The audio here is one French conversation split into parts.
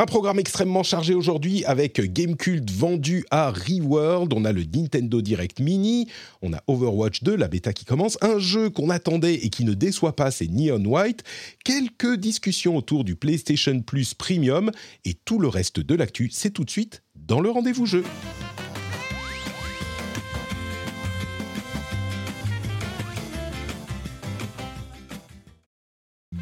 Un programme extrêmement chargé aujourd'hui avec Gamecult vendu à Reworld. On a le Nintendo Direct Mini, on a Overwatch 2, la bêta qui commence, un jeu qu'on attendait et qui ne déçoit pas, c'est Neon White, quelques discussions autour du PlayStation Plus Premium et tout le reste de l'actu, c'est tout de suite dans le rendez-vous jeu.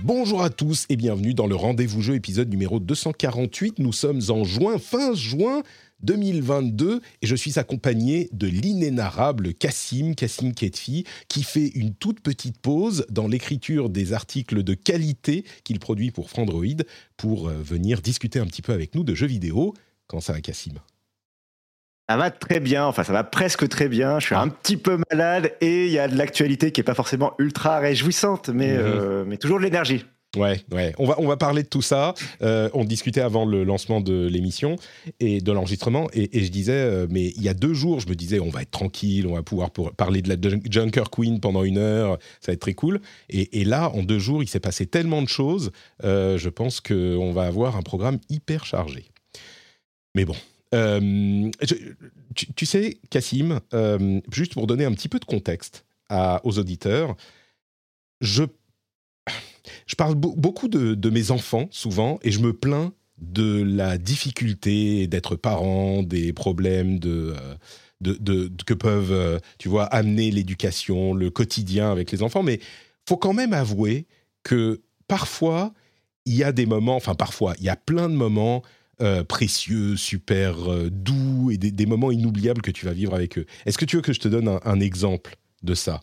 Bonjour à tous et bienvenue dans le Rendez-vous Jeu épisode numéro 248. Nous sommes en juin, fin juin 2022 et je suis accompagné de l'inénarrable Cassim, Cassim Ketfi, qui fait une toute petite pause dans l'écriture des articles de qualité qu'il produit pour Frandroid pour euh, venir discuter un petit peu avec nous de jeux vidéo. Comment ça va Cassim? Ça va très bien, enfin ça va presque très bien. Je suis un petit peu malade et il y a de l'actualité qui est pas forcément ultra réjouissante, mais, Mhm. euh, mais toujours de l'énergie. Ouais, ouais. On va, on va parler de tout ça. Euh, on discutait avant le lancement de l'émission et de l'enregistrement. Et, et je disais, euh, mais il y a deux jours, je me disais, on va être tranquille, on va pouvoir pour- parler de la Jun- Junker Queen pendant une heure, ça va être très cool. Et, et là, en deux jours, il s'est passé tellement de choses. je pense qu'on va avoir un programme hyper chargé. Mais bon. Euh, tu, sais, Cassim, euh, juste pour donner un petit peu de contexte aux auditeurs, je je parle beau- beaucoup de, mes enfants souvent et je me plains de la difficulté d'être parent, des problèmes de, euh, de, que peuvent, tu vois, amener l'éducation, le quotidien avec les enfants. Mais faut quand même avouer que parfois il y a des moments, enfin parfois il y a plein de moments euh, précieux, super euh, doux et des, des moments inoubliables que tu vas vivre avec eux. Est-ce que tu veux que je te donne un, un exemple de ça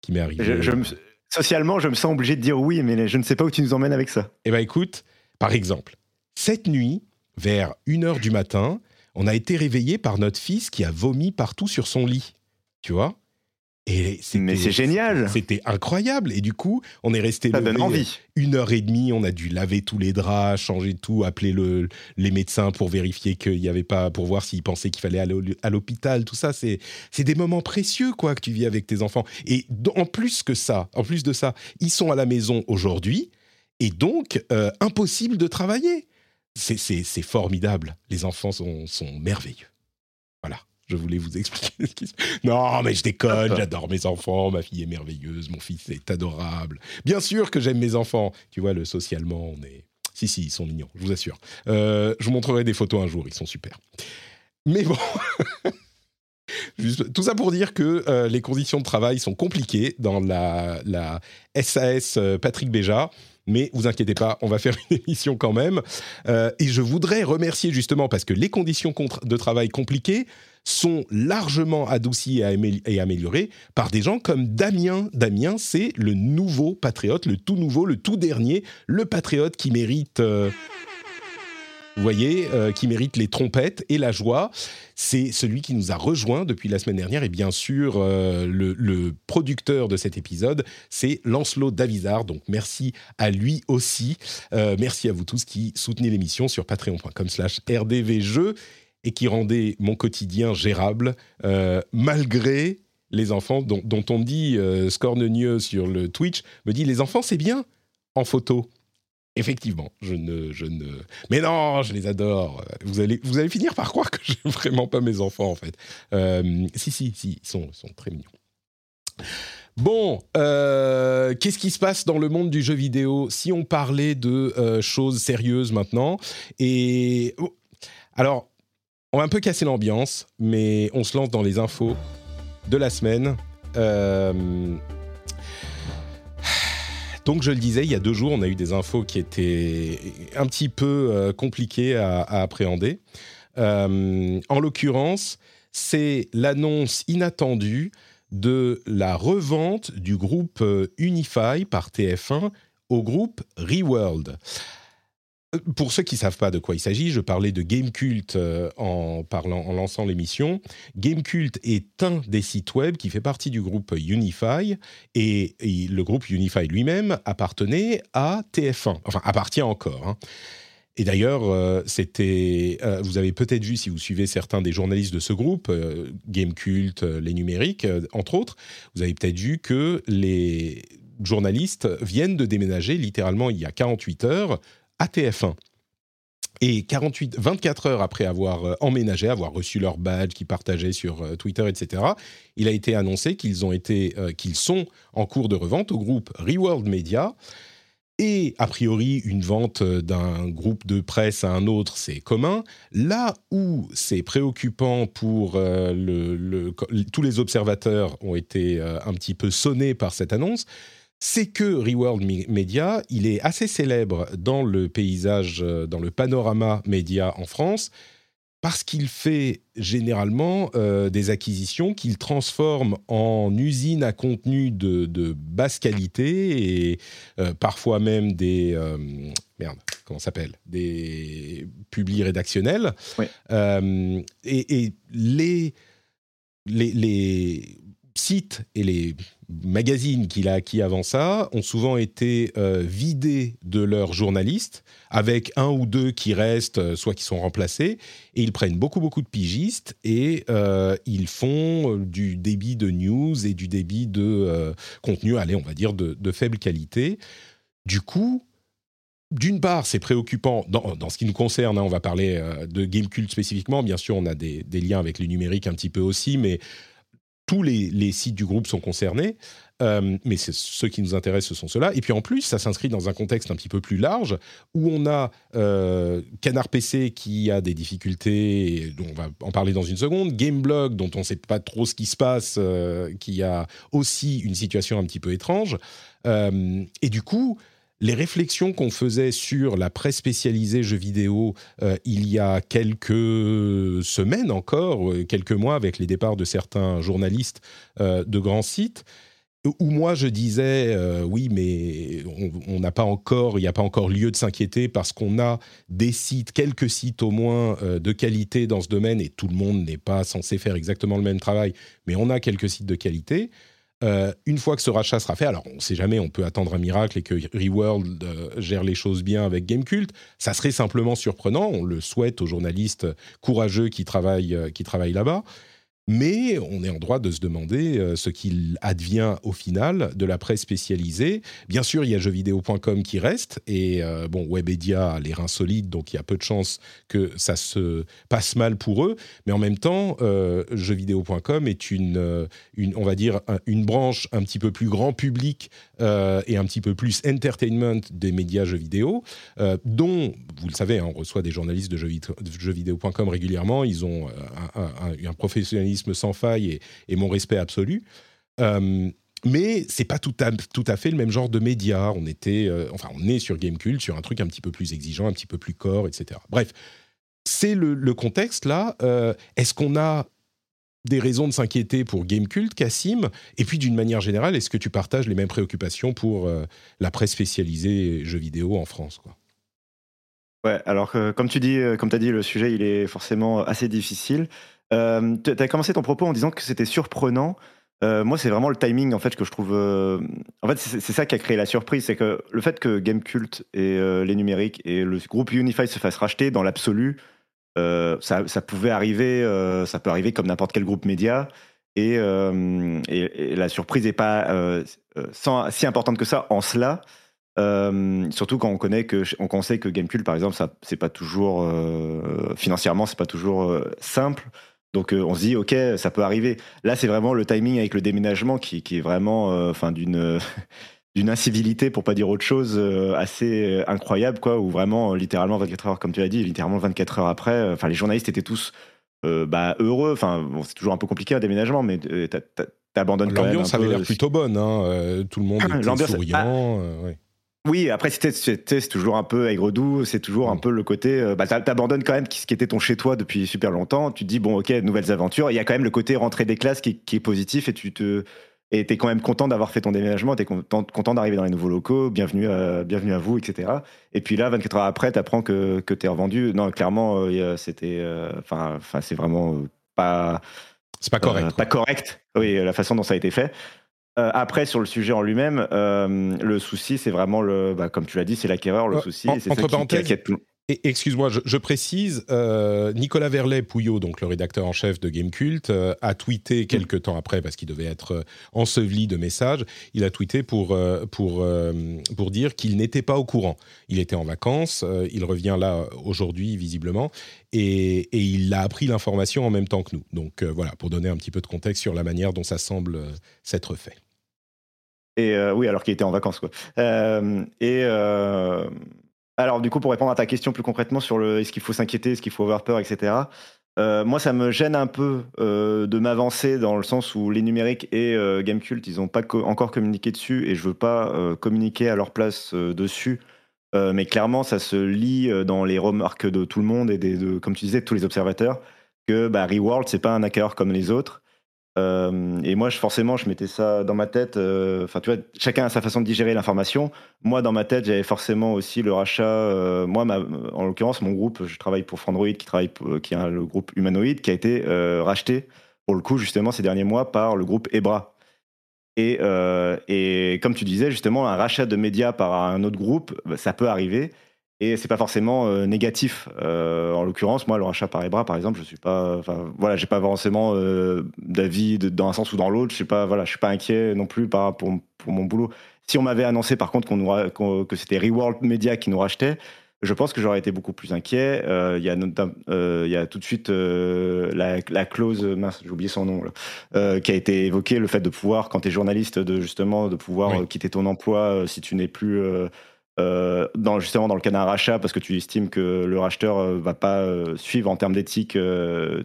qui m'est arrivé? Je- je me- socialement, je me sens obligé de dire oui, mais je ne sais pas où tu nous emmènes avec ça. Eh bien, écoute, par exemple, cette nuit, vers 1h du matin, on a été réveillé par notre fils qui a vomi partout sur son lit. Tu vois? Et Mais c'est génial. C'était incroyable. Et du coup, on est resté Ça levé donne envie. une heure et demie. On a dû laver tous les draps, changer tout, appeler le, les médecins pour vérifier qu'il n'y avait pas, pour voir s'ils pensaient qu'il fallait aller à l'hôpital. Tout ça, c'est des moments précieux quoi que tu vis avec tes enfants. Et en plus que ça, en plus de ça, ils sont à la maison aujourd'hui et donc euh, impossible de travailler. C'est- formidable. Les enfants sont, sont merveilleux. Voilà. Je voulais vous expliquer ce qui se... Non, mais je déconne, Hop. j'adore mes enfants, ma fille est merveilleuse, mon fils est adorable. Bien sûr que j'aime mes enfants. Tu vois, le socialement, on est... Si, si, ils sont mignons, je vous assure. Euh, je vous montrerai des photos un jour, ils sont super. Mais bon... Juste- tout ça pour dire que euh, les conditions de travail sont compliquées dans la, la SAS euh, Patrick Béja. Mais vous inquiétez pas, on va faire une émission quand même. Euh, et je voudrais remercier justement parce que les conditions de travail compliquées sont largement adoucies et, amé- et améliorées par des gens comme Damien. Damien, c'est le nouveau patriote, le tout nouveau, le tout dernier, le patriote qui mérite... euh, vous voyez, euh, qui mérite les trompettes et la joie. C'est celui qui nous a rejoint depuis la semaine dernière et bien sûr euh, le, producteur de cet épisode, c'est Lancelot Davizard. Donc merci à lui aussi. Merci à vous tous qui soutenez l'émission sur patreon.com slash rdvjeux et qui rendez mon quotidien gérable euh, malgré les enfants dont, dont on dit, euh, Scornenieux sur le Twitch, me dit les enfants c'est bien en photo. Effectivement, je ne, je ne. Mais non, je les adore. Vous allez, vous allez finir par croire que j'aime vraiment pas mes enfants en fait. Euh, si, si, si, ils sont, sont très mignons. Bon, euh, qu'est-ce qui se passe dans le monde du jeu vidéo Si on parlait de choses sérieuses maintenant, et oh, alors, on va un peu casser l'ambiance, mais on se lance dans les infos de la semaine. Euh, Donc je le disais, il y a deux jours, on a eu des infos qui étaient un petit peu compliquées à, appréhender. en l'occurrence, c'est l'annonce inattendue de la revente du groupe Unify par TF1 au groupe Reworld. Euh, pour ceux qui ne savent pas de quoi il s'agit, je parlais de Gamecult euh, en, parlant, en lançant l'émission. Gamecult est un des sites web qui fait partie du groupe Unify et, le groupe Unify lui-même appartenait à TF1, enfin appartient encore. Hein. Et d'ailleurs, euh, c'était, vous avez peut-être vu si vous suivez certains des journalistes de ce groupe, Gamecult, les numériques, entre autres, vous avez peut-être vu que les journalistes viennent de déménager littéralement il y a 48 heures à TF1. Et 48, 24 heures après avoir euh, emménagé, avoir reçu leur badge qu'ils partageaient sur euh, Twitter, etc., il a été annoncé qu'ils ont été, euh, qu'ils sont en cours de revente au groupe Reworld Media. Et a priori, une vente d'un groupe de presse à un autre, c'est commun. Là où c'est préoccupant pour tous les observateurs ont été un petit peu sonnés par cette annonce, c'est que Reworld Media, il est assez célèbre dans le paysage, euh, dans le panorama média en France, parce qu'il fait généralement euh, des acquisitions qu'il transforme en usines à contenu de, basse qualité et euh, parfois même des merde comment s'appelle des publics rédactionnels. Et, les, les, les sites et les magazines qu'il a acquis avant ça ont souvent été euh, vidés de leurs journalistes, avec un ou deux qui restent, euh, soit qui sont remplacés, et ils prennent beaucoup beaucoup de pigistes et euh, ils font du débit de news et du débit de contenu, allez, on va dire de, faible qualité. Du coup, d'une part, c'est préoccupant dans, ce qui nous concerne. Hein, on va parler de Gamecult spécifiquement. Bien sûr, on a des, des, liens avec le numérique un petit peu aussi, mais tous les, sites du groupe sont concernés, euh, mais ceux qui nous intéressent, ce sont ceux-là. Et puis en plus, ça s'inscrit dans un contexte un petit peu plus large, où on a euh, Canard PC qui a des difficultés, dont on va en parler dans une seconde, Gameblog, dont on ne sait pas trop ce qui se passe, euh, qui a aussi une situation un petit peu étrange. et du coup, les réflexions qu'on faisait sur la presse spécialisée jeux vidéo euh, il y a quelques semaines encore, euh, quelques mois, avec les départs de certains journalistes euh, de grands sites, où moi je disais oui, mais on n'a pas encore, il n'y a pas encore lieu de s'inquiéter parce qu'on a des sites, quelques sites au moins de qualité dans ce domaine, et tout le monde n'est pas censé faire exactement le même travail, mais on a quelques sites de qualité. Euh, une fois que ce rachat sera fait, alors on ne sait jamais, on peut attendre un miracle et que Reworld euh, gère les choses bien avec Gamecult. Ça serait simplement surprenant. On le souhaite aux journalistes courageux qui travaillent, euh, qui travaillent là-bas. Mais on est en droit de se demander euh, ce qu'il advient au final de la presse spécialisée. Bien sûr, il y a jeuxvideo.com qui reste, et euh, bon, Webedia a les reins solides, donc il y a peu de chances que ça se passe mal pour eux. Mais en même temps, euh, jeuxvideo.com est une, une, on va dire, une branche un petit peu plus grand public et un petit peu plus entertainment des médias jeux vidéo, dont, vous le savez, hein, on reçoit des journalistes de jeuxvideo.com régulièrement. Ils ont un, un professionnalisme sans faille et, mon respect absolu. Euh, mais c'est pas tout à, tout à fait le même genre de média. On était, euh, enfin, on est sur Gamecult, sur un truc un petit peu plus exigeant, un petit peu plus core, etc. Bref, c'est le, contexte là. Euh, est-ce qu'on a des raisons de s'inquiéter pour Gamecult, Cassim? Et puis, d'une manière générale, est-ce que tu partages les mêmes préoccupations pour la presse spécialisée jeux vidéo en France Ouais, alors comme tu dis, comme as dit, le sujet il est forcément assez difficile. Euh, tu as commencé ton propos en disant que c'était surprenant. Euh, moi, c'est vraiment le timing en fait que je trouve. Euh, en fait, c'est ça qui a créé la surprise, c'est que le fait que Gamecult et les numériques et le groupe Unify se fassent racheter dans l'absolu, ça, pouvait arriver, ça peut arriver comme n'importe quel groupe média. Et, la surprise n'est pas si importante que ça en cela. surtout quand on connaît que sait que Gamecult par exemple ça c'est pas toujours financièrement c'est pas toujours simple donc euh, on se dit ok ça peut arriver. Là c'est vraiment le timing avec le déménagement qui, qui est vraiment euh, d'une d'une incivilité pour pas dire autre chose euh, assez incroyable quoi où vraiment littéralement 24 heures comme tu l'as dit littéralement 24 heures après enfin les journalistes étaient tous bah, heureux enfin bon, c'est toujours un peu compliqué un déménagement mais t'abandonnes quand même. L'ambiance avait l'air plutôt bonne, hein. tout le monde était souriant. Ah. Oui, après, c'est toujours un peu aigre-doux, c'est toujours un mm. peu le côté. Euh, bah, t'abandonnes quand même ce qui était ton chez-toi depuis super longtemps. Tu te dis, bon, ok, nouvelles aventures. Il y a quand même le côté rentrée des classes qui, est positif et tu te. Et t'es quand même content d'avoir fait ton déménagement, t'es content, content d'arriver dans les nouveaux locaux, bienvenue à, bienvenue à vous, etc. Et puis là, 24 heures après, t'apprends que, que t'es revendu. Non, clairement, euh, c'était. Euh, enfin, c'est vraiment pas. C'est pas correct. pas correct, oui, la façon dont ça a été fait. Euh, après, sur le sujet en lui-même, euh, le souci, c'est vraiment le, bah, comme tu l'as dit, c'est l'acquéreur. Le euh, souci, inquiète tout. Excuse-moi, je, précise, Nicolas Verlet Pouillot, donc le rédacteur en chef de Gamecult, a tweeté quelques temps après, parce qu'il devait être enseveli de messages, il a tweeté pour, pour, pour dire qu'il n'était pas au courant. Il était en vacances, il revient là aujourd'hui visiblement, et, et il a appris l'information en même temps que nous. Donc voilà, pour donner un petit peu de contexte sur la manière dont ça semble s'être fait. Et euh, oui, alors qu'il était en vacances, quoi. Euh, et euh, alors, du coup, pour répondre à ta question plus concrètement sur le est-ce qu'il faut s'inquiéter, est-ce qu'il faut avoir peur, etc. moi, ça me gêne un peu de m'avancer dans le sens où les numériques et Gamecult, ils n'ont pas encore communiqué dessus et je veux pas communiquer à leur place dessus. mais clairement, ça se lit dans les remarques de tout le monde et des, de, comme tu disais, de tous les observateurs que bah, Reworld, c'est pas un hacker comme les autres euh, et moi, je, forcément, je mettais ça dans ma tête. Euh, enfin, tu vois, chacun a sa façon de digérer l'information. Moi, dans ma tête, j'avais forcément aussi le rachat. Euh, moi, en l'occurrence, mon groupe, je travaille pour Frandroid, qui travaille, qui est le groupe humanoïde, qui a été racheté pour le coup justement ces derniers mois par le groupe Ebra. Et, et comme tu disais, justement, un rachat de médias par un autre groupe, bah, ça peut arriver et c'est pas forcément euh, négatif. Euh, en l'occurrence, moi, le rachat par Ebra, par exemple, je suis pas, enfin, voilà, j'ai pas forcément euh, d'avis dans un sens ou dans l'autre. Je suis pas, voilà, je suis pas inquiet non plus par pour, pour mon boulot. Si on m'avait annoncé, par contre, qu'on que c'était Reworld Media qui nous rachetait, je pense que j'aurais été beaucoup plus inquiet. Il y, a il y a tout de suite la, la, clause, mince, j'ai oublié son nom, là, qui a été évoquée, le fait de pouvoir, quand tu es journaliste, de justement de pouvoir quitter ton emploi si tu n'es plus euh, dans, justement dans le cas d'un rachat parce que tu estimes que le racheteur euh, va pas euh, suivre en termes d'éthique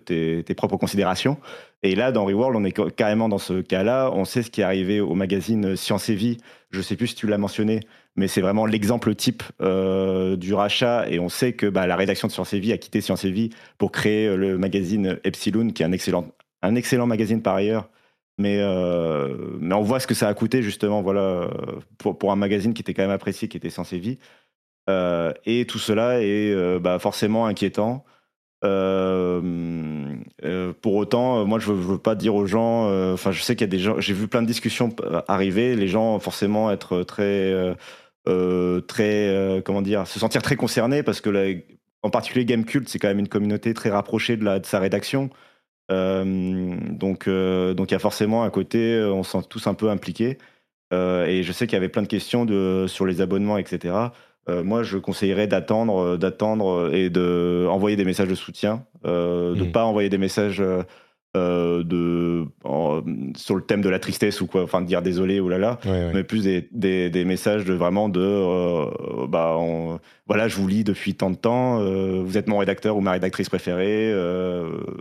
tes, propres considérations. Et là, dans Reworld, on est carrément dans ce cas-là. On sait ce qui est arrivé au magazine Science et Vie. Je sais plus si tu l'as mentionné, mais c'est vraiment l'exemple type du rachat. Et on sait que bah, la rédaction de Science et Vie a quitté Science et Vie pour créer le magazine Epsilon, qui est un excellent, un excellent magazine par ailleurs, mais, euh, mais on voit ce que ça a coûté justement voilà, pour, pour un magazine qui était quand même apprécié, qui était censé vie. Euh, et tout cela est euh, bah, forcément inquiétant. pour autant, moi je veux, veux, pas dire aux gens. Enfin, je sais qu'il y a des gens. J'ai vu plein de discussions arriver. Les gens forcément être très, très, comment dire, se sentir très concernés parce que en particulier Game Cult, c'est quand même une communauté très rapprochée de, la, de sa rédaction. Euh, donc, euh, donc il y a forcément un côté, euh, on se sent tous un peu impliqués. et je sais qu'il y avait plein de questions de, sur les abonnements, etc. moi, je conseillerais d'attendre, d'attendre et de envoyer des messages de soutien, de ne mmh. pas envoyer des messages euh, de, sur le thème de la tristesse ou quoi, enfin de dire désolé ou là là, mais plus des, des, messages de vraiment de euh, bah voilà, je vous lis depuis tant de temps, euh, vous êtes mon rédacteur ou ma rédactrice préférée,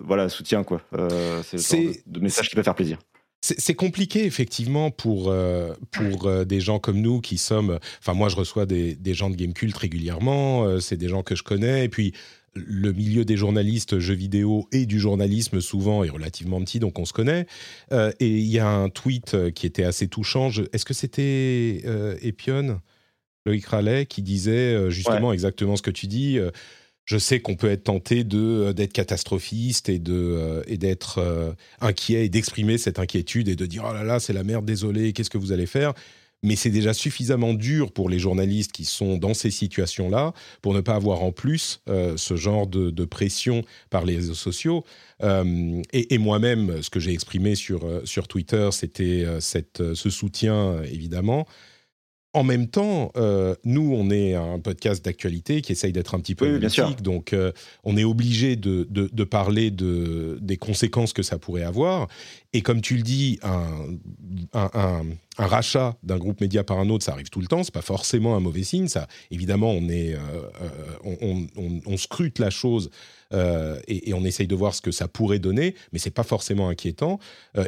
voilà, soutien quoi. c'est de messages qui peut faire plaisir. C'est compliqué effectivement pour pour des gens comme nous qui sommes. Enfin, moi, je reçois des, des gens de Gamecult régulièrement. c'est des gens que je connais. Et puis, le milieu des journalistes jeux vidéo et du journalisme souvent est relativement petit, donc on se connaît. Euh, et il y a un tweet euh, qui était assez touchant. Est-ce que c'était euh, Epion, Loïc Rallet, qui disait justement exactement ce que tu dis je sais qu'on peut être tenté de d'être catastrophiste et de et d'être inquiet et d'exprimer cette inquiétude et de dire oh là là c'est la merde désolé qu'est-ce que vous allez faire? Mais c'est déjà suffisamment dur pour les journalistes qui sont dans ces situations-là pour ne pas avoir en plus euh, ce genre de, pression par les réseaux sociaux. Euh, et, moi-même, ce que j'ai exprimé sur, euh, sur Twitter, c'était ce soutien, évidemment. En même temps, nous, on est un podcast d'actualité qui essaye d'être un petit peu oui, donc on est obligé de, de, parler de, des conséquences que ça pourrait avoir. Et comme tu le dis, un, un, un rachat d'un groupe média par un autre, ça arrive tout le temps. C'est pas forcément un mauvais signe. Ça, évidemment, on est, euh, euh, on, scrute la chose euh, et, on essaye de voir ce que ça pourrait donner, mais c'est pas forcément inquiétant.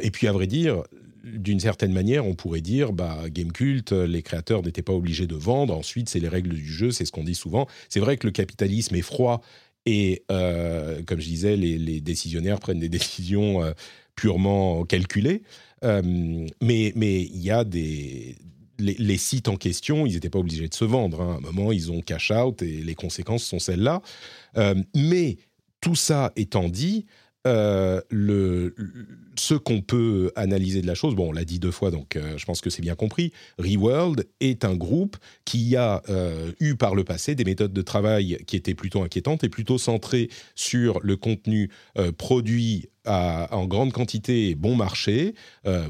et puis, à vrai dire, d'une certaine manière, on pourrait dire, bah, Gamecult, les créateurs n'étaient pas obligés de vendre. Ensuite, c'est les règles du jeu, c'est ce qu'on dit souvent. C'est vrai que le capitalisme est froid et, euh, comme je disais, les, décisionnaires prennent des décisions euh, purement calculées. mais il y a des, les, sites en question, ils n'étaient pas obligés de se vendre. Hein. À un moment, ils ont cash out et les conséquences sont celles-là. mais tout ça étant dit, euh, ce qu'on peut analyser de la chose, bon, on l'a dit deux fois, donc euh, je pense que c'est bien compris. Reworld est un groupe qui a euh, eu par le passé des méthodes de travail qui étaient plutôt inquiétantes et plutôt centrées sur le contenu produit en grande quantité et bon marché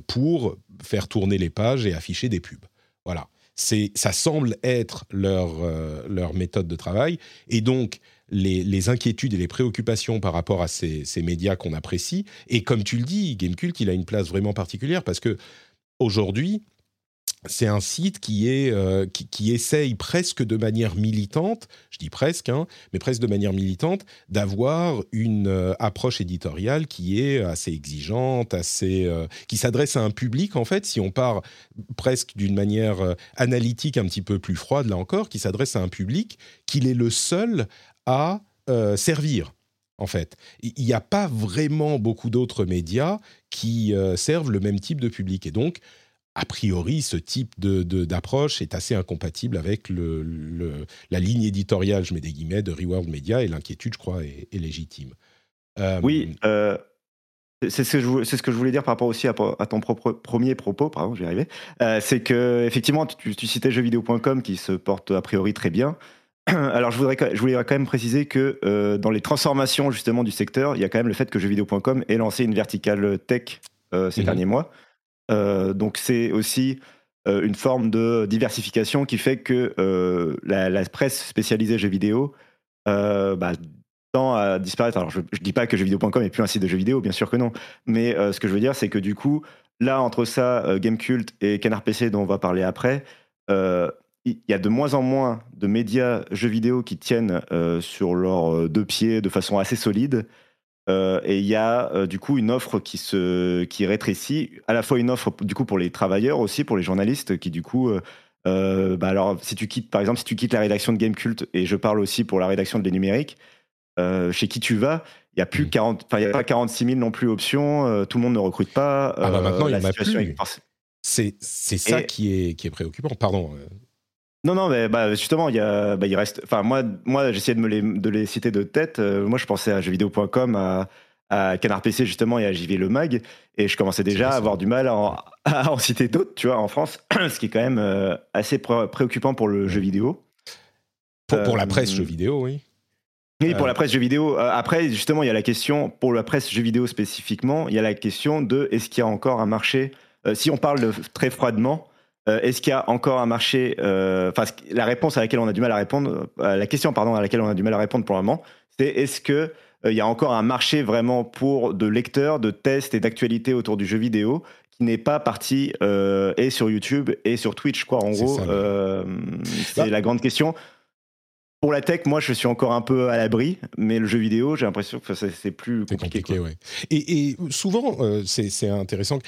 pour faire tourner les pages et afficher des pubs. Voilà. Ça semble être leur, leur méthode de travail. Et donc, les, inquiétudes et les préoccupations par rapport à ces, médias qu'on apprécie. Et comme tu le dis, Gamecult, il a une place vraiment particulière parce que aujourd'hui, c'est un site qui, est, euh, qui, essaye presque de manière militante, je dis presque, hein, mais presque de manière militante, d'avoir une euh, approche éditoriale qui est assez exigeante, assez, euh, qui s'adresse à un public, en fait, si on part presque d'une manière analytique un petit peu plus froide, là encore, qui s'adresse à un public qu'il est le seul euh, servir. En fait, il n'y a pas vraiment beaucoup d'autres médias qui euh, servent le même type de public. Et donc, a priori, ce type d'approche de, est assez incompatible avec le, la ligne éditoriale, je mets des guillemets, de Reworld Media, et l'inquiétude, je crois, est, légitime. Euh, oui, c'est ce, ce que je voulais dire par rapport aussi à, ton propre, premier propos, pardon, j'y arrivais. c'est que, effectivement, tu, tu citais jeuxvideo.com qui se porte a priori très bien. Alors, je, voudrais, je voulais quand même préciser que euh, dans les transformations justement du secteur, il y a quand même le fait que jeuxvideo.com ait lancé une verticale tech euh, ces mhm. derniers mois. Euh, donc, c'est aussi une forme de diversification qui fait que la, presse spécialisée jeux vidéo bah, tend à disparaître. Alors, je ne dis pas que jeuxvideo.com est plus un site de jeux vidéo, bien sûr que non. Mais ce que je veux dire, c'est que du coup, là, entre ça, Gamecult et Canard PC, dont on va parler après, il y a de moins en moins de médias jeux vidéo qui tiennent euh, sur leurs euh, deux pieds de façon assez solide. Euh, et il y a du coup une offre qui se qui rétrécit, à la fois une offre du coup pour les travailleurs aussi, pour les journalistes qui du coup, bah alors si tu quittes par exemple si tu quittes la rédaction de Gamecult et je parle aussi pour la rédaction de Les Numériques, chez qui tu vas, il y a plus 40, enfin il y a pas 46 000 non plus options, tout le monde ne recrute pas. Ah bah maintenant il y en a plus. C'est c'est ça qui est qui est préoccupant. Pardon. Non, non, mais bah, justement, il, y a, bah, il reste. Enfin, moi, moi j'essayais de me les, de les citer de tête. Euh, moi, je pensais à jeuxvideo.com, à, à Canard PC, justement, et à JV Le Mag. Et je commençais déjà à avoir du mal à en, citer d'autres, tu vois, en France. ce qui est quand même euh, assez préoccupant pour le jeu vidéo. Pour, pour la presse jeu vidéo, oui. Oui, pour la presse jeu vidéo. Euh, après, justement, il y a la question, pour la presse jeu vidéo spécifiquement, il y a la question de est-ce qu'il y a encore un marché? si on parle de, très froidement, euh, est-ce qu'il y a encore un marché euh, Enfin, la réponse à laquelle on a du mal à répondre, euh, la question pardon à laquelle on a du mal à répondre pour le moment, c'est est-ce que il y a encore un marché vraiment pour de lecteurs, de tests et d'actualités autour du jeu vidéo qui n'est pas parti et sur YouTube et sur Twitch, quoi. En gros, c'est bah la grande question. Pour la tech, moi, je suis encore un peu à l'abri, mais le jeu vidéo, j'ai l'impression que c'est plus compliqué. compliqué et, et, souvent, c'est intéressant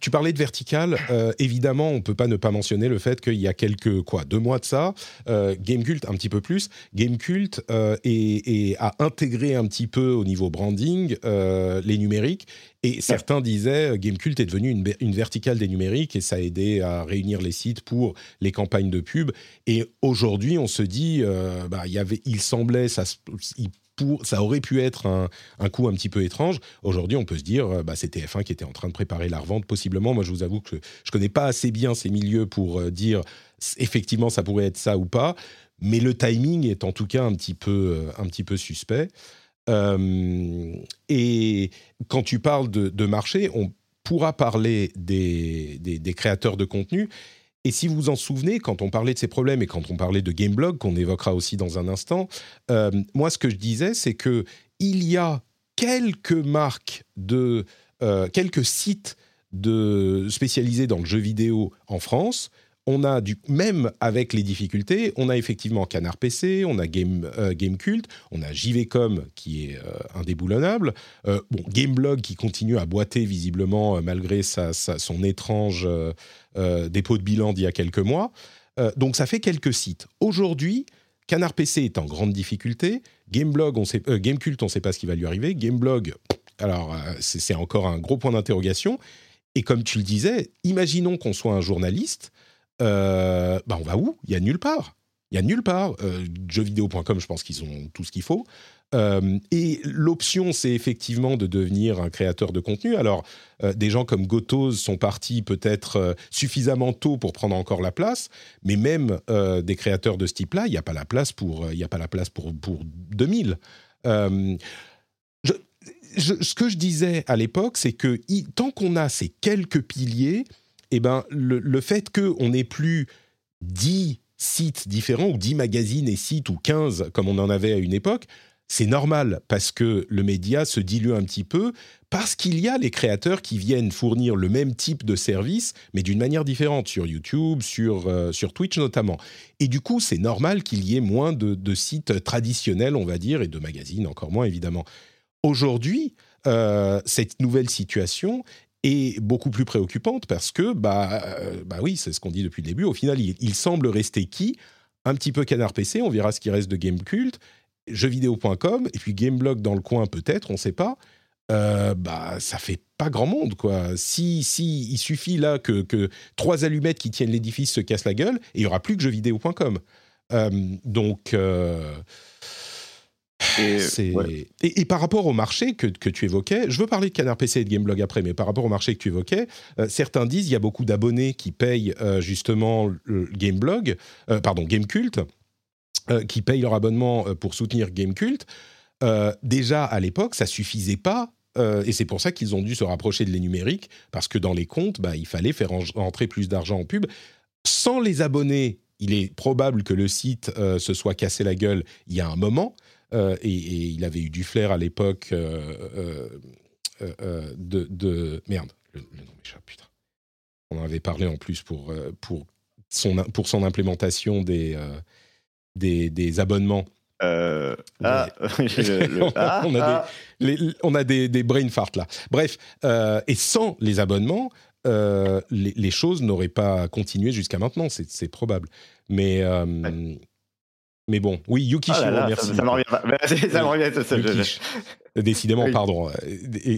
tu parlais de vertical. Euh, évidemment, on peut pas ne pas mentionner le fait qu'il y a quelques quoi deux mois de ça, euh, Gamecult un petit peu plus. Gamecult euh, et, a intégré un petit peu au niveau branding euh, les numériques. Et certains disaient Gamecult est devenu une, une, verticale des numériques et ça a aidé à réunir les sites pour les campagnes de pub. Et aujourd'hui, on se dit, bah, il semblait, ça, ça aurait pu être un, coup un petit peu étrange. Aujourd'hui, on peut se dire, euh, bah, c'est TF1 qui était en train de préparer la revente, possiblement. Moi, je vous avoue que je connais pas assez bien ces milieux pour euh, dire effectivement ça pourrait être ça ou pas. Mais le timing est en tout cas un petit peu, euh, un petit peu suspect. et quand tu parles de, marché, on pourra parler des, des créateurs de contenu et si vous vous en souvenez, quand on parlait de ces problèmes et quand on parlait de Gameblog, qu'on évoquera aussi dans un instant, euh, moi ce que je disais, c'est que il y a quelques marques de, euh, quelques sites de spécialisés dans le jeu vidéo en France. On a du même avec les difficultés, on a effectivement Canard PC, on a Game euh, Cult, on a JVcom qui est euh, indéboulonnable, bon Gameblog qui continue à boiter visiblement malgré son étrange dépôt de bilan d'il y a quelques mois. donc ça fait quelques sites. Aujourd'hui, Canard PC est en grande difficulté. Gameblog, on sait, Gamecult, on ne sait pas ce qui va lui arriver. Gameblog, alors c'est encore un gros point d'interrogation. Et comme tu le disais, imaginons qu'on soit un journaliste euh, bah on va où? Il y a nulle part. Il y a nulle part. Euh, jeuxvideo.com, je pense qu'ils ont tout ce qu'il faut. Euh, et l'option, c'est effectivement de devenir un créateur de contenu. Alors, euh, des gens comme Gotos sont partis peut-être suffisamment tôt pour prendre encore la place, mais même des créateurs de ce type-là, il n'y a pas la place pour, il a pas la place pour, pour 2000. Je, ce que je disais à l'époque, c'est que tant qu'on a ces quelques piliers, eh ben, le, le fait qu'on n'ait plus 10 sites différents, ou 10 magazines et sites, ou 15 comme on en avait à une époque, c'est normal parce que le média se dilue un petit peu, parce qu'il y a les créateurs qui viennent fournir le même type de service, mais d'une manière différente, sur YouTube, sur, euh, sur Twitch notamment. Et du coup, c'est normal qu'il y ait moins de, de, sites traditionnels, on va dire, et de magazines encore moins, évidemment. Aujourd'hui, euh, cette nouvelle situation est beaucoup plus préoccupante parce que, bah, euh, bah oui, c'est ce qu'on dit depuis le début. Au final, il, semble rester qui? Un petit peu Canard PC, on verra ce qui reste de Gamecult, jeuxvideo.com, et puis Gameblog dans le coin peut-être, on ne sait pas. Euh, bah, ça fait pas grand monde, quoi. Si, si il suffit là que, que trois allumettes qui tiennent l'édifice se cassent la gueule, il y aura plus que jeuxvideo.com. Euh, donc, et, par rapport au marché que, tu évoquais, je veux parler de Canard PC et de Gameblog après, mais par rapport au marché que tu évoquais, euh, certains disent il y a beaucoup d'abonnés qui payent euh, justement le Gameblog, euh, pardon, Gamecult, qui payent leur abonnement pour soutenir Gamecult. déjà à l'époque, ça suffisait pas et c'est pour ça qu'ils ont dû se rapprocher de les numériques, parce que dans les comptes, bah, il fallait faire entrer plus d'argent en pub. Sans les abonnés, il est probable que le site se soit cassé la gueule il y a un moment. Euh, et, il avait eu du flair à l'époque euh, euh, de, Merde, le, nom m'échappe, putain. On en avait parlé en plus pour, pour, son, pour son implémentation des, des, abonnements. Ah, on, a, Des, on a des, des brain farts là. Bref, et sans les abonnements, les, choses n'auraient pas continué jusqu'à maintenant, c'est probable. Mais, mais bon, oui, Yukishiro, ah merci. Ça, m'en revient. Décidément, pardon, euh,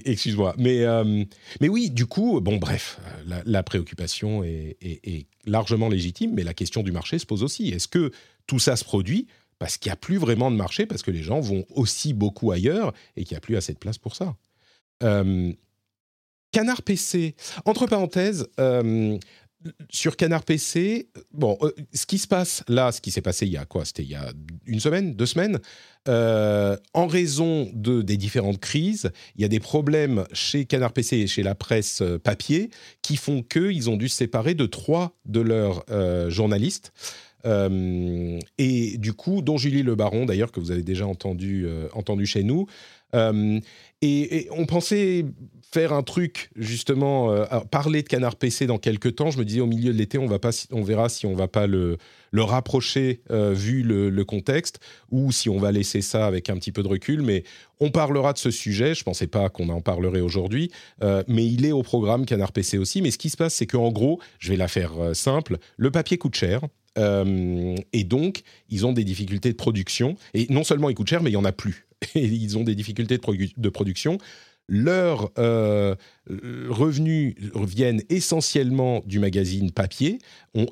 excuse-moi. Mais, euh, mais oui, du coup, bon, bref, la, préoccupation est, est, largement légitime, mais la question du marché se pose aussi. Est-ce que tout ça se produit parce qu'il n'y a plus vraiment de marché, parce que les gens vont aussi beaucoup ailleurs et qu'il n'y a plus assez de place pour ça? Euh, Canard PC, entre parenthèses, sur Canard PC, bon, euh, ce qui se passe là, ce qui s'est passé il y a quoi? C'était il y a une semaine, deux semaines. Euh, en raison de, des différentes crises, il y a des problèmes chez Canard PC et chez la presse euh, papier qui font qu'ils ont dû se séparer de trois de leurs journalistes. et du coup, dont Julie Le Baron, d'ailleurs, que vous avez déjà entendu, entendu chez nous. et, on pensait faire un truc justement, euh, parler de Canard PC dans quelques temps. Je me disais au milieu de l'été, on va pas, on verra si on va pas le, le rapprocher euh, vu le, contexte ou si on va laisser ça avec un petit peu de recul. Mais on parlera de ce sujet. Je pensais pas qu'on en parlerait aujourd'hui, euh, mais il est au programme Canard PC aussi. Mais ce qui se passe, c'est qu'en gros, je vais la faire simple. Le papier coûte cher. et donc, ils ont des difficultés de production. Et non seulement il coûte cher, mais il y en a plus. Et ils ont des difficultés de, de production leurs euh, revenus viennent essentiellement du magazine papier.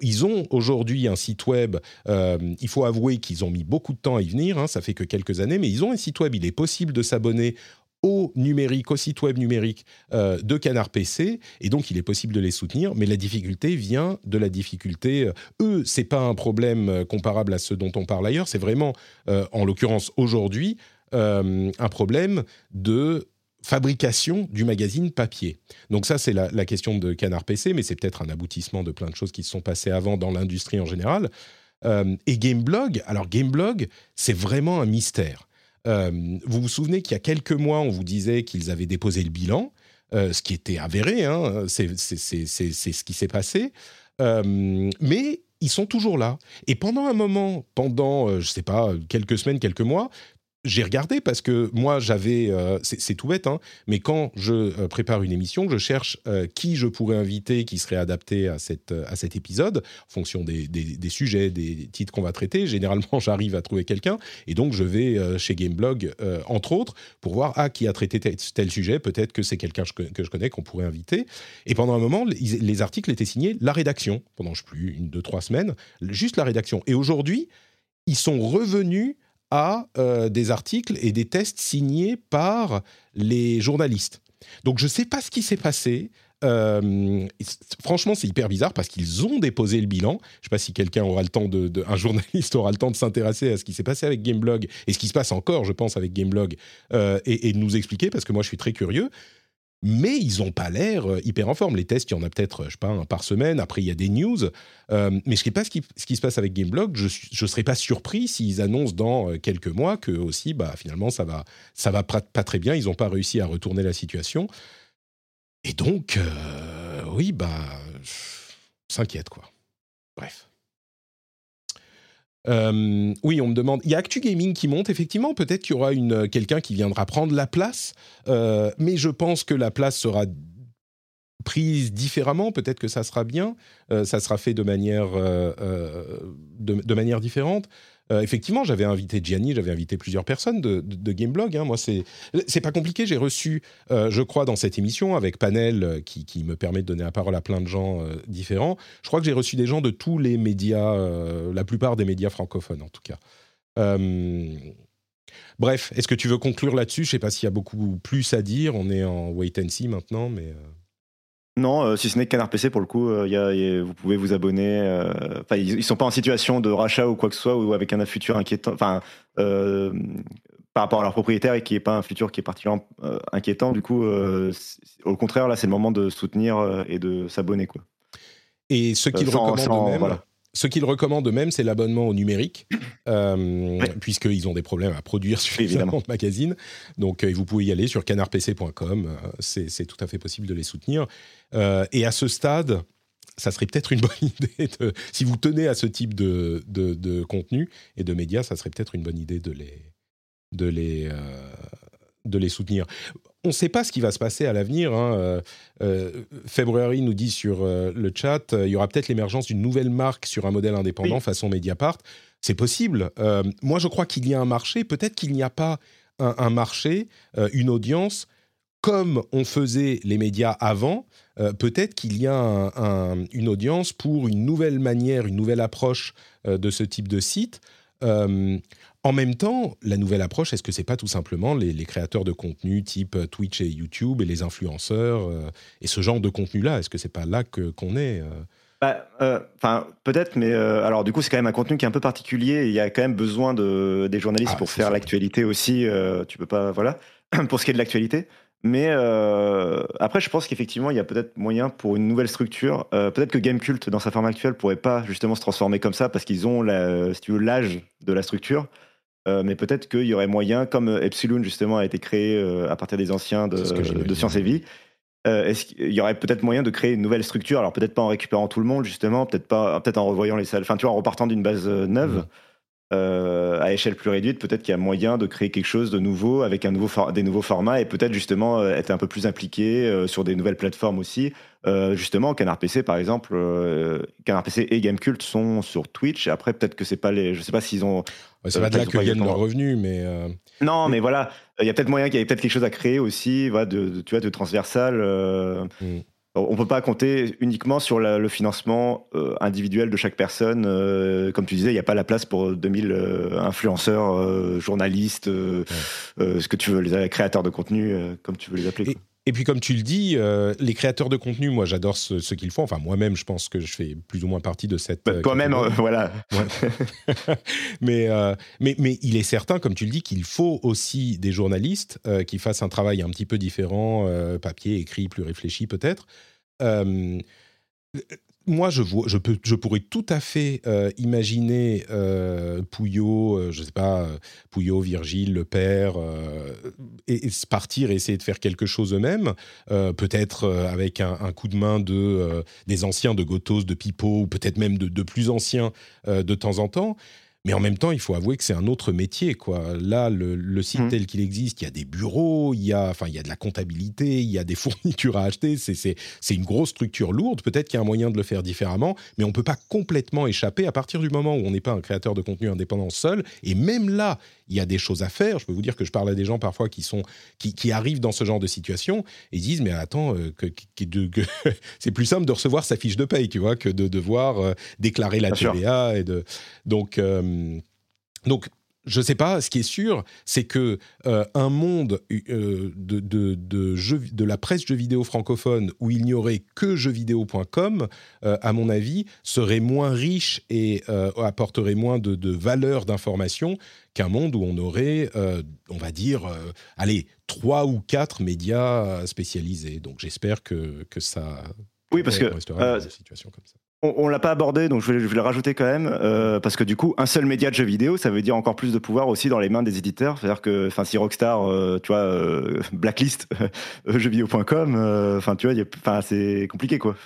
ils ont aujourd'hui un site web. Euh, il faut avouer qu'ils ont mis beaucoup de temps à y venir. Hein, ça fait que quelques années, mais ils ont un site web. Il est possible de s'abonner au numérique, au site web numérique euh, de Canard PC, et donc il est possible de les soutenir, mais la difficulté vient de la difficulté. eux, c'est pas un problème comparable à ceux dont on parle ailleurs, c'est vraiment, en l'occurrence aujourd'hui, un problème de fabrication du magazine papier. Donc ça, c'est la, question de Canard PC, mais c'est peut-être un aboutissement de plein de choses qui se sont passées avant dans l'industrie en général. Euh, et Gameblog, alors Gameblog, c'est vraiment un mystère. Euh, vous vous souvenez qu'il y a quelques mois, on vous disait qu'ils avaient déposé le bilan, euh, ce qui était avéré, hein, c'est ce qui s'est passé. mais ils sont toujours là. Et pendant un moment, pendant, je sais pas, quelques semaines, quelques mois, j'ai regardé parce que moi j'avais, euh, c'est tout bête, hein, mais quand je euh, prépare une émission, je cherche euh, qui je pourrais inviter qui serait adapté à, cette, à cet épisode, en fonction des, des, sujets, des titres qu'on va traiter. Généralement, j'arrive à trouver quelqu'un, et donc je vais chez Gameblog, entre autres, pour voir ah, qui a traité tel, sujet, peut-être que c'est quelqu'un que je connais qu'on pourrait inviter. Et pendant un moment, les, les articles étaient signés la rédaction, pendant je sais plus, une, deux, trois semaines, juste la rédaction. Et aujourd'hui, ils sont revenus à euh, des articles et des tests signés par les journalistes. Donc je ne sais pas ce qui s'est passé. Euh, franchement, c'est hyper bizarre parce qu'ils ont déposé le bilan. Je ne sais pas si quelqu'un aura le temps de, un journaliste aura le temps de s'intéresser à ce qui s'est passé avec Gameblog et ce qui se passe encore, je pense, avec Gameblog euh, et, et, de nous expliquer parce que moi, je suis très curieux mais ils n'ont pas l'air euh, hyper en forme. Les tests, il y en a peut-être, je sais pas, un par semaine. Après, il y a des news. Euh, mais je ne sais pas ce qui, se passe avec Gameblog. Je ne serais pas surpris s'ils annoncent dans euh, quelques mois que aussi, bah, finalement, ça va, ça va pas, très bien. Ils n'ont pas réussi à retourner la situation. Et donc, oui, bah, s'inquiète, quoi. Bref. Euh, oui, on me demande. Il y a Actu Gaming qui monte, effectivement. Peut-être qu'il y aura une, euh, quelqu'un qui viendra prendre la place. Euh, mais je pense que la place sera prise différemment. Peut-être que ça sera bien. ça sera fait de manière, de, manière différente. Euh, effectivement, j'avais invité Gianni, j'avais invité plusieurs personnes de, Gameblog. Hein. Moi, c'est c'est pas compliqué. J'ai reçu, euh, je crois, dans cette émission avec Panel euh, qui, me permet de donner la parole à plein de gens différents. Je crois que j'ai reçu des gens de tous les médias, la plupart des médias francophones en tout cas. Bref, est-ce que tu veux conclure là-dessus? Je sais pas s'il y a beaucoup plus à dire. On est en wait and see maintenant, mais. Non, euh, si ce n'est Canard PC, pour le coup, euh, vous pouvez vous abonner. Euh, ils, ne sont pas en situation de rachat ou quoi que ce soit, ou avec un futur inquiétant. Enfin, par rapport à leur propriétaire et qui n'est pas un futur qui est particulièrement inquiétant. Du coup, au contraire, là, c'est le moment de soutenir et de s'abonner, quoi. Et ce qu'ils recommandent même, voilà. Ce qu'ils recommandent même, c'est l'abonnement au numérique, euh, puisqu'ils ont des problèmes à produire suffisamment de magazines. Donc, euh, vous pouvez y aller sur canardpc.com. Euh, c'est tout à fait possible de les soutenir. Et à ce stade, ça serait peut-être une bonne idée, si vous tenez à ce type de, de, contenu et de médias, ça serait peut-être une bonne idée de les, de les, de les soutenir on ne sait pas ce qui va se passer à l'avenir. Hein. Euh, euh nous dit sur euh, le chat, euh, il y aura peut-être l'émergence d'une nouvelle marque sur un modèle indépendant façon Mediapart. C'est possible. moi, je crois qu'il y a un marché. Peut-être qu'il n'y a pas un, marché, une audience comme on faisait les médias avant. peut-être qu'il y a une audience pour une nouvelle manière, une nouvelle approche de ce type de site. En même temps, la nouvelle approche, est-ce que c'est pas tout simplement les, créateurs de contenu type euh, Twitch et YouTube et les influenceurs euh, et ce genre de contenu-là? Est-ce que c'est pas là que qu'on est euh? bah, Enfin, peut-être, mais alors du coup, c'est quand même un contenu qui est un peu particulier. il y a quand même besoin de des journalistes ah, pour faire l'actualité aussi. tu peux pas, voilà, pour ce qui est de l'actualité. Mais après, je pense qu'effectivement, il y a peut-être moyen pour une nouvelle structure. peut-être que Gamecult, dans sa forme actuelle, pourrait pas justement se transformer comme ça parce qu'ils ont, la, si tu veux, l'âge de la structure. Euh, mais peut-être qu'il y aurait moyen, comme euh, Epsilon justement a été créé euh, à partir des anciens de, de Sciences et Vie, est-ce qu'il y aurait peut-être moyen de créer une nouvelle structure? Alors peut-être pas en récupérant tout le monde justement, peut-être pas, peut-être en revoyant les salles, enfin tu vois, en repartant d'une base neuve. À échelle plus réduite, peut-être qu'il y a moyen de créer quelque chose de nouveau avec un nouveau des nouveaux formats et peut-être justement être un peu plus impliqué sur des nouvelles plateformes aussi. justement, Canard PC par exemple, Canard PC et Gamecult sont sur Twitch. Après, peut-être que c'est pas les, je sais pas s'ils ont c'est pas de là que viennent leurs revenus, mais. Euh, non, mais voilà, il y a peut-être moyen qu'il y ait peut-être quelque chose à créer aussi, voilà, de, tu vois, de transversal. Euh, mm. On peut pas compter uniquement sur le financement euh, individuel de chaque personne. comme tu disais, il n'y a pas la place pour 2000 influenceurs, journalistes, ce que tu veux, les créateurs de contenu, comme tu veux les appeler. Et puis, comme tu le dis, euh, les créateurs de contenu, moi, j'adore ce, qu'ils font. Enfin, moi-même, je pense que je fais plus ou moins partie de cette. Bah, euh, toi-même, euh, voilà. mais, mais, mais il est certain, comme tu le dis, qu'il faut aussi des journalistes qui fassent un travail un petit peu différent, papier, écrit, plus réfléchi peut-être moi, je, peux, je pourrais tout à fait euh, imaginer euh, Pouillot, euh, je sais pas, Pouillot, Virgile, le père, et, partir et essayer de faire quelque chose eux-mêmes, peut-être avec un, coup de main de, des anciens de Gotos, de Pipo, ou peut-être même de, de plus anciens de temps en temps. Mais en même temps, il faut avouer que c'est un autre métier. Quoi. Là, le, site mmh. tel qu'il existe, il y a des bureaux, il y a, enfin, il y a de la comptabilité, il y a des fournitures à acheter. C'est une grosse structure lourde. Peut-être qu'il y a un moyen de le faire différemment, mais on ne peut pas complètement échapper à partir du moment où on n'est pas un créateur de contenu indépendant seul. Et même là, il y a des choses à faire. Je peux vous dire que je parle à des gens parfois qui, sont, qui, arrivent dans ce genre de situation et disent Mais attends, euh, que, c'est plus simple de recevoir sa fiche de paye, tu vois, que de devoir euh, déclarer la TVA. Et de... Donc, euh, donc je ne sais pas, ce qui est sûr, c'est que euh, un monde euh, de, de, de, la presse jeux vidéo francophone où il n'y aurait que jeuxvideo.com, euh, à mon avis, serait moins riche et apporterait moins de, valeur d'information qu'un monde où on aurait, on va dire, allez, trois ou quatre médias spécialisés. Donc j'espère que, que ça... Oui, parce que... Une situation comme ça. On, ne l'a pas abordé, donc je vais, le rajouter quand même, euh, parce que du coup, un seul média de jeux vidéo, ça veut dire encore plus de pouvoir aussi dans les mains des éditeurs. C'est-à-dire que, enfin, si Rockstar, euh, tu vois, euh, blacklist jeuxvideo.com, enfin, tu vois, enfin, c'est compliqué, quoi.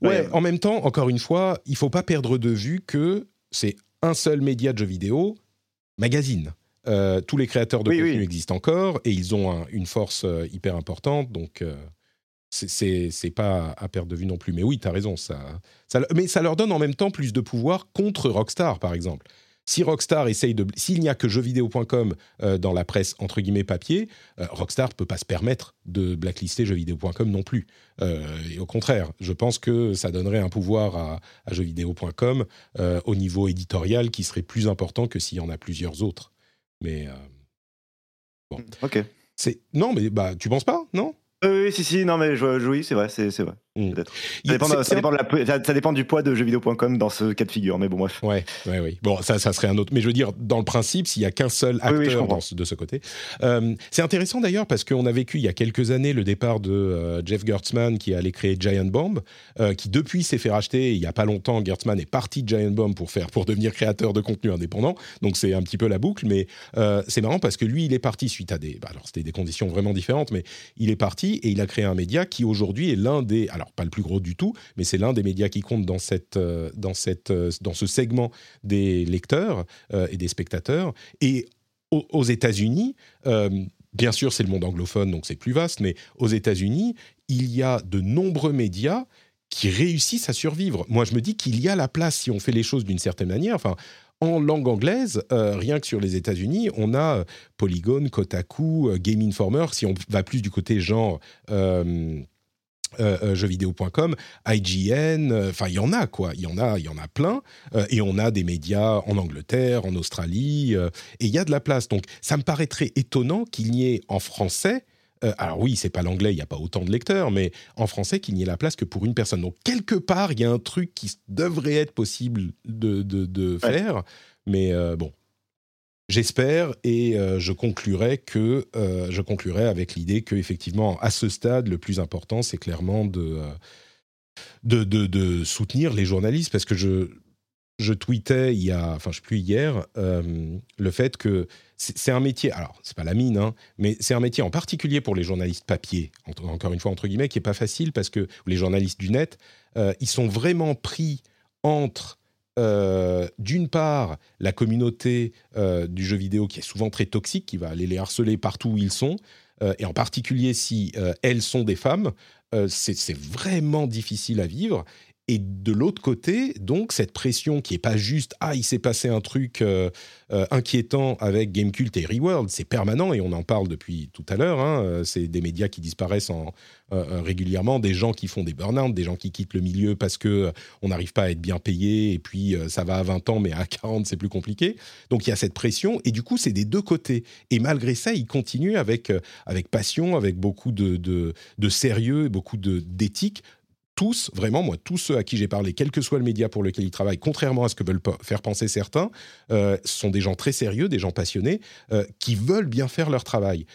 ouais, en même temps, encore une fois, il faut pas perdre de vue que c'est un seul média de jeux vidéo, magazine. tous les créateurs de contenu existent encore et ils ont une force hyper importante, donc c'est pas à perdre de vue non plus. Mais oui, tu as raison. Ça, mais ça leur donne en même temps plus de pouvoir contre Rockstar, par exemple. Si Rockstar essaye de. S'il n'y a que jeuxvideo.com euh, dans la presse, entre guillemets, papier, euh, Rockstar ne peut pas se permettre de blacklister jeuxvideo.com non plus. Euh, et au contraire, je pense que ça donnerait un pouvoir à, à jeuxvideo.com au niveau éditorial qui serait plus important que s'il y en a plusieurs autres. Mais. bon. Ok. Non, mais bah, tu penses pas, non? Oui, si, si, non, mais je, oui, c'est vrai, c'est vrai. Ça dépend, du poids de jeuxvideo.com dans ce cas de figure, mais bon, bref. Ouais, ouais, oui. Bon, ça, ça serait un autre. Mais je veux dire, dans le principe, s'il y a qu'un seul acteur de ce côté. Euh, c'est intéressant d'ailleurs parce qu'on a vécu il y a quelques années le départ de euh, Jeff Gertzman qui allait créer Giant Bomb, euh, qui depuis s'est fait racheter. Il y a pas longtemps, Gertzman est parti de Giant Bomb pour faire, pour devenir créateur de contenu indépendant. Donc c'est un petit peu la boucle, mais c'est marrant parce que lui, il est parti suite à des. Bah, alors c'était des conditions vraiment différentes, mais il est parti et il a créé un média qui aujourd'hui est l'un des. Alors pas le plus gros du tout, mais c'est l'un des médias qui compte dans, cette, euh, dans, cette, euh, dans ce segment des lecteurs euh, et des spectateurs. Et aux, États-Unis, bien sûr, c'est le monde anglophone, donc c'est plus vaste, mais aux États-Unis, il y a de nombreux médias qui réussissent à survivre. Moi, je me dis qu'il y a la place si on fait les choses d'une certaine manière. Enfin, en langue anglaise, rien que sur les États-Unis, on a Polygon, Kotaku, Game Informer. Si on va plus du côté genre euh, jeuxvideo.com, IGN, euh, enfin il y en a quoi, il y en a, il y en a plein, et on a des médias en Angleterre, en Australie, et il y a de la place. Donc ça me paraîtrait étonnant qu'il n'y ait en français, alors oui c'est pas l'anglais, il n'y a pas autant de lecteurs, mais en français qu'il n'y ait la place que pour une personne. Donc quelque part il y a un truc qui devrait être possible de, de, faire, mais bon J'espère et euh, je conclurai que euh, je conclurai avec l'idée que effectivement à ce stade le plus important c'est clairement de, euh, de, de, de soutenir les journalistes. Parce que je je tweetais il y a enfin je sais plus hier le fait que c'est un métier alors c'est pas la mine hein, mais c'est un métier en particulier pour les journalistes papier encore une fois entre guillemets qui est pas facile parce que les journalistes du net ils sont vraiment pris entre euh, d'une part, la communauté euh, du jeu vidéo qui est souvent très toxique, qui va aller les harceler partout où ils sont, euh, et en particulier si elles sont des femmes, c'est vraiment difficile à vivre. Et de l'autre côté, donc, cette pression qui n'est pas juste Ah, il s'est passé un truc euh, euh, inquiétant avec Gamecult et Reworld, c'est permanent et on en parle depuis tout à l'heure. Hein, euh, c'est des médias qui disparaissent en, régulièrement, des gens qui font des burn-out, des gens qui quittent le milieu parce que on n'arrive pas à être bien payé et puis ça va à 20 ans, mais à 40, c'est plus compliqué. Donc il y a cette pression et du coup, c'est des deux côtés. Et malgré ça, ils continuent avec, avec passion, avec beaucoup de, de, de sérieux, beaucoup d'éthique tous, vraiment, moi, tous ceux à qui j'ai parlé, quel que soit le média pour lequel ils travaillent, contrairement à ce que veulent faire penser certains, euh, sont des gens très sérieux, des gens passionnés, euh, qui veulent bien faire leur travail.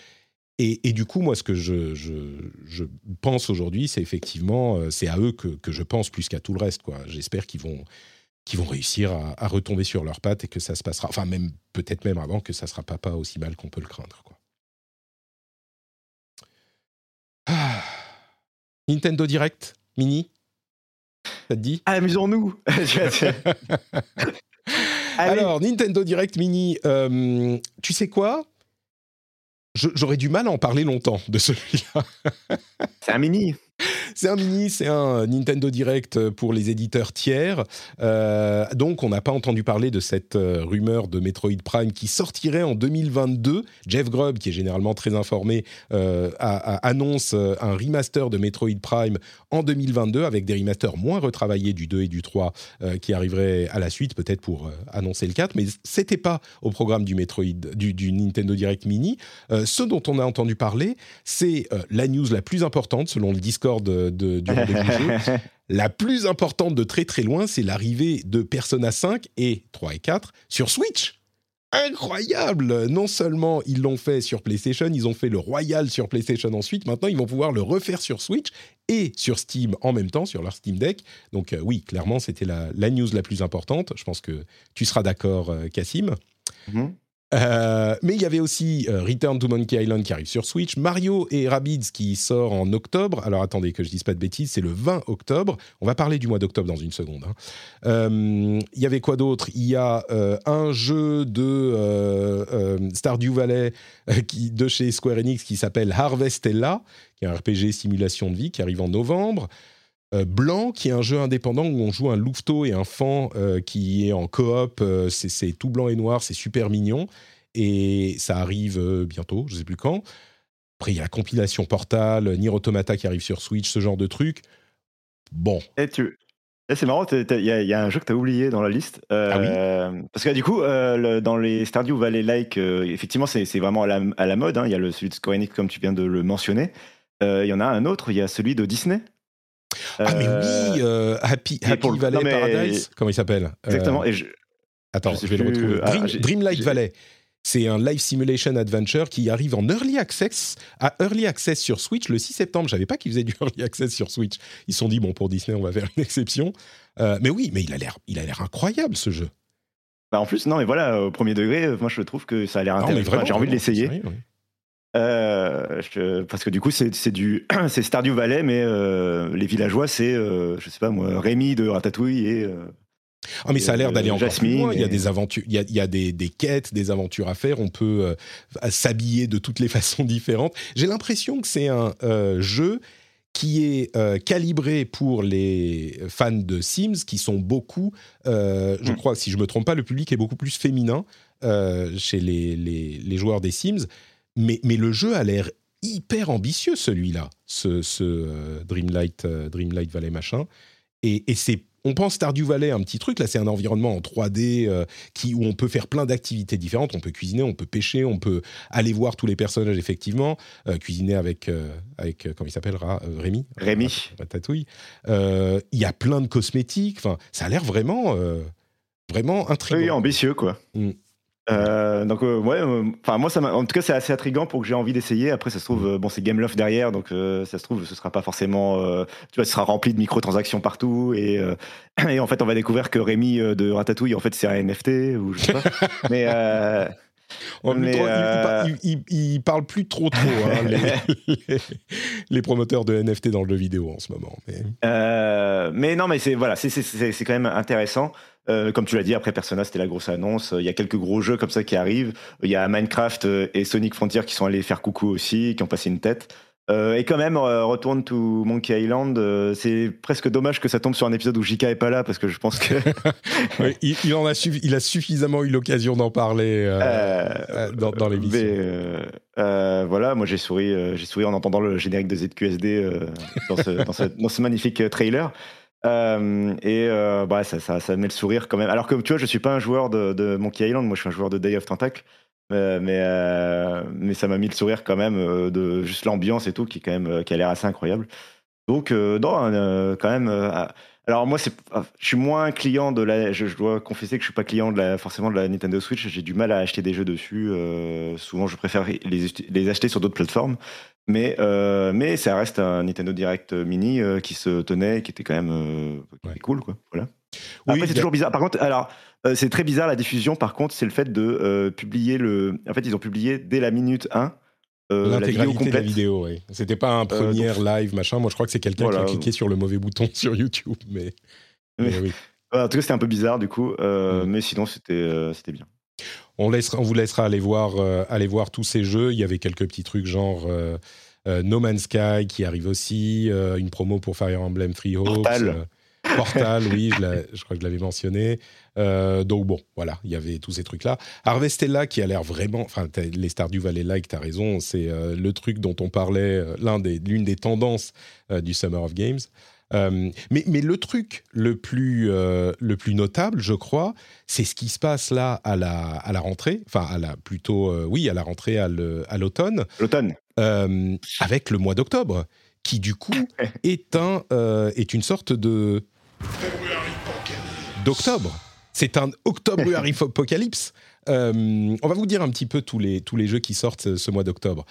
et, du coup, moi, ce que je, pense aujourd'hui, c'est effectivement, c'est à eux que, je pense plus qu'à tout le reste. Quoi. J'espère qu'ils vont, qu'ils vont réussir à, retomber sur leurs pattes et que ça se passera, enfin même peut-être même avant que ça sera pas, pas aussi mal qu'on peut le craindre. Quoi. Ah. Nintendo Direct Mini. Ça te dit? Amusons-nous. Alors, Nintendo Direct Mini, euh, tu sais quoi? J'aurais du mal à en parler longtemps de celui-là. C'est un mini c'est un mini, c'est un Nintendo Direct pour les éditeurs tiers. Euh, donc, on n'a pas entendu parler de cette euh, rumeur de Metroid Prime qui sortirait en 2022. Jeff Grubb, qui est généralement très informé, euh, annonce un remaster de Metroid Prime en 2022 avec des remasters moins retravaillés du 2 et du 3 qui arriveraient à la suite, peut-être pour annoncer le 4. Mais c'était pas au programme du Metroid, du, Nintendo Direct Mini. ce dont on a entendu parler, c'est la news la plus importante selon le Discord de, du jeu. La plus importante de très très loin, c'est l'arrivée de Persona 5 et 3 et 4 sur Switch. Incroyable Non seulement ils l'ont fait sur PlayStation, ils ont fait le Royal sur PlayStation ensuite, maintenant ils vont pouvoir le refaire sur Switch et sur Steam en même temps, sur leur Steam Deck. Donc euh, oui, clairement, c'était la, news la plus importante. Je pense que tu seras d'accord, euh, Cassim. Mhm. Euh, mais il y avait aussi euh, Return to Monkey Island qui arrive sur Switch, Mario et Rabbids qui sort en octobre. Alors attendez que je dise pas de bêtises, c'est le 20 octobre. On va parler du mois d'octobre dans une seconde. Hein. Euh, il y avait quoi d'autre? Il y a un jeu de Stardew Valley qui, de chez Square Enix qui s'appelle Harvestella, qui est un RPG simulation de vie qui arrive en novembre. Blanc, qui est un jeu indépendant où on joue un louveteau et un fan qui est en coop. c'est tout blanc et noir, c'est super mignon. Et ça arrive bientôt, je ne sais plus quand. Après, il y a la compilation Portal, Nier Automata qui arrive sur Switch, ce genre de truc. Bon. Et tu... c'est marrant, il y, a un jeu que tu as oublié dans la liste. ah oui? parce que du coup, dans les Stardew Valley-like, effectivement, c'est vraiment à la, à la mode. Hein. Il y a le, celui de Square Enix, comme tu viens de le mentionner. Il y en a un autre, il y a celui de Disney. Ah, mais oui, euh, euh, Happy, Happy Valley Paradise, comment il s'appelle Exactement. Et Attends, je, vais le retrouver. Ah, Dreamlight Valley. C'est un live simulation adventure qui arrive en early access, à early access sur Switch le 6 septembre. Je savais pas qu'ils faisaient du early access sur Switch. Ils se sont dit bon pour Disney on va faire une exception. Euh, mais oui, mais il a l'air, il a l'air incroyable ce jeu. Bah en plus non mais voilà au premier degré, moi je trouve que ça a l'air intéressant. J'ai envie de l'essayer. Euh, parce que du coup, c'est du c'est Stardew Valley, mais euh, les villageois, c'est je sais pas moi, Rémi de Ratatouille et. ah mais ça a l'air d'aller encore plus loin. Il y a des aventures, il y a, il y a des, des, quêtes, des aventures à faire. On peut s'habiller de toutes les façons différentes. J'ai l'impression que c'est un jeu qui est calibré pour les fans de Sims, qui sont beaucoup, je hmm. crois, si je me trompe pas, le public est beaucoup plus féminin chez les, les, les joueurs des Sims mais, mais le jeu a l'air hyper ambitieux, celui-là, ce, ce euh, Dreamlight, euh, Dreamlight Valley machin. Et, et c'est on pense Stardew Valley, un petit truc. Là, c'est un environnement en 3D euh, qui, où on peut faire plein d'activités différentes. On peut cuisiner, on peut pêcher, on peut aller voir tous les personnages, effectivement. cuisiner avec, avec comment il s'appellera Rémi? Rémi. Ratatouille. Il y a plein de cosmétiques. Enfin, ça a l'air vraiment, vraiment intriguant. Oui, ambitieux, quoi. Mm. Euh, donc euh, ouais, euh, enfin moi ça en tout cas c'est assez intriguant pour que j'ai envie d'essayer. Après ça se trouve bon c'est Gameloft derrière donc ça se trouve ce sera pas forcément tu vois ce sera rempli de microtransactions partout et, et en fait on va découvrir que Rémi de Ratatouille en fait c'est un NFT ou je sais pas. mais il, parle plus trop trop hein, les, les, promoteurs de NFT dans le jeu vidéo en ce moment. Mais, mais non mais c'est voilà c'est quand même intéressant. Euh, comme tu l'as dit, après Persona, c'était la grosse annonce. Il y a quelques gros jeux comme ça qui arrivent. Il y a Minecraft euh, et Sonic Frontier qui sont allés faire coucou aussi, qui ont passé une tête. Euh, et quand même, retourne to Monkey Island. c'est presque dommage que ça tombe sur un épisode où Jika est pas là parce que je pense que il, en a il a suffisamment eu l'occasion d'en parler dans, dans l'émission. voilà, moi j'ai souri, j'ai souri en entendant le générique de ZQSD dans ce, dans, ce, magnifique trailer. Euh, et euh, bah, ça, ça, ça, met le sourire quand même. Alors que tu vois, je suis pas un joueur de, de Monkey Island, moi je suis un joueur de Day of Tentacle. Euh, mais, mais ça m'a mis le sourire quand même de juste l'ambiance et tout qui, quand même, qui a l'air assez incroyable. Donc, non, quand même. alors moi, c'est, je suis moins client de la. Je, dois confesser que je suis pas client de la, forcément de la Nintendo Switch. J'ai du mal à acheter des jeux dessus. souvent, je préfère les, les acheter sur d'autres plateformes. Mais, euh, mais ça reste un Nintendo Direct Mini euh, qui se tenait, qui était quand même euh, cool. Quoi. Voilà. Après, c'est toujours bizarre. Par contre, alors, c'est très bizarre la diffusion. Par contre, c'est le fait de publier le. En fait, ils ont publié dès la minute 1 L'intégralité de la vidéo, oui. C'était pas un premier live, machin. Moi, je crois que c'est quelqu'un qui a cliqué sur le mauvais bouton sur YouTube, mais, oui. En tout cas, c'était un peu bizarre, du coup. Mm. Mais sinon, c'était c'était bien. On, laissera, on vous laissera aller voir, aller voir tous ces jeux. Il y avait quelques petits trucs genre euh, no Man's Sky qui arrive aussi, euh, une promo pour Fire Emblem Free Portal. Euh, Portal, oui, je, crois que je l'avais mentionné. Donc bon, voilà, il y avait tous ces trucs-là. Harvestella qui a l'air vraiment, enfin les Stardew Valley like, t'as raison, c'est le truc dont on parlait, l'un des, l'une des tendances du Summer of Games. mais, mais, le truc le plus, le plus notable, je crois, c'est ce qui se passe là à la, à la rentrée, enfin à la, plutôt, oui, à la rentrée à l'automne. L'automne. Euh, avec le mois d'octobre, qui du coup est, un, euh, est une sorte de... D'octobre. C'est un octobre apocalypse. Euh, on va vous dire un petit peu tous les, tous les jeux qui sortent ce, mois d'octobre.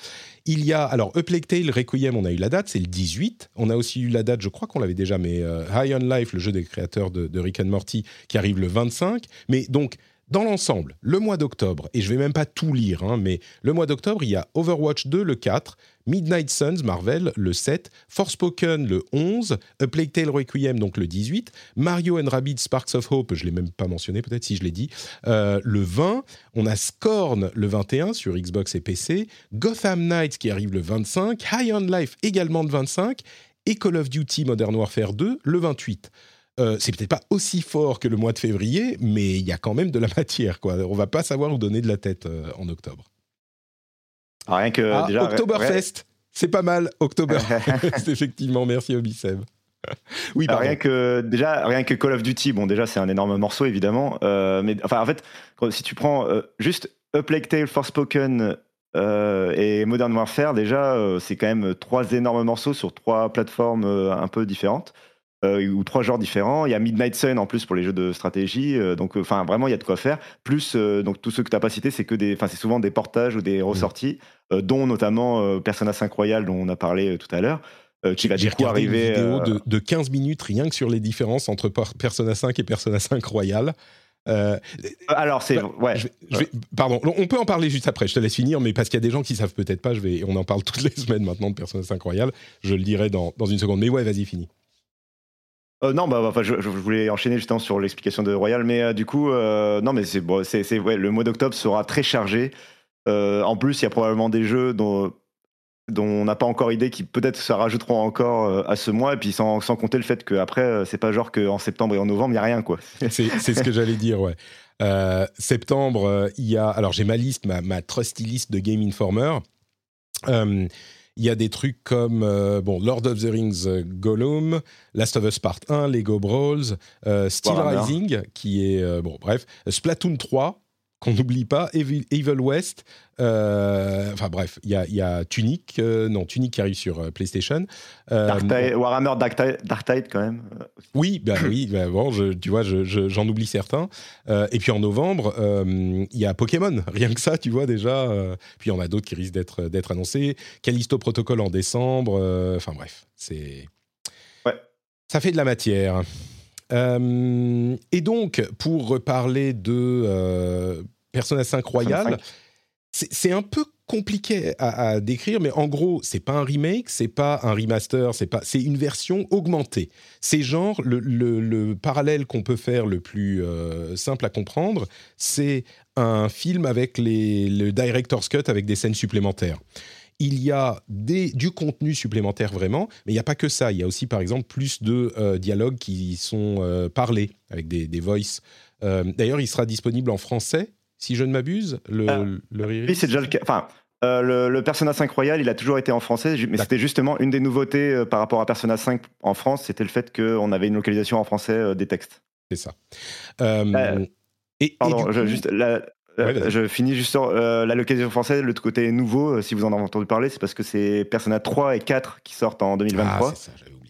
Il y a, alors, A Plague Tale Requiem, on a eu la date, c'est le 18. On a aussi eu la date, je crois qu'on l'avait déjà, mais High on Life, le jeu des créateurs de, de, Rick and Morty, qui arrive le 25. Mais donc, dans l'ensemble, le mois d'octobre, et je vais même pas tout lire, hein, mais le mois d'octobre, il y a Overwatch 2 le 4, Midnight Suns Marvel le 7, Forspoken le 11, A Plague Tale Requiem donc le 18, Mario and Rabbids Sparks of Hope, je l'ai même pas mentionné peut-être si je l'ai dit, euh, le 20, on a Scorn le 21 sur Xbox et PC, Gotham Knights qui arrive le 25, High on Life également le 25, et Call of Duty Modern Warfare 2 le 28. Euh, c'est peut-être pas aussi fort que le mois de février, mais il y a quand même de la matière. Quoi. On va pas savoir où donner de la tête euh, en octobre. Ah, rien que ah, Oktoberfest, c'est pas mal. Oktoberfest, effectivement. Merci Obiseb. oui, bah, rien que déjà rien que Call of Duty, bon déjà c'est un énorme morceau évidemment, euh, mais enfin en fait si tu prends juste A Plague Tale, Forspoken et Modern Warfare, déjà c'est quand même trois énormes morceaux sur trois plateformes un peu différentes. Euh, ou trois genres différents. Il y a Midnight Sun en plus pour les jeux de stratégie. Euh, donc, enfin, vraiment, il y a de quoi faire. Plus, euh, donc tous ceux que tu n'as pas cités, c'est que des, enfin, c'est souvent des portages ou des ressorties, dont notamment Persona 5 Royal dont on a parlé tout à l'heure. qui va du coup arriver. Une vidéo de, de, 15 minutes rien que sur les différences entre Persona 5 et Persona 5 Royal. Alors c'est bah, ouais. pardon, on peut en parler juste après. Je te laisse finir, mais parce qu'il y a des gens qui savent peut-être pas. Je vais, on en parle toutes les semaines maintenant de Persona 5 Royal. Je le dirai dans, dans une seconde. Mais ouais, vas-y, finis. Euh, non, bah, je, voulais enchaîner justement sur l'explication de Royal, mais euh, du coup, euh, non, mais c'est c'est le mois d'octobre sera très chargé. en plus, il y a probablement des jeux dont, on n'a pas encore idée qui peut-être se rajouteront encore à ce mois, et puis sans, sans compter le fait qu'après, c'est pas genre qu'en septembre et en novembre, il n'y a rien, quoi. c'est ce que j'allais dire, ouais. septembre, il y a. Alors, j'ai ma liste, ma, ma trusty list de Game Informer. Il y a des trucs comme euh, bon, Lord of the Rings euh, Gollum, Last of Us Part 1, Lego Brawls, euh, Steel Rising, qui est, bon, bref, Splatoon 3, qu'on n'oublie pas, Evil, West, euh, enfin bref, il y a, Tunic, euh, non, Tunic qui arrive sur euh, PlayStation. Warhammer Dark Tide, quand même. Oui, bah oui, bah bon, tu vois, j'en oublie certains. et puis en novembre, il y a Pokémon, rien que ça, tu vois déjà. puis il y en a d'autres qui risquent d'être annoncés. Callisto Protocol en décembre. Enfin bref, c'est. Ouais. Ça fait de la matière. Euh, et donc, pour parler de euh, Persona 5 Royal, c'est un peu compliqué à, décrire, mais en gros, c'est pas un remake, c'est pas un remaster, c'est pas, c'est une version augmentée. C'est genre le, parallèle qu'on peut faire le plus euh, simple à comprendre, c'est un film avec les, le director's cut avec des scènes supplémentaires il y a des, du contenu supplémentaire vraiment, mais il n'y a pas que ça. Il y a aussi, par exemple, plus de euh, dialogues qui sont euh, parlés avec des, des voices. Euh, d'ailleurs, il sera disponible en français, si je ne m'abuse. Le, oui, c'est déjà le cas. Enfin, le, Persona 5 Royal, il a toujours été en français, mais c'était justement une des nouveautés par rapport à Persona 5 en France, c'était le fait qu'on avait une localisation en français des textes. C'est ça. et, pardon, juste euh, je finis juste sur euh, la localisation française, le côté nouveau, euh, si vous en avez entendu parler, c'est parce que c'est Persona 3 et 4 qui sortent en 2023.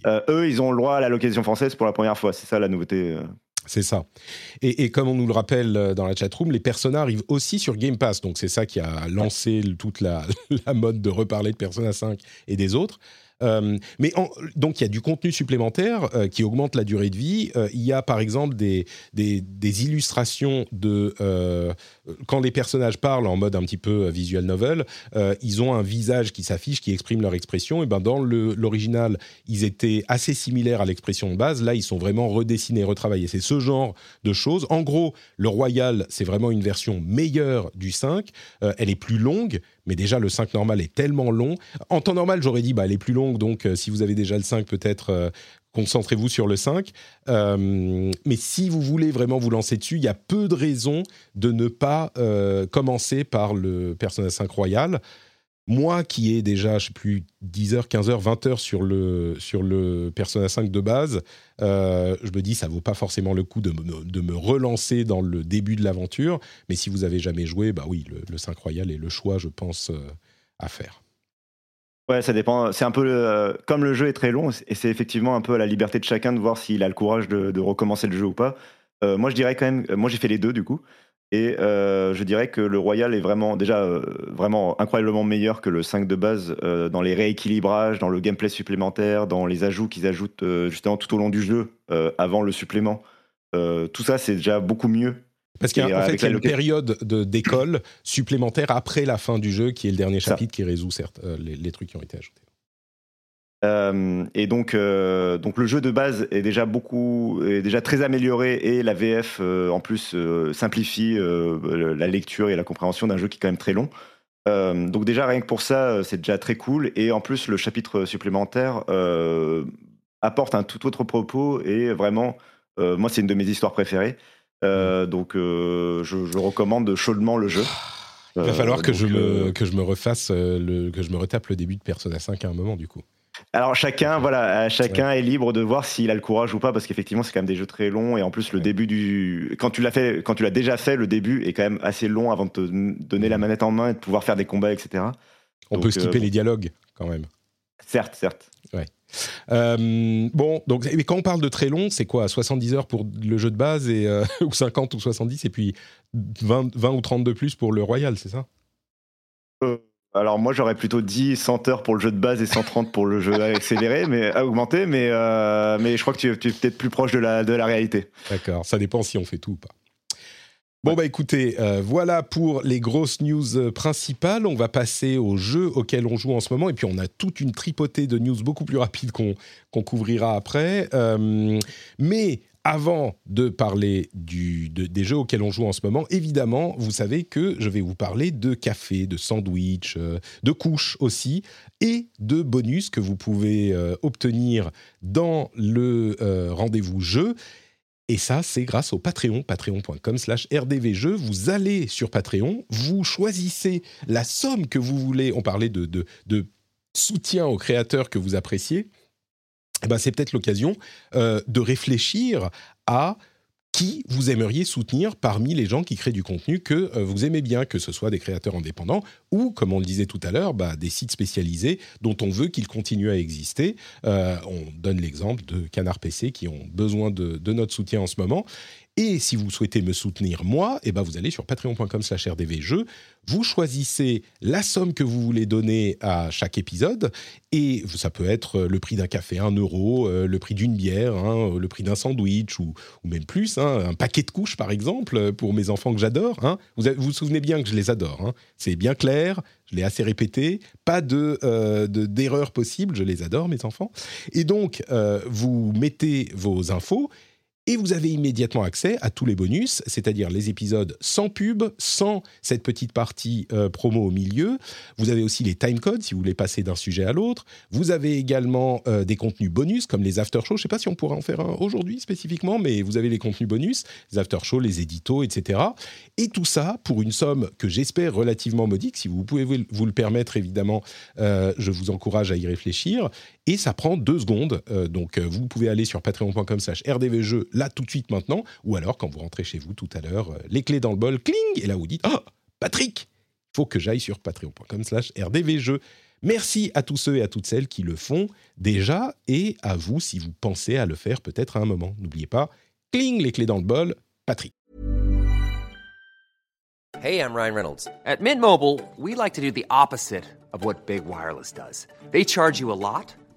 Ah, eux, ils ont le droit à la location française pour la première fois. C'est ça la nouveauté. C'est ça. Et, comme on nous le rappelle dans la chatroom, les Persona arrivent aussi sur Game Pass. Donc c'est ça qui a lancé toute la, la, mode de reparler de Persona 5 et des autres. Euh, mais donc il y a du contenu supplémentaire euh, qui augmente la durée de vie. Euh, il y a par exemple des, illustrations de quand les personnages parlent en mode un petit peu visual novel, ils ont un visage qui s'affiche, qui exprime leur expression. Et ben dans l'original, ils étaient assez similaires à l'expression de base. Là, ils sont vraiment redessinés, retravaillés. C'est ce genre de choses. En gros, le Royal, c'est vraiment une version meilleure du 5. elle est plus longue, mais déjà le 5 normal est tellement long. En temps normal, j'aurais dit, bah, elle est plus longue, donc euh, si vous avez déjà le 5, peut-être euh, concentrez-vous sur le 5. Euh, mais si vous voulez vraiment vous lancer dessus, il y a peu de raisons de ne pas commencer par le Persona 5 Royal moi qui ai déjà, je sais plus, 10 heures, 15 heures, 20 heures sur le, sur le Persona 5 de base, je me dis ça vaut pas forcément le coup de me, de me relancer dans le début de l'aventure. Mais si vous avez jamais joué, bah oui, le, le 5 Royal est le choix, je pense, à faire. Ouais, ça dépend. C'est un peu euh, comme le jeu est très long, et c'est effectivement un peu à la liberté de chacun de voir s'il a le courage de, recommencer le jeu ou pas. moi, je dirais quand même, moi j'ai fait les deux du coup. Et euh, je dirais que le Royal est vraiment déjà euh, vraiment incroyablement meilleur que le 5 de base euh, dans les rééquilibrages, dans le gameplay supplémentaire, dans les ajouts qu'ils ajoutent justement tout au long du jeu avant le supplément. tout ça, c'est déjà beaucoup mieux. Parce qu'en fait, il y a une période d'école supplémentaire après la fin du jeu, qui est le dernier chapitre qui résout certes les trucs qui ont été ajoutés. Euh, et donc, euh, donc le jeu de base est déjà beaucoup, est déjà très amélioré et la VF euh, en plus simplifie la lecture et la compréhension d'un jeu qui est quand même très long. donc déjà rien que pour ça, c'est déjà très cool. Et en plus, le chapitre supplémentaire apporte un tout autre propos et vraiment, moi c'est une de mes histoires préférées. Donc je, je, recommande chaudement le jeu. Il va falloir que, je me, que je me refasse, le, que je me retape le début de Persona 5 à un moment du coup. Alors chacun, voilà, chacun est libre de voir s'il a le courage ou pas, parce qu'effectivement c'est quand même des jeux très longs et en plus le début du, quand tu l'as fait, quand tu l'as déjà fait, le début est quand même assez long avant de te donner la manette en main et de pouvoir faire des combats, etc. On peut skipper euh, les dialogues quand même. Certes, certes. Ouais. Euh, bon, donc mais quand on parle de très long, c'est quoi 70 heures pour le jeu de base et euh, ou 50 ou 70 et puis 20, 20 ou 30 de plus pour le Royal, c'est ça? Alors moi j'aurais plutôt dit 100 heures pour le jeu de base et 130 pour le jeu accéléré, mais à augmenter, mais, euh, mais je crois que tu, es peut-être plus proche de la, de la réalité. D'accord, ça dépend si on fait tout ou pas. Bon bah écoutez, euh, voilà pour les grosses news euh, principales. On va passer aux jeux auxquels on joue en ce moment, et puis on a toute une tripotée de news beaucoup plus rapides qu'on couvrira après. mais avant de parler des jeux auxquels on joue en ce moment, évidemment, vous savez que je vais vous parler de café, de sandwich, euh, de couches aussi, et de bonus que vous pouvez euh, obtenir dans le euh, rendez-vous jeu. Et ça, c'est grâce au Patreon, patreon.com slash rdvjeux. Vous allez sur Patreon, vous choisissez la somme que vous voulez. On parlait de, soutien aux créateurs que vous appréciez eh ben, c'est peut-être l'occasion euh, de réfléchir à qui vous aimeriez soutenir parmi les gens qui créent du contenu que euh, vous aimez bien, que ce soit des créateurs indépendants ou, comme on le disait tout à l'heure, bah, des sites spécialisés dont on veut qu'ils continuent à exister. Euh, on donne l'exemple de Canard PC qui ont besoin de, de, notre soutien en ce moment. Et si vous souhaitez me soutenir moi, eh ben vous allez sur patreon.com slash rdvjeux, vous choisissez la somme que vous voulez donner à chaque épisode, et ça peut être le prix d'un café, un euro, euh, le prix d'une bière, hein, le prix d'un sandwich, ou, même plus, hein, un paquet de couches par exemple, pour mes enfants que j'adore. Hein. Vous, vous souvenez bien que je les adore, c'est bien clair, je l'ai assez répété, pas de euh, d'erreur possible, je les adore mes enfants. Et donc, euh, vous mettez vos infos et vous avez immédiatement accès à tous les bonus, c'est-à-dire les épisodes sans pub, sans cette petite partie euh, promo au milieu. Vous avez aussi les timecodes si vous voulez passer d'un sujet à l'autre. Vous avez également euh, des contenus bonus comme les after shows. Je ne sais pas si on pourrait en faire un aujourd'hui spécifiquement, mais vous avez les contenus bonus, les after shows, les éditos, etc. Et tout ça pour une somme que j'espère relativement modique. Si vous pouvez vous le permettre, évidemment, euh, je vous encourage à y réfléchir. Et ça prend deux secondes. donc vous pouvez aller sur patreon.com/slash rdvjeux là tout de suite maintenant, ou alors quand vous rentrez chez vous tout à l'heure, euh, les clés dans le bol, cling, et là vous dites, oh, Patrick, il faut que j'aille sur patreon.com slash rdvjeux. Merci à tous ceux et à toutes celles qui le font déjà et à vous si vous pensez à le faire peut-être à un moment. N'oubliez pas, cling les clés dans le bol, Patrick. Hey, I'm Ryan Reynolds. At Mint Mobile, we like to do the opposite of what Big Wireless does. They charge you a lot,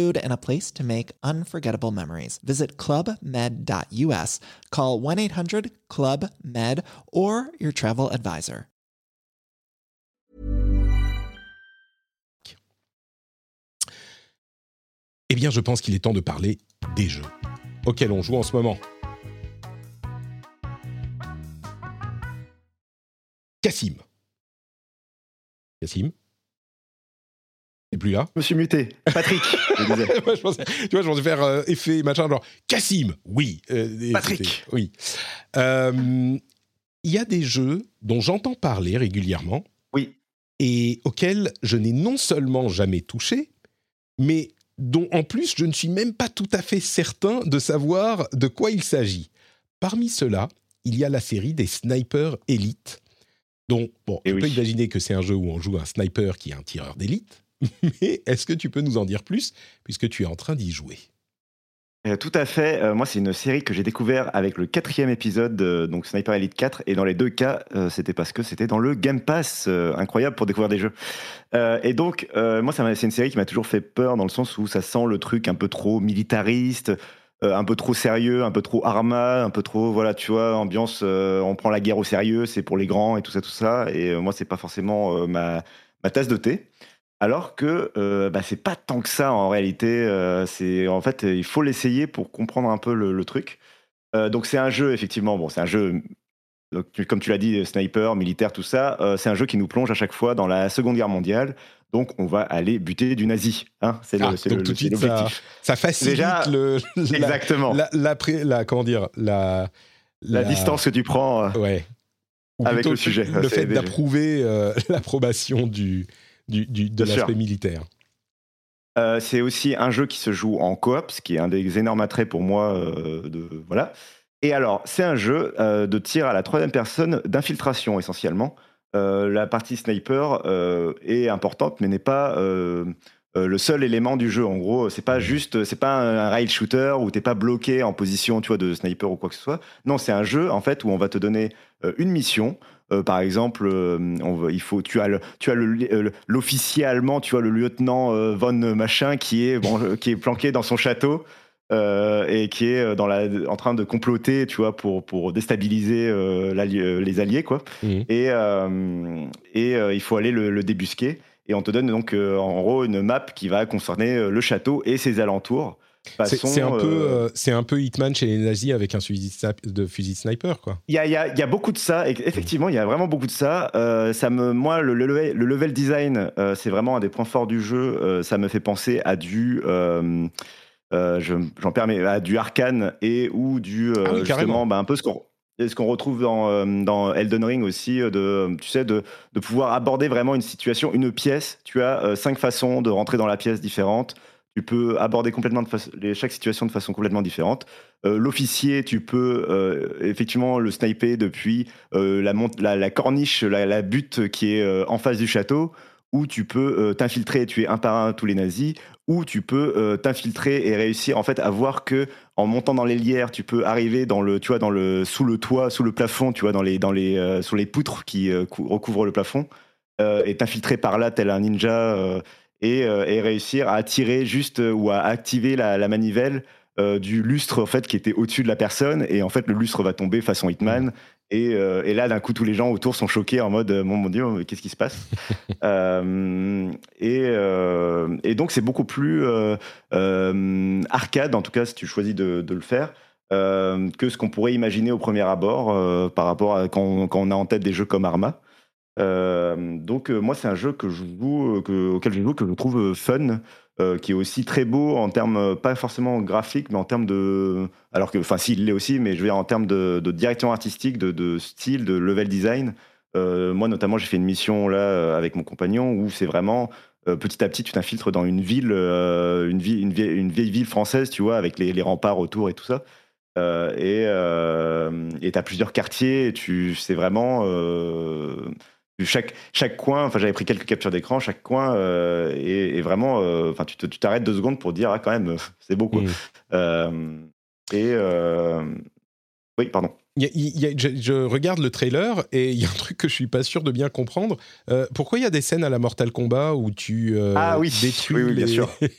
and a place to make unforgettable memories. Visit clubmed.us, call 1 800 Club Med, or your travel advisor. Eh bien, je pense qu'il est temps de parler des jeux auxquels on joue en ce moment. Cassim. Cassim T'es plus là Je me suis muté. Patrick, je disais. Moi, je pensais- tu vois, je pensais faire euh, effet machin, genre Cassim, oui. euh, Patrick. Oui. Euh, Il y a des jeux dont j'entends parler régulièrement Oui. et auxquels je n'ai non seulement jamais touché, mais dont en plus je ne suis même pas tout à fait certain de savoir de quoi il s'agit. Parmi ceux-là, il y a la série des Sniper Elite, dont, bon, Eh je oui. peux imaginer que c'est un jeu où on joue un sniper qui est un tireur d'élite, mais est-ce que tu peux nous en dire plus, puisque tu es en train d'y jouer? Euh, tout à fait. Euh, moi, c'est une série que j'ai découvert avec le quatrième épisode, de, donc Sniper Elite 4. Et dans les deux cas, euh, c'était parce que c'était dans le Game Pass. incroyable pour découvrir des jeux. Et donc, moi, c'est une série qui m'a toujours fait peur dans le sens où ça sent le truc un peu trop militariste. un peu trop sérieux, un peu trop arma, un peu trop, voilà, tu vois, ambiance, on prend la guerre au sérieux, c'est pour les grands et tout ça, tout ça. Et moi, c'est pas forcément ma tasse de thé. Alors que euh, bah, c'est pas tant que ça en réalité. euh, c'est en fait il faut l'essayer pour comprendre un peu le, le truc. Euh, donc c'est un jeu effectivement. Bon, c'est un jeu donc, tu- comme tu l'as dit, sniper, militaire, tout ça. euh, c'est un jeu qui nous plonge à chaque fois dans la Seconde Guerre mondiale. Donc on va aller buter du nazi. Hein, c'est le- Ah, donc le- tout de suite, ça-. Ça facilite Déjà, le, la, Exactement. La, la, la, la- comment dire, la, distance que tu prends. Ouais. Ou Avec le sujet, Le fait d'approuver euh, l'approbation du, du, du- de l'aspect militaire. Euh, c'est aussi un jeu qui se joue en coop, ce qui est un des énormes attraits pour moi. euh, de, voilà. Et alors, c'est un jeu euh, de tir à la troisième personne d'infiltration essentiellement. La partie sniper est importante, mais n'est pas le seul élément du jeu. En gros, c'est pas juste, c'est pas un, un rail shooter où t'es pas bloqué en position, tu vois, de sniper ou quoi que ce soit. Non, c'est un jeu en fait où on va te donner une mission. Euh, par exemple, euh, on il faut, tu as le, tu as le- le- l'officier allemand, tu vois le lieutenant euh, von machin qui est, bon, euh, qui est planqué dans son château euh, et qui est euh, dans la, en train de comploter, tu vois, pour, pour déstabiliser euh, euh, les alliés, quoi. Mhm. Et, euh, et euh, il faut aller le, le débusquer. Et on te donne donc euh, en gros une map qui va concerner euh, le château et ses alentours. C'est Façon, c'est un, peu, euh, euh, c'est un peu Hitman chez les nazis avec un fusil de fusil de sniper, quoi. Il y a, il y a- il y a beaucoup de ça, et effectivement, il y a vraiment beaucoup de ça. Euh, ça me, moi, le, le level, le level design, euh, c'est vraiment un des points forts du jeu. Euh, ça me fait penser à du, euh, euh, je- j'en permets, à du Arcane et ou du euh, Ah oui, carrément. justement, bah, un peu ce qu'on ce qu'on retrouve dans, dans Elden Ring aussi, de, tu sais, de, de pouvoir aborder vraiment une situation, une pièce. Tu as euh, cinq façons de rentrer dans la pièce différentes. Tu peux aborder complètement chaque situation de façon complètement différente. Euh, L'officier, tu peux euh, effectivement le sniper depuis euh, la, corniche, la, butte qui est en face du château, ou tu peux t'infiltrer et tuer un par un tous les nazis, ou tu peux t'infiltrer et réussir en fait à voir que en montant dans les lières, tu peux arriver dans le, tu vois, dans le, sous le toit, sous le plafond, tu vois, dans les, dans les, sous les poutres qui cou- recouvrent le plafond, et t'infiltrer par là tel un ninja et, euh, et réussir à tirer juste euh, ou à activer la, la manivelle du lustre en fait qui était au-dessus de la personne. Et en fait le lustre va tomber façon Hitman. Et, et là d'un coup tous les gens autour sont choqués en mode mon, mon dieu qu'est-ce qui se passe et, et, donc c'est beaucoup plus arcade en tout cas si tu choisis de, de le faire que ce qu'on pourrait imaginer au premier abord par rapport à quand, quand, on a en tête des jeux comme Arma donc moi c'est un jeu que je joue que, auquel je joue que je trouve fun euh, qui est aussi très beau en termes, euh, pas forcément graphiques, mais en termes de. Alors que, enfin, si, il l'est aussi, mais je veux dire en termes de, direction artistique, de, style, de level design. Euh, moi, notamment, j'ai fait une mission là avec mon compagnon où c'est vraiment. petit à petit, tu t'infiltres dans une ville, une, ville une, vieille, ville française, tu vois, avec les, remparts autour et tout ça. et tu as plusieurs quartiers, tu, c'est vraiment chaque, chaque coin, enfin j'avais pris quelques captures d'écran, chaque coin euh, est, vraiment, euh, enfin tu t'arrêtes deux secondes pour dire ah quand même c'est beaucoup. Mmh. Euh, et oui pardon je, regarde le trailer et il y a un truc que je suis pas sûr de bien comprendre. Euh, pourquoi il y a des scènes à la Mortal Kombat où tu euh, ah, oui. détruis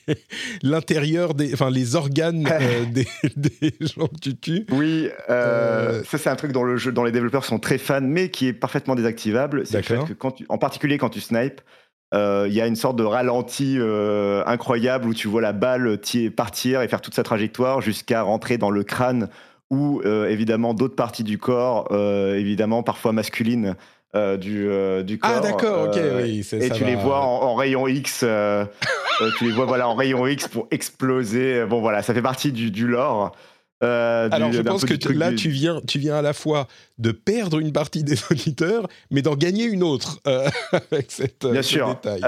l'intérieur des, enfin les organes euh, des, gens que tu tues Oui, ça c'est un truc dont le jeu, dont les développeurs sont très fans, mais qui est parfaitement désactivable. C'est que quand tu, en particulier quand tu snipes, il y a une sorte de ralenti incroyable où tu vois la balle partir et faire toute sa trajectoire jusqu'à rentrer dans le crâne ou euh, évidemment d'autres parties du corps, euh, évidemment parfois masculines. Euh, du, du ah, corps. Ah d'accord, ok, oui. Et tu les vois en, rayon X, tu les vois voilà en rayon X pour exploser. Bon voilà, ça fait partie du, du lore. Alors je pense que là tu viens, tu viens à la fois de perdre une partie des auditeurs, mais d'en gagner une autre avec cette, Bien sûr. détail.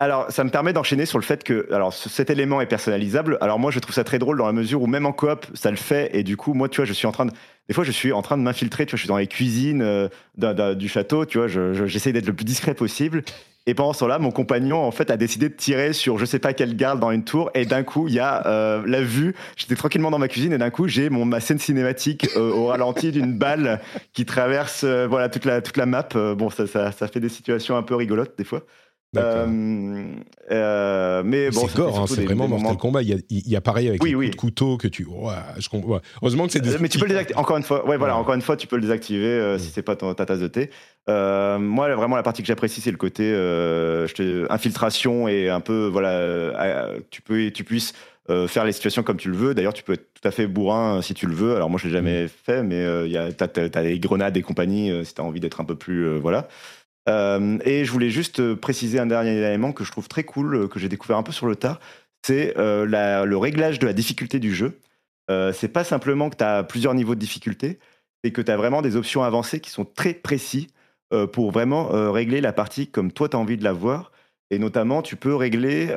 Alors, ça me permet d'enchaîner sur le fait que, alors, cet élément est personnalisable. Alors moi, je trouve ça très drôle dans la mesure où même en coop, ça le fait. Et du coup, moi, tu vois, je suis en train de, des fois, je suis en train de m'infiltrer. Tu vois, je suis dans les cuisines euh, du château. Tu vois, j'essaie d'être le plus discret possible. Et pendant ce temps-là, mon compagnon, en fait, a décidé de tirer sur je sais pas quelle garde dans une tour. Et d'un coup, il y a euh, la vue. J'étais tranquillement dans ma cuisine et d'un coup, j'ai mon ma scène cinématique euh, au ralenti d'une balle qui traverse voilà toute la toute la map. bon, ça, ça, ça fait des situations un peu rigolotes des fois. Euh, euh, mais bon, c'est gore, hein, c'est vraiment Mortal Kombat. Il y, a, il y a pareil avec oui, les de couteau que tu. je Heureusement que c'est. Euh, mais tu peux le désactiver. Encore une fois, ouais, voilà. Encore une fois, tu peux le désactiver euh, mm. si c'est pas ta tasse de thé. moi, vraiment, la partie que j'apprécie, c'est le côté infiltration et un peu, voilà, tu peux, tu puisses faire les situations comme tu le veux. D'ailleurs, tu peux être tout à fait bourrin si tu le veux. Alors moi, je l'ai jamais mm. fait, mais t'as, as, des grenades et compagnie si tu as envie d'être un peu plus, voilà. Euh, et je voulais juste préciser un dernier élément que je trouve très cool, euh, que j'ai découvert un peu sur le tard, c'est euh, le réglage de la difficulté du jeu. c'est pas simplement que tu as plusieurs niveaux de difficulté, c'est que tu as vraiment des options avancées qui sont très précis pour vraiment régler la partie comme toi tu as envie de la voir. Et notamment, tu peux régler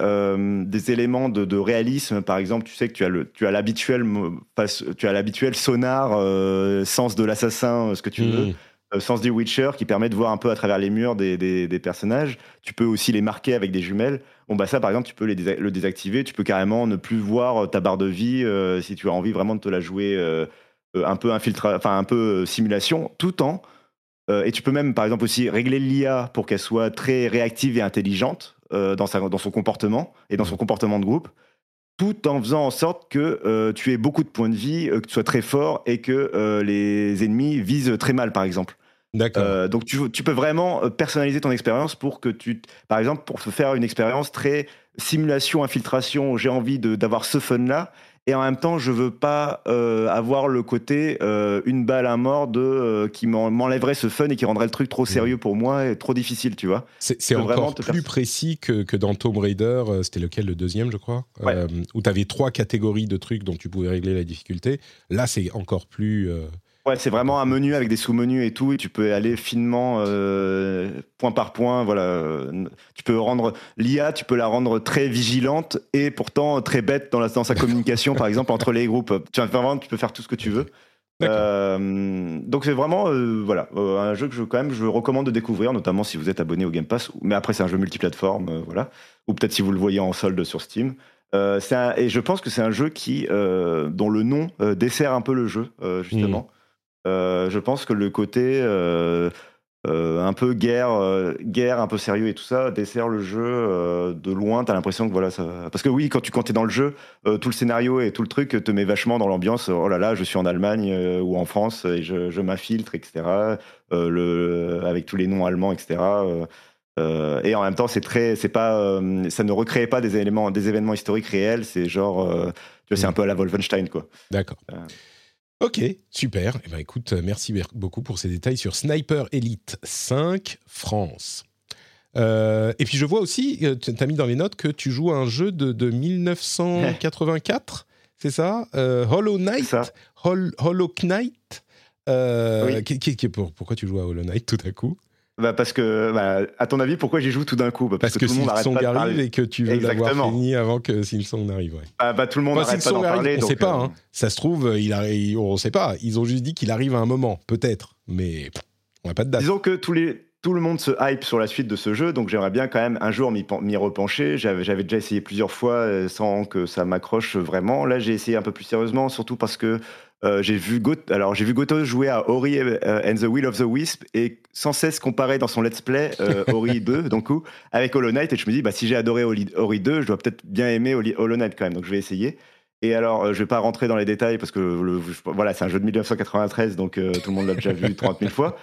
des éléments de, réalisme. Par exemple, tu sais que tu as le, tu as l'habituel, tu as l'habituel sonar, sens de l'assassin, ce que tu veux. Mmh. Euh, sens du Witcher qui permet de voir un peu à travers les murs des, des, personnages. Tu peux aussi les marquer avec des jumelles. Bon, bah ça, par exemple, tu peux les le désactiver. Tu peux carrément ne plus voir ta barre de vie euh, si tu as envie vraiment de te la jouer euh, un peu infiltra enfin un peu simulation, tout en et tu peux même, par exemple, aussi régler l'IA pour qu'elle soit très réactive et intelligente dans, sa, dans son comportement et dans son comportement de groupe tout en faisant en sorte que tu aies beaucoup de points de vie, que tu sois très fort et que les ennemis visent très mal, par exemple. Euh, donc tu, tu, peux vraiment euh, personnaliser ton expérience pour que tu, par exemple, pour faire une expérience très simulation, infiltration. J'ai envie d'avoir ce fun là. Et en même temps, je veux pas euh, avoir le côté une balle à mort de qui m'enlèverait ce fun et qui rendrait le truc trop sérieux pour moi et trop difficile, tu vois. C'est encore plus précis que, que, dans Tomb Raider. C'était lequel le deuxième, je crois, où tu avais trois catégories de trucs dont tu pouvais régler la difficulté. Là, c'est encore plus Ouais, c'est vraiment un menu avec des sous-menus et tout, et tu peux aller finement, euh, point par point. Voilà, tu peux rendre l'IA, tu peux la rendre très vigilante et pourtant très bête dans, la, dans sa communication, par exemple entre les groupes. Tu, vraiment, tu peux faire tout ce que tu veux. Euh, donc c'est vraiment euh, voilà un jeu que je quand même je recommande de découvrir, notamment si vous êtes abonné au Game Pass. Mais après c'est un jeu multiplateforme, voilà, ou peut-être si vous le voyez en solde sur Steam. et je pense que c'est un jeu qui dont le nom dessert un peu le jeu justement. Hmm. Euh, je pense que le côté euh, euh, un peu guerre, guerre, un peu sérieux et tout ça, dessert le jeu de loin. T'as l'impression que voilà, ça. Parce que oui, quand tu quand es dans le jeu, tout le scénario et tout le truc te met vachement dans l'ambiance. Oh là là, je suis en Allemagne ou en France et je, je m'infiltre, etc. Le, avec tous les noms allemands, etc. Euh, et en même temps, c'est très, c'est pas, euh, ça ne recrée pas des éléments, des événements historiques réels. C'est genre, euh, tu vois, c'est un peu à la Wolfenstein, quoi. D'accord. Ok, super. Eh ben, écoute, euh, merci beaucoup pour ces détails sur Sniper Elite 5 France. Euh, et puis je vois aussi, euh, tu as mis dans les notes que tu joues à un jeu de, de 1984, c'est ça? Euh, Hollow Knight? Ça. Hol- Hollow Knight? Euh, Oui. qui- qui- qui- pour- Pourquoi tu joues à Hollow Knight tout à coup? Bah parce que, bah, à ton avis, pourquoi j'y joue tout d'un coup? Bah, Parce, que, tout le monde arrête Silksong pas de arrive parler. et que tu veux l'avoir fini avant que Silksong n'arrive. Ouais. Bah, bah, tout le monde Enfin, arrête pas d'en arrive, parler. on ne sait pas. euh, hein. Ça se trouve, il arrive, on ne sait pas. Ils ont juste dit qu'il arrive à un moment, peut-être. Mais on n'a pas de date. Disons que tous les, tout le monde se hype sur la suite de ce jeu, donc j'aimerais bien quand même un jour m'y pen- m'y repencher. J'avais j'avais déjà essayé plusieurs fois euh, sans que ça m'accroche vraiment. Là, j'ai essayé un peu plus sérieusement, surtout parce que euh, j'ai vu Got alors j'ai vu Goto jouer à Ori euh, and the Will of the Wisp et sans cesse comparer dans son let's play euh, Ori 2 donc avec Hollow Knight et je me dis bah si j'ai adoré Ori 2, je dois peut-être bien aimer Hollow Knight quand même. Donc je vais essayer. Et alors, euh, je vais pas rentrer dans les détails parce que le- je- voilà, c'est un jeu de 1993, donc euh, tout le monde l'a déjà vu 30 000 fois.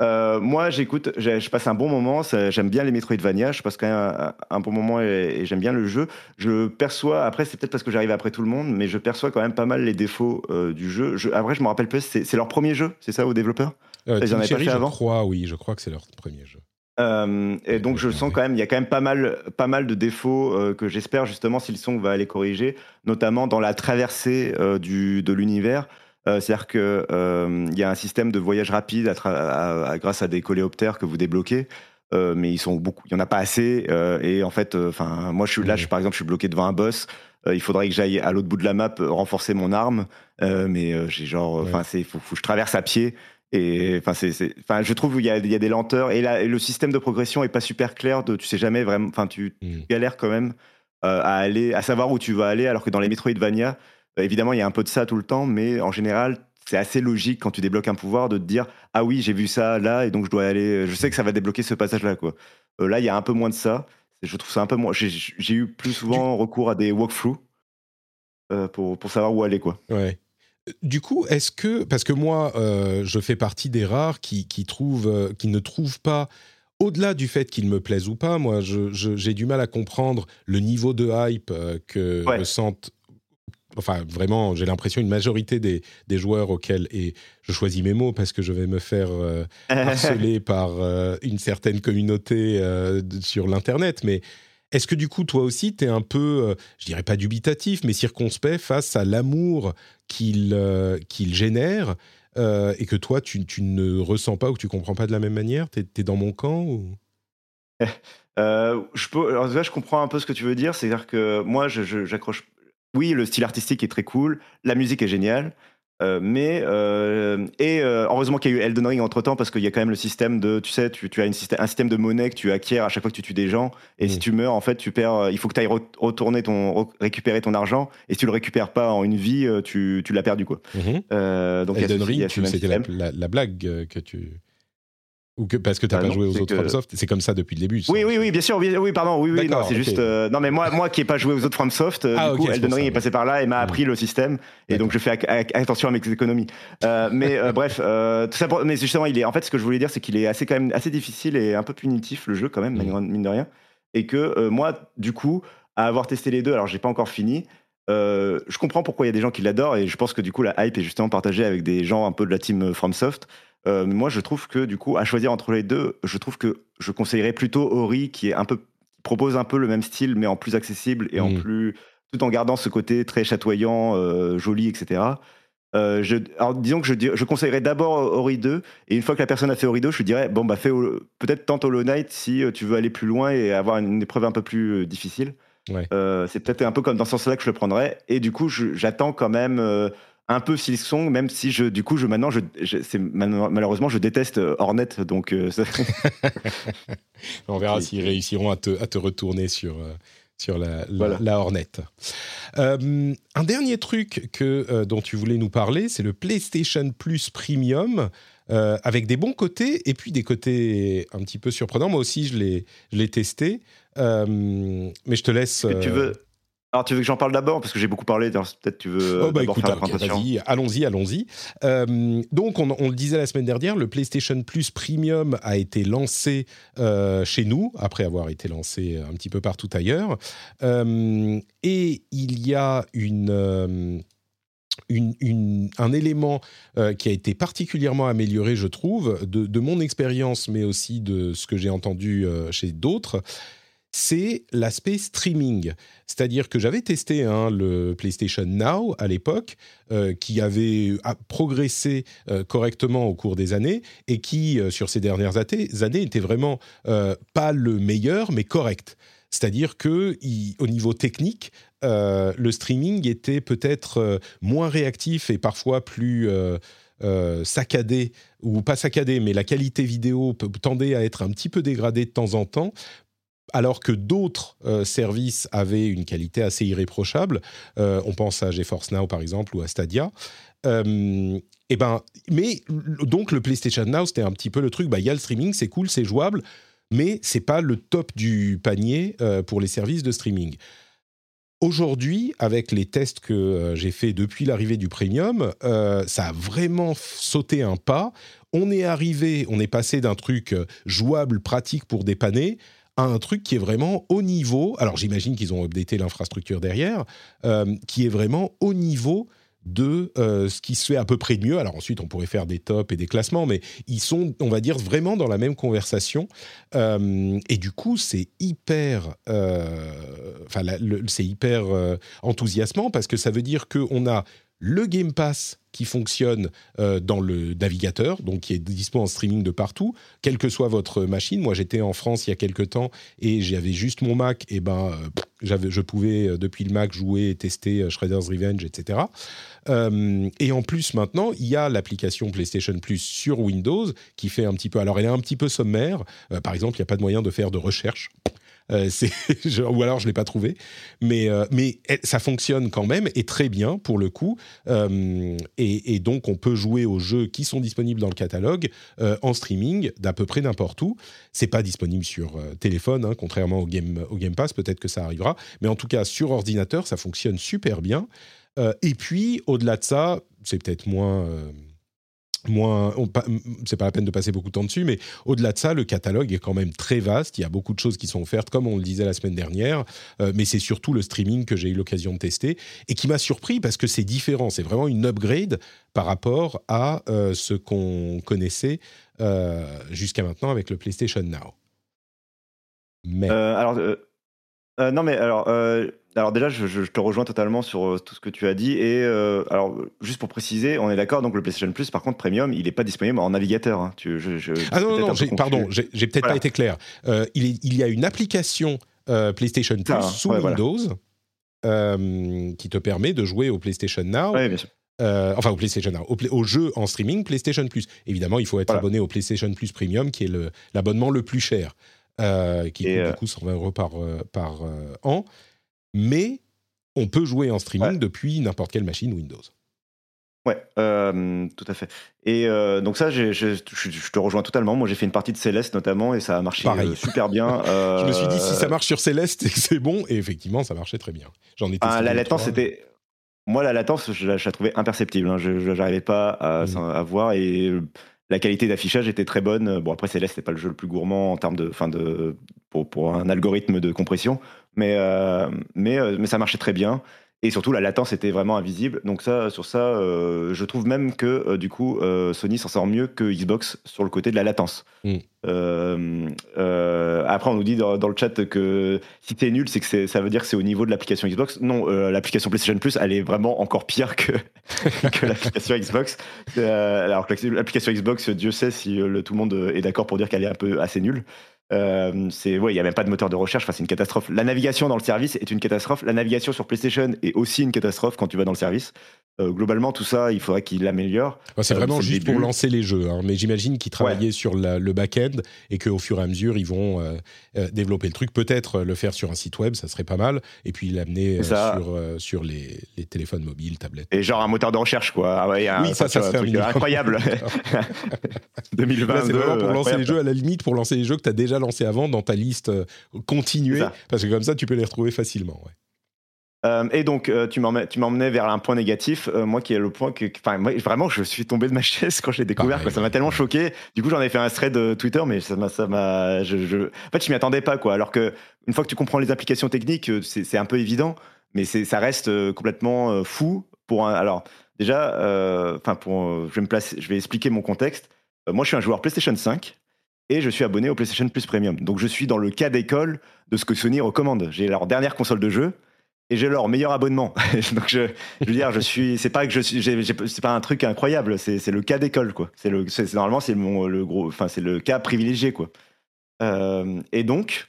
Euh, moi, j'écoute, je passe un bon moment. J'aime bien les Metroidvania. Je passe quand même un, un bon moment et, et j'aime bien le jeu. Je perçois, après, c'est peut-être parce que j'arrive après tout le monde, mais je perçois quand même pas mal les défauts du jeu. Je, après, je me rappelle pas, c'est leur premier jeu, c'est ça, aux développeurs? Ils en avaient pas fait je avant? crois, oui, je crois que c'est leur premier jeu. Euh, et donc je sens quand même, il y a quand même pas mal, pas mal de défauts euh, que j'espère justement Silsong va aller corriger, notamment dans la traversée euh, du, de l'univers. C'est-à-dire que euh, il y a un système de voyage rapide à tra- à- à- grâce à des coléoptères que vous débloquez. mais ils sont beaucoup, il y en a pas assez. et en fait, enfin, moi, je suis là, Mhm. je, par exemple, je suis bloqué devant un boss. il faudrait que j'aille à l'autre bout de la map renforcer mon arme, mais j'ai genre, enfin, Ouais. c'est, faut, faut que je traverse à pied. Et enfin, c'est, c'est- enfin, je trouve qu'il y a, il y a des lenteurs et, le système de progression est pas super clair. De, tu sais jamais vraiment, enfin, tu Mm. galères quand même euh, à aller, à savoir où tu vas aller, alors que dans les Metroidvania, euh, évidemment, il y a un peu de ça tout le temps, mais en général, c'est assez logique quand tu débloques un pouvoir de te dire ah oui, j'ai vu ça là et donc je dois aller, je sais que ça va débloquer ce passage-là quoi. Euh, là, il y a un peu moins de ça. Je trouve ça un peu moins. J'ai, j'ai eu plus souvent recours à des walkthroughs euh, pour, pour savoir où aller quoi. Ouais. Du coup, est-ce que parce que moi, euh, je fais partie des rares qui, qui trouvent, euh, qui ne trouvent pas, au-delà du fait qu'il me plaise ou pas, moi, j'ai du mal à comprendre le niveau de hype euh, que Ouais. ressentent. Enfin, vraiment, j'ai l'impression une majorité des, des joueurs auxquels et je choisis mes mots parce que je vais me faire harcelé par une certaine communauté sur l'internet, mais est-ce que du coup, toi aussi, tu es un peu, euh, je dirais pas dubitatif, mais circonspect face à l'amour qu'il euh, qu'il génère euh, et que toi, tu, tu ne ressens pas ou que tu comprends pas de la même manière? Tu es, dans mon camp ou... Je alors déjà, je comprends un peu ce que tu veux dire. C'est-à-dire que moi, j'accroche. Oui, le style artistique est très cool, la musique est géniale, euh, mais euh, et euh, heureusement qu'il y a eu Elden Ring entre temps parce qu'il y a quand même le système de, tu sais, tu, tu as une système, un système de monnaie que tu acquiers à chaque fois que tu tues des gens, et Mm. si tu meurs, en fait, tu perds. Il faut que tu ailles retourner ton, re- récupérer ton argent, et si tu le récupères pas en une vie, tu, tu l'as perdu quoi. Euh, donc Elden Ring, c'était la, blague que tu... Ou que, parce que tu n'as Ah pas non, joué aux autres que- FromSoft, c'est comme ça depuis le début. Oui, oui, oui, bien sûr, oui, oui, pardon, oui, oui, c'est juste, euh, non, mais moi, moi qui n'ai pas joué aux autres FromSoft, euh, Ah, du coup, c'est Elden Ring est passé par là et m'a appris le système, et donc je fais attention à mes économies. Euh, mais euh, bref, tout ça, pour- mais justement, il est, en fait, ce que je voulais dire, c'est qu'il est assez quand même assez difficile et un peu punitif le jeu quand même, Mm. mine de rien, et que moi, du coup, à avoir testé les deux, alors j'ai pas encore fini. Euh, je comprends pourquoi il y a des gens qui l'adorent et je pense que du coup la hype est justement partagée avec des gens un peu de la team FromSoft. Euh, moi, je trouve que du coup, à choisir entre les deux, je trouve que je conseillerais plutôt Ori, qui est un peu qui propose un peu le même style, mais en plus accessible et en Mhm. plus tout en gardant ce côté très chatoyant, euh, joli, etc. Euh, je, alors disons que je, je conseillerais d'abord Ori 2 et une fois que la personne a fait Ori 2, je lui dirais bon bah fais peut-être tente Hollow Knight si euh, tu veux aller plus loin et avoir une épreuve un peu plus euh, difficile. Ouais. Euh, c'est peut-être un peu comme dans ce sens-là que je le prendrais et du coup j'attends quand même euh, un peu Silksong même si je du coup je maintenant je, je- malheureusement je déteste euh, Hornet donc euh, ça- On verra s'ils réussiront à te, à te retourner sur, sur la, la, Hornet. Un dernier truc que, dont tu voulais nous parler, c'est le PlayStation Plus Premium, euh, avec des bons côtés et puis des côtés un petit peu surprenants. Moi aussi, je l'ai testé, mais je te laisse... tu veux alors, tu veux que j'en parle d'abord? Parce que j'ai beaucoup parlé, peut-être tu veux oh, bah, écoute, faire la présentation. allons-y, allons-y. Euh, donc, on, le disait la semaine dernière, le PlayStation Plus Premium a été lancé euh, chez nous, après avoir été lancé un petit peu partout ailleurs. Euh, et il y a une... Une, un élément qui a été particulièrement amélioré, je trouve, de, de mon expérience, mais aussi de ce que j'ai entendu chez d'autres, c'est l'aspect streaming. C'est-à-dire que j'avais testé hein, le PlayStation Now à l'époque, euh, qui avait progressé euh, correctement au cours des années et qui, euh, sur ces dernières années, était vraiment pas le meilleur, mais correct. C'est-à-dire que, au niveau technique, le streaming était peut-être moins réactif et parfois plus saccadé, ou pas saccadé, mais la qualité vidéo tendait à être un petit peu dégradée de temps en temps, alors que d'autres euh, services avaient une qualité assez irréprochable. Euh, on pense à GeForce Now par exemple ou à Stadia. Euh, et ben, mais donc le PlayStation Now c'était un petit peu le truc. Bah il y a le streaming, c'est cool, c'est jouable, mais c'est pas le top du panier pour les services de streaming. Aujourd'hui, avec les tests que j'ai fait depuis l'arrivée du premium, ça a vraiment sauté un pas. On est arrivé, on est passé d'un truc jouable, pratique pour dépanner, à un truc qui est vraiment au niveau, alors j'imagine qu'ils ont updaté l'infrastructure derrière, euh, qui est vraiment au niveau de euh, ce qui se fait à peu près de mieux. Alors ensuite, on pourrait faire des tops et des classements, mais ils sont, on va dire, vraiment dans la même conversation. Euh, et du coup, c'est hyper, c'est hyper enthousiasmant parce que ça veut dire qu'on a le Game Pass qui fonctionne euh, dans le navigateur, donc qui est dispo en streaming de partout, quelle que soit votre machine. Moi, j'étais en France il y a quelques temps et j'avais juste mon Mac, et ben, euh, je pouvais euh, depuis le Mac jouer et tester Shredder's Revenge, etc. et en plus, maintenant, il y a l'application PlayStation Plus sur Windows qui fait un petit peu. Alors, elle est un petit peu sommaire. par exemple, il n'y a pas de moyen de faire de recherche. Euh, ou alors je l'ai pas trouvé, mais euh, mais ça fonctionne quand même et très bien pour le coup. Euh, et, donc on peut jouer aux jeux qui sont disponibles dans le catalogue en streaming d'à peu près n'importe où. C'est pas disponible sur téléphone, hein, contrairement au Game au Game Pass. Peut-être que ça arrivera, mais en tout cas sur ordinateur ça fonctionne super bien. et puis au-delà de ça, c'est peut-être moins c'est pas la peine de passer beaucoup de temps dessus, mais au-delà de ça, le catalogue est quand même très vaste. Il y a beaucoup de choses qui sont offertes, comme on le disait la semaine dernière, euh, mais c'est surtout le streaming que j'ai eu l'occasion de tester et qui m'a surpris parce que c'est différent. C'est vraiment une upgrade par rapport à euh, ce qu'on connaissait euh, jusqu'à maintenant avec le PlayStation Now. Mais non, mais alors alors déjà, je, te rejoins totalement sur euh, tout ce que tu as dit. Et euh, alors, juste pour préciser, on est d'accord, donc le PlayStation Plus, par contre, Premium, il n'est pas disponible en navigateur. Hein. Tu, ah non, non, pardon, j'ai peut-être pas été clair. Euh, il, il, y a une application PlayStation Plus ah, sous Windows qui te permet de jouer au PlayStation Now. Oui, bien sûr. enfin, au PlayStation Now, au, jeu en streaming PlayStation Plus. Évidemment, il faut être abonné au PlayStation Plus Premium, qui est l'abonnement le, plus cher, qui coûte du coup 120 euros par, par an mais on peut jouer en streaming depuis n'importe quelle machine Windows. Ouais, euh, tout à fait. Et euh, donc ça, je, te rejoins totalement. Moi, j'ai fait une partie de Céleste notamment et ça a marché euh, super bien. je me suis dit si ça marche sur Céleste, c'est bon. Et effectivement, ça marchait très bien. J'en ai ah, la latence. Moi, la latence, je la, trouvais imperceptible. Hein. Je n'arrivais pas à, mmh. à, voir et la qualité d'affichage était très bonne. Bon, après, Céleste, n'est pas le jeu le plus gourmand en termes de, fin de, pour, pour un algorithme de compression, mais, euh, mais, euh, mais ça marchait très bien. Et surtout, la latence était vraiment invisible. Donc ça, sur ça, euh, je trouve même que du coup, Sony s'en sort mieux que Xbox sur le côté de la latence. Mm. après, on nous dit dans, le chat que si t'es nul, c'est que ça veut dire que c'est au niveau de l'application Xbox. Non, l'application PlayStation Plus, elle est vraiment encore pire que, que l'application Xbox. alors que l'application Xbox, Dieu sait si tout le monde est d'accord pour dire qu'elle est un peu assez nulle. Euh, c'est ouais, il y a même pas de moteur de recherche. Enfin, c'est une catastrophe. La navigation dans le service est une catastrophe. La navigation sur PlayStation est aussi une catastrophe quand tu vas dans le service. Euh, globalement, tout ça, il faudrait qu'il l'améliore. c'est Euh, vraiment juste pour lancer les jeux, hein, mais j'imagine qu'ils travaillaient sur la- le back-end et qu'au fur et à mesure, ils vont développer le truc. Peut-être le faire sur un site web, ça serait pas mal, et puis l'amener ça. sur, sur les, les téléphones mobiles, tablettes. Et genre un moteur de recherche, quoi. Ah ouais, un- Oui, ça, enfin, ça minimum. incroyable. 2022. Là, c'est vraiment pour lancer incroyable. les jeux, à la limite, pour lancer les jeux que tu as déjà lancés avant dans ta liste euh, continuée, parce que comme ça, tu peux les retrouver facilement. ouais. Euh, et donc, euh, tu m'emmenais vers un point négatif, euh, moi qui est le point que. Enfin, moi, vraiment, je suis tombé de ma chaise quand je l'ai découvert. Pareil, quoi. Ça m'a tellement choqué. Du coup, j'en ai fait un thread de Twitter, mais ça m'a. ça m'a- je, je- En fait, je m'y attendais pas, quoi. Alors que, une fois que tu comprends les applications techniques, c'est un peu évident, mais ça reste complètement fou. Pour un... Alors, déjà, enfin, pour, je, vais me placer, je vais expliquer mon contexte. Moi, je suis un joueur PlayStation 5 et je suis abonné au PlayStation Plus Premium. Donc, je suis dans le cas d'école de ce que Sony recommande. J'ai leur dernière console de jeu et j'ai leur meilleur abonnement. Donc je, veux dire, je suis, c'est pas un truc incroyable, c'est le cas d'école quoi. C'est le, c'est c'est- normalement c'est le gros, enfin c'est le cas privilégié quoi. Euh, et donc,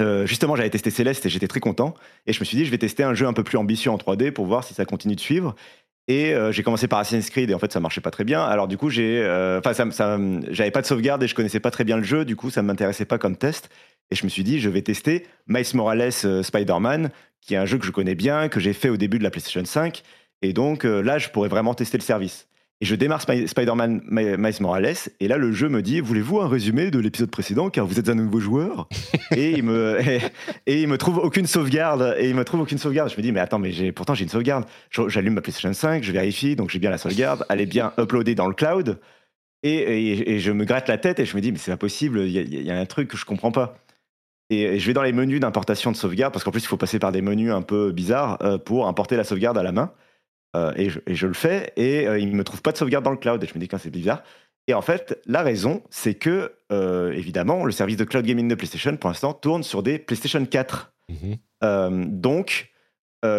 euh, justement, j'avais testé Céleste et j'étais très content. Et je me suis dit, je vais tester un jeu un peu plus ambitieux en 3D pour voir si ça continue de suivre. Et euh, j'ai commencé par Assassin's Creed et en fait ça marchait pas très bien. Alors du coup j'ai, euh, enfin ça, ça- j'avais pas de sauvegarde et je connaissais pas très bien le jeu. Du coup ça m'intéressait pas comme test. Et je me suis dit je vais tester Miles Morales euh, Spider-Man, qui est un jeu que je connais bien, que j'ai fait au début de la PlayStation 5. Et donc là je pourrais vraiment tester le service. Et je démarre Spi- Spider-Man Mi- Miles Morales et là le jeu me dit voulez-vous un résumé de l'épisode précédent car vous êtes un nouveau joueur et il me et, et il me trouve aucune sauvegarde et il me trouve aucune sauvegarde. Je me dis mais attends mais pourtant j'ai une sauvegarde. J'allume ma PlayStation 5, je vérifie donc j'ai bien la sauvegarde, elle est bien uploadée dans le cloud et, et- et je me gratte la tête et je me dis mais c'est pas possible, il y, y a un truc que je comprends pas. Et, et je vais dans les menus d'importation de sauvegarde parce qu'en plus il faut passer par des menus un peu bizarres euh, pour importer la sauvegarde à la main. Euh, et, je, et je le fais et euh, il me trouve pas de sauvegarde dans le cloud et je me dis que c'est bizarre. Et en fait, la raison, c'est que, euh, évidemment, le service de cloud gaming de PlayStation, pour l'instant, tourne sur des PlayStation 4. Mhm. Donc,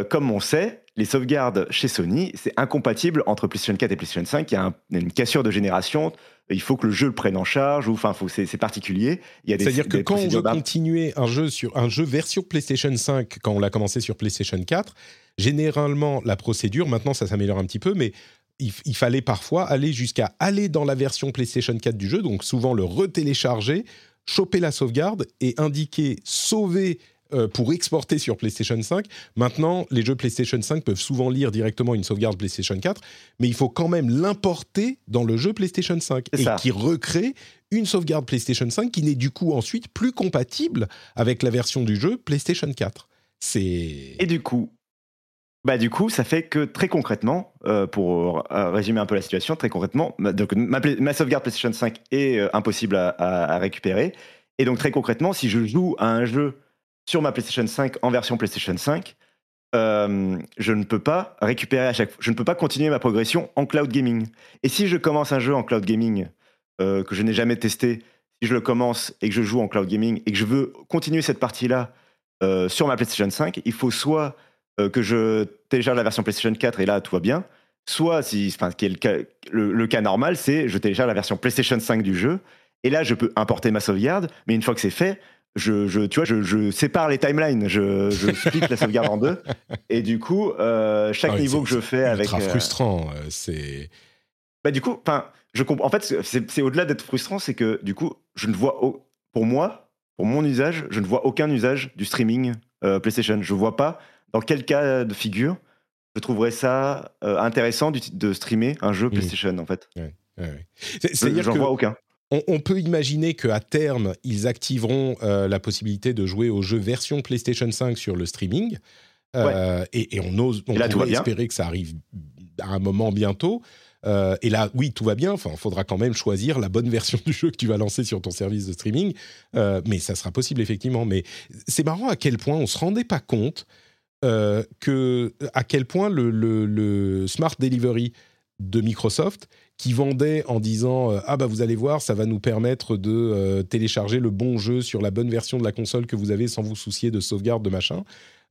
comme on sait, les sauvegardes chez Sony, c'est incompatible entre PlayStation 4 et PlayStation 5. Il y a un- une cassure de génération. Il faut que le jeu le prenne en charge. Ou enfin, c'est particulier. C'est-à-dire que des quand on veut continuer un jeu sur un jeu version PlayStation 5, quand on l'a commencé sur PlayStation 4, généralement la procédure, maintenant ça s'améliore un petit peu, mais il, il fallait parfois aller jusqu'à aller dans la version PlayStation 4 du jeu, donc souvent le retélécharger, choper la sauvegarde et indiquer sauver euh, pour exporter sur PlayStation 5. Maintenant, les jeux PlayStation 5 peuvent souvent lire directement une sauvegarde PlayStation 4, mais il faut quand même l'importer dans le jeu PlayStation 5 C'est et qui recrée une sauvegarde PlayStation 5 qui n'est du coup ensuite plus compatible avec la version du jeu PlayStation 4. C'est Et du coup, bah du coup, ça fait que très concrètement, euh, pour euh, résumer un peu la situation, très concrètement, ma, donc, ma, sauvegarde PlayStation 5 est euh, impossible à, récupérer. Et donc très concrètement, si je joue à un jeu sur ma PlayStation 5 en version PlayStation 5, euh, je ne peux pas récupérer à chaque fois, je ne peux pas continuer ma progression en cloud gaming. Et si je commence un jeu en cloud gaming que je n'ai jamais testé, si je le commence et que je joue en cloud gaming et que je veux continuer cette partie-là sur ma PlayStation 5, il faut soit euh, que je télécharge la version PlayStation 4 et là tout va bien, soit, si, enfin, qui est le, cas, le, le cas normal, c'est je télécharge la version PlayStation 5 du jeu et là je peux importer ma sauvegarde, mais une fois que c'est fait, je, je, tu vois, je, je sépare les timelines, je, je split la sauvegarde en deux et du coup, euh, chaque Ah niveau c'est- que je fais c'est avec. ultra euh, frustrant. euh, C'est bah du coup, enfin, je comprends. En fait, c'est c'est au-delà d'être frustrant, c'est que du coup, je ne vois, au- pour moi, pour mon usage, je ne vois aucun usage du streaming euh, PlayStation. Je vois pas dans quel cas de figure je trouverais ça euh, intéressant de streamer un jeu Mm. PlayStation en fait? ouais, C'est-à-dire que vois aucun. on, on peut imaginer qu'à terme, ils activeront euh, la possibilité de jouer aux jeux version PlayStation 5 sur le streaming. Euh, et, et on ose, on là, pourrait espérer que ça arrive à un moment bientôt. Et là, oui, tout va bien. Enfin, il faudra quand même choisir la bonne version du jeu que tu vas lancer sur ton service de streaming. Mais ça sera possible, effectivement. Mais c'est marrant à quel point on ne se rendait pas compte euh, que, à quel point le, Smart Delivery de Microsoft, qui vendait en disant euh, Ah, bah vous allez voir, ça va nous permettre de euh, télécharger le bon jeu sur la bonne version de la console que vous avez sans vous soucier de sauvegarde, de machin.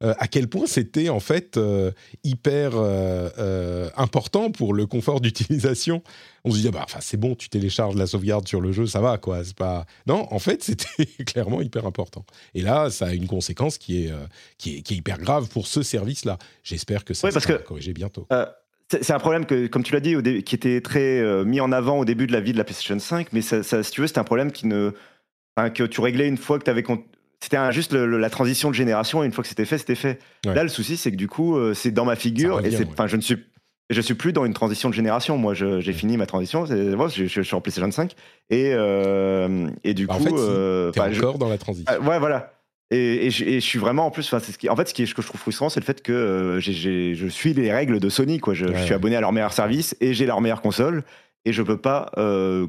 Euh, à quel point c'était en fait euh, hyper euh, important pour le confort d'utilisation. On se dit, ah bah, c'est bon, tu télécharges la sauvegarde sur le jeu, ça va, quoi. C'est pas... Non, en fait, c'était clairement hyper important. Et là, ça a une conséquence qui est, qui est, qui est hyper grave pour ce service-là. J'espère que ça parce sera que- corrigé bientôt. C'est c'est un problème que, comme tu l'as dit, au qui était très euh, mis en avant au début de la vie de la PlayStation 5, mais ça, ça, si tu veux, c'était un problème qui ne, que tu réglais une fois que tu avais. C'était juste le- le- la transition de génération, et une fois que c'était fait, c'était fait. Ouais. Là, le souci, c'est que du coup, euh, c'est dans ma figure, revient, et ouais. enfin, je ne suis, je suis plus dans une transition de génération. Moi, j'ai fini ma transition. moi, je, je suis en PlayStation 5, et euh, et du Bah, en coup, fait, si, euh, T'es enfin, je- encore dans la transition. ah, ouais, voilà. Et, et je, et je suis vraiment en plus, ce qui, en fait, ce, qui ce que je trouve frustrant, c'est le fait que euh, je suis les règles de Sony, quoi. Je, Ouais, suis ouais. abonné à leur meilleur service et j'ai leur meilleure console et je peux pas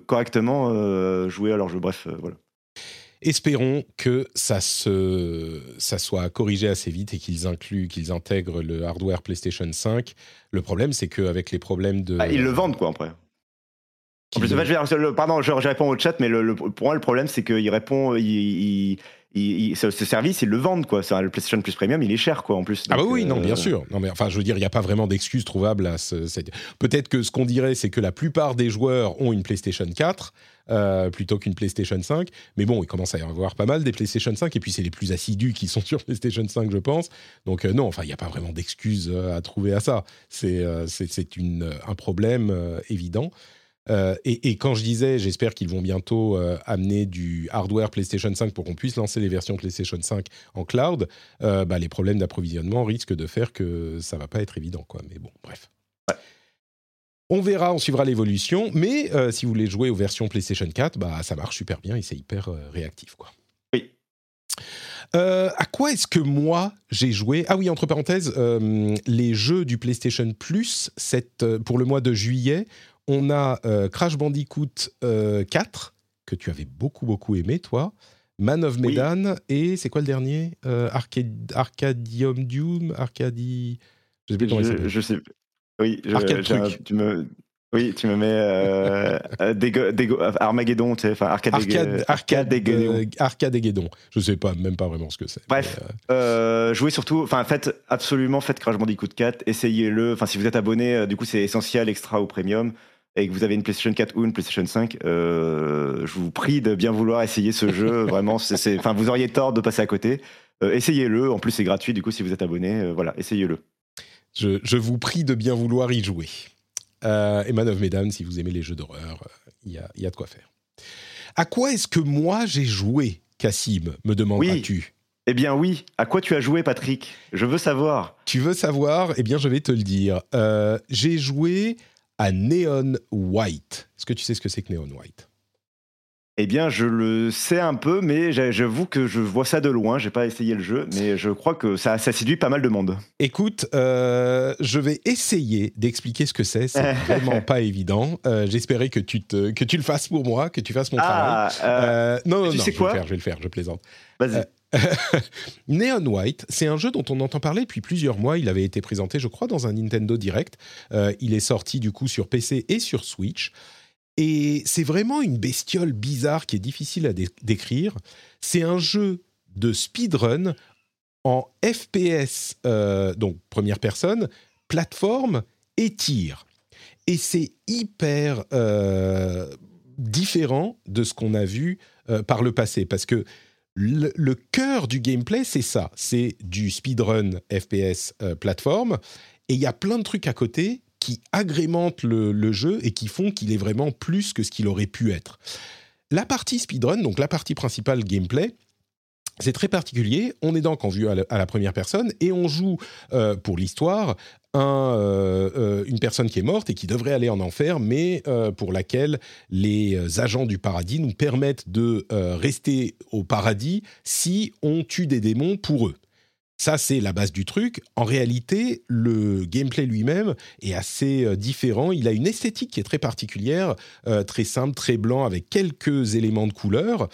correctement jouer à leur jeu. Bref, voilà. Espérons que ça, se, ça soit corrigé assez vite et qu'ils incluent, qu'ils intègrent le hardware PlayStation 5. Le problème, c'est qu'avec les problèmes de. Ah, ils le vendent, quoi, après. En plus, je vais pardon, je, je réponds au chat, mais le, le- pour moi, le problème, c'est qu'il répond, il, il- il- il- ce, ce service, ils le vendent, quoi. Le PlayStation Plus Premium, il est cher, quoi, en plus. Ah bah oui, non, euh, bien sûr. Non, mais enfin, je veux dire, il n'y a pas vraiment d'excuse trouvable à ce. cette- Peut-être que ce qu'on dirait, c'est que la plupart des joueurs ont une PlayStation 4 euh, plutôt qu'une PlayStation 5. Mais bon, il commence à y avoir pas mal des PlayStation 5, et puis c'est les plus assidus qui sont sur PlayStation 5, je pense. Donc euh, non, enfin, il n'y a pas vraiment d'excuse euh, à trouver à ça. C'est euh, c'est- euh, un problème euh, évident. Euh, et, et quand je disais, j'espère qu'ils vont bientôt euh, amener du hardware PlayStation 5 pour qu'on puisse lancer les versions PlayStation 5 en cloud, euh, bah, les problèmes d'approvisionnement risquent de faire que ça va pas être évident. Quoi. Mais bon, bref. On verra, on suivra l'évolution. Mais si vous voulez jouer aux versions PlayStation 4, bah, ça marche super bien et c'est hyper réactif. Quoi. Oui. À quoi est-ce que moi j'ai joué? Ah oui, entre parenthèses, les jeux du PlayStation Plus cette, pour le mois de juillet, on a euh, Crash Bandicoot euh, 4 que tu avais beaucoup beaucoup aimé toi, Man of Oui. Medan et c'est quoi le dernier Euh, Arcadium Doom, Arcadie, je sais plus comment il Je, s'appelle. je sais. Oui, je, Arcade truc. tu me. Oui, tu me mets euh, euh, Dégo- Dégo- Armageddon, tu sais, enfin Arcade, Arcade, arcade, euh, arcade. Je sais pas, même pas vraiment ce que c'est. Bref. euh, Euh, jouez surtout, enfin faites absolument, faites Crash Bandicoot 4, essayez-le. Enfin, si vous êtes abonné, euh, du coup c'est essentiel, extra ou premium, et que vous avez une PlayStation 4 ou une PlayStation 5, euh, je vous prie de bien vouloir essayer ce jeu. Vraiment, c'est, enfin vous auriez tort de passer à côté. Euh, essayez-le. En plus, c'est gratuit. Du coup, si vous êtes abonné, euh, voilà, essayez-le. je, je vous prie de bien vouloir y jouer. Et Man of Medan, si vous aimez les jeux d'horreur, il y, a, il y a de quoi faire. À quoi est-ce que moi j'ai joué, Cassim Me demanderas-tu? Eh bien oui. À quoi tu as joué, Patrick? Je veux savoir. Tu veux savoir? Eh bien, je vais te le dire. Euh, j'ai joué à Neon White. Est-ce que tu sais ce que c'est que Neon White? Eh bien, je le sais un peu, mais j'a- j'avoue que je vois ça de loin. J'ai pas essayé le jeu, mais je crois que ça, ça séduit pas mal de monde. Écoute, euh, je vais essayer d'expliquer ce que c'est. C'est vraiment pas évident. Euh, J'espérais que tu te, que tu le fasses pour moi, que tu fasses mon travail. Ah, euh, Euh, non, non, tu non, sais je vais quoi? le faire, je vais le faire, je plaisante. vas-y. Neon White, c'est un jeu dont on entend parler depuis plusieurs mois. Il avait été présenté, je crois, dans un Nintendo Direct. Euh, il est sorti du coup sur PC et sur Switch. Et c'est vraiment une bestiole bizarre qui est difficile à dé- décrire. C'est un jeu de speedrun en FPS, euh, donc première personne, plateforme et tir. Et c'est hyper euh, différent de ce qu'on a vu par le passé, parce que le, cœur du gameplay, c'est ça, c'est du speedrun FPS euh, plateforme, et il y a plein de trucs à côté qui agrémentent le, jeu et qui font qu'il est vraiment plus que ce qu'il aurait pu être. La partie speedrun, donc la partie principale gameplay, c'est très particulier. On est donc en vue à la, à la première personne et on joue euh, pour l'histoire euh, euh, une personne qui est morte et qui devrait aller en enfer, mais euh, pour laquelle les agents du paradis nous permettent de rester au paradis si on tue des démons pour eux. Ça, c'est la base du truc. En réalité, le gameplay lui-même est assez différent. Il a une esthétique qui est très particulière, très simple, très blanc, avec quelques éléments de couleur.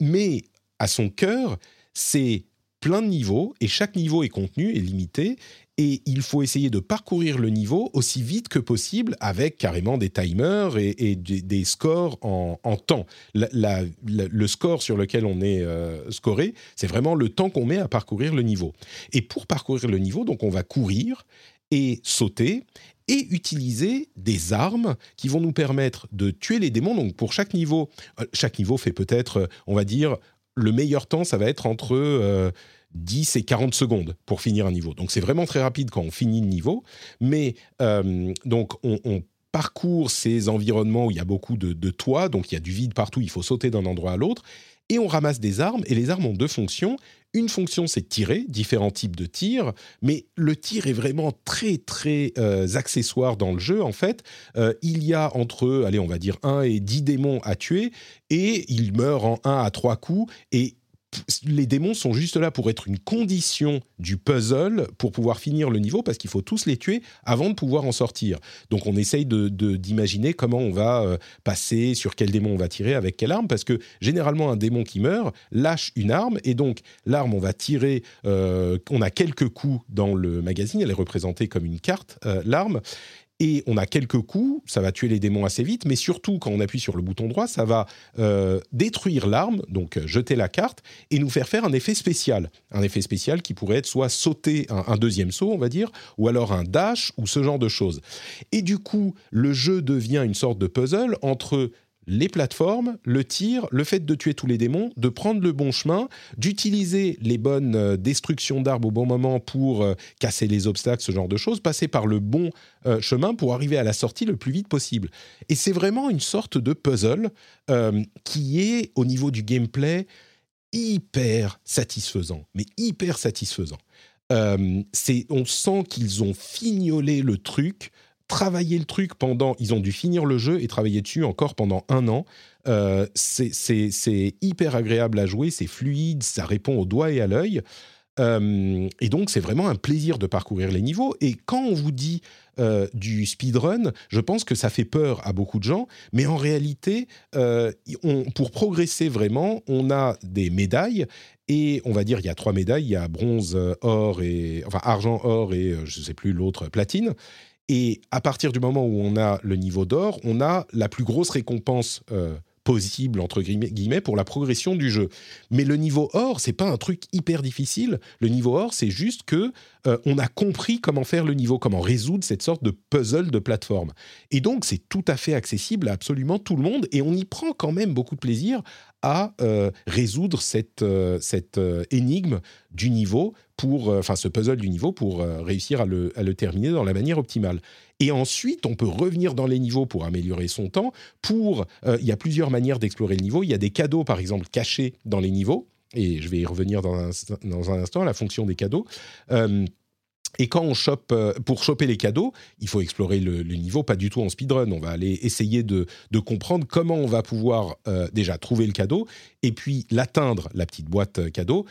Mais à son cœur, c'est plein de niveaux et chaque niveau est contenu et limité. Et il faut essayer de parcourir le niveau aussi vite que possible avec carrément des timers et, des, scores en, temps. Le score sur lequel on est euh, scoré, c'est vraiment le temps qu'on met à parcourir le niveau. Et pour parcourir le niveau, donc on va courir et sauter et utiliser des armes qui vont nous permettre de tuer les démons. Donc pour chaque niveau, euh, chaque niveau fait peut-être, euh, on va dire, le meilleur temps, ça va être entre 10 et 40 secondes pour finir un niveau. Donc c'est vraiment très rapide quand on finit le niveau. Mais euh, donc on, parcourt ces environnements où il y a beaucoup de, toits, donc il y a du vide partout, il faut sauter d'un endroit à l'autre. Et on ramasse des armes, et les armes ont deux fonctions. Une fonction, c'est tirer, différents types de tirs, mais le tir est vraiment très, très euh, accessoire dans le jeu, en fait. Euh, il y a entre, allez, on va dire 1 et 10 démons à tuer, et ils meurent en 1 à 3 coups, et les démons sont juste là pour être une condition du puzzle pour pouvoir finir le niveau parce qu'il faut tous les tuer avant de pouvoir en sortir. Donc on essaye de, d'imaginer comment on va euh, passer, sur quel démon on va tirer, avec quelle arme, parce que généralement un démon qui meurt lâche une arme et donc l'arme on va tirer, euh, on a quelques coups dans le magazine, elle est représentée comme une carte, euh, l'arme, et on a quelques coups, ça va tuer les démons assez vite, mais surtout quand on appuie sur le bouton droit, ça va euh, détruire l'arme, donc euh, jeter la carte, et nous faire faire un effet spécial. Un effet spécial qui pourrait être soit sauter un, deuxième saut, on va dire, ou alors un dash, ou ce genre de choses. Et du coup, le jeu devient une sorte de puzzle entre les plateformes, le tir, le fait de tuer tous les démons, de prendre le bon chemin, d'utiliser les bonnes euh, destructions d'arbres au bon moment pour euh, casser les obstacles, ce genre de choses, passer par le bon euh, chemin pour arriver à la sortie le plus vite possible. Et c'est vraiment une sorte de puzzle qui est au niveau du gameplay hyper satisfaisant, mais hyper satisfaisant. on sent qu'ils ont fignolé le truc travailler le truc pendant. Ils ont dû finir le jeu et travailler dessus encore pendant un an. Euh, c'est hyper agréable à jouer, c'est fluide, ça répond au doigt et à l'œil. Euh, et donc, c'est vraiment un plaisir de parcourir les niveaux. Et quand on vous dit euh, du speedrun, je pense que ça fait peur à beaucoup de gens. Mais en réalité, pour progresser vraiment, on a des médailles. Et on va dire, il y a trois médailles. Il y a bronze, or et... Enfin, argent, or et je ne sais plus l'autre, platine. Et à partir du moment où on a le niveau d'or, on a la plus grosse récompense euh, possible entre guillemets pour la progression du jeu. Mais le niveau or, c'est pas un truc hyper difficile. Le niveau or, c'est juste que euh, on a compris comment faire le niveau, comment résoudre cette sorte de puzzle de plateforme. Et donc, c'est tout à fait accessible à absolument tout le monde et on y prend quand même beaucoup de plaisir à euh, résoudre cette, cette énigme du niveau pour, euh, enfin, ce puzzle du niveau pour euh, réussir à le, à le, terminer dans la manière optimale. Et ensuite, on peut revenir dans les niveaux pour améliorer son temps. Pour, euh, il y a plusieurs manières d'explorer le niveau. Il y a des cadeaux, par exemple, cachés dans les niveaux. Et je vais y revenir dans un, instant, la fonction des cadeaux. Et quand on chope, pour choper les cadeaux, il faut explorer le, niveau, pas du tout en speedrun. On va aller essayer de comprendre comment on va pouvoir déjà trouver le cadeau et puis l'atteindre, la petite boîte cadeau,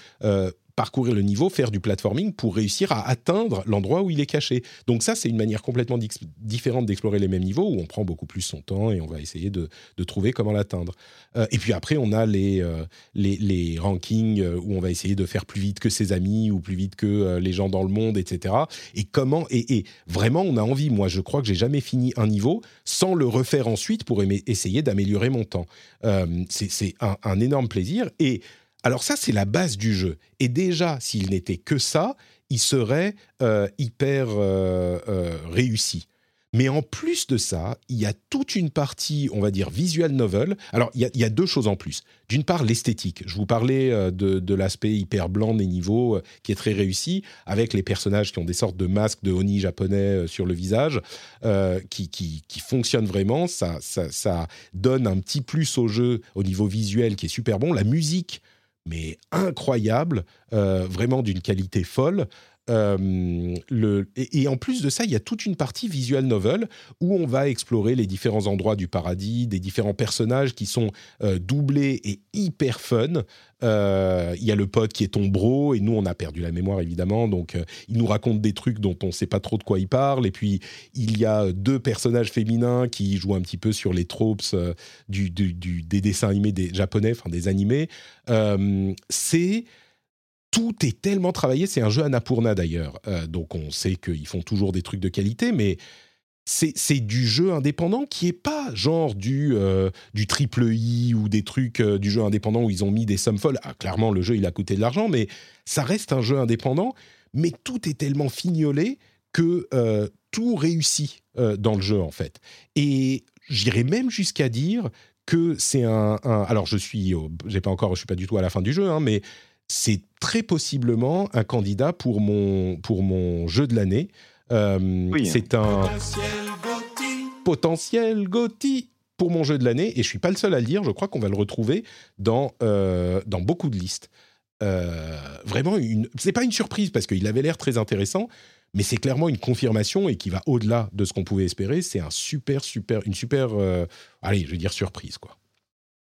parcourir le niveau, faire du platforming pour réussir à atteindre l'endroit où il est caché. Donc ça, c'est une manière complètement différente d'explorer les mêmes niveaux où on prend beaucoup plus son temps et on va essayer de, trouver comment l'atteindre. Euh, et puis après, on a les, euh, les, rankings euh, où on va essayer de faire plus vite que ses amis ou plus vite que les gens dans le monde, etc. Et comment et, vraiment, on a envie. Moi, je crois que j'ai jamais fini un niveau sans le refaire ensuite pour essayer d'améliorer mon temps. c'est un, un énorme plaisir et alors ça, c'est la base du jeu. Et déjà, s'il n'était que ça, il serait euh, hyper euh, euh, réussi. Mais en plus de ça, il y a toute une partie, on va dire, visual novel. Alors, il y a, deux choses en plus. D'une part, l'esthétique. Je vous parlais de, l'aspect hyper blanc des niveaux qui est très réussi, avec les personnages qui ont des sortes de masques de Oni japonais sur le visage, qui, qui, fonctionnent vraiment. Ça, ça, ça donne un petit plus au jeu au niveau visuel qui est super bon. La musique mais incroyable, euh, vraiment d'une qualité folle. Euh, et, en plus de ça, il y a toute une partie visual novel où on va explorer les différents endroits du paradis, des différents personnages qui sont euh, doublés et hyper fun. Euh, il y a le pote qui est ton bro et nous on a perdu la mémoire évidemment, donc il nous raconte des trucs dont on ne sait pas trop de quoi il parle. Et puis il y a deux personnages féminins qui jouent un petit peu sur les tropes des dessins animés des japonais, enfin des animés. c'est tout est tellement travaillé. C'est un jeu Annapurna d'ailleurs, euh, donc on sait qu'ils font toujours des trucs de qualité, mais c'est du jeu indépendant qui est pas genre du, euh, du triple I ou des trucs euh, du jeu indépendant où ils ont mis des sommes folles. Ah, clairement, le jeu, il a coûté de l'argent, mais ça reste un jeu indépendant. Mais tout est tellement fignolé que tout réussit dans le jeu, en fait. Et j'irais même jusqu'à dire que c'est un, Alors, je suis... j'ai pas encore... Je suis pas du tout à la fin du jeu, hein, mais c'est très possiblement un candidat pour mon, pour mon jeu de l'année. Euh, c'est un potentiel Gotti pour mon jeu de l'année et je suis pas le seul à le dire. Je crois qu'on va le retrouver dans, euh, dans beaucoup de listes. Euh, vraiment, une... c'est pas une surprise parce qu'il avait l'air très intéressant, mais c'est clairement une confirmation et qui va au-delà de ce qu'on pouvait espérer. C'est un super, super, une super, allez, je vais dire surprise quoi.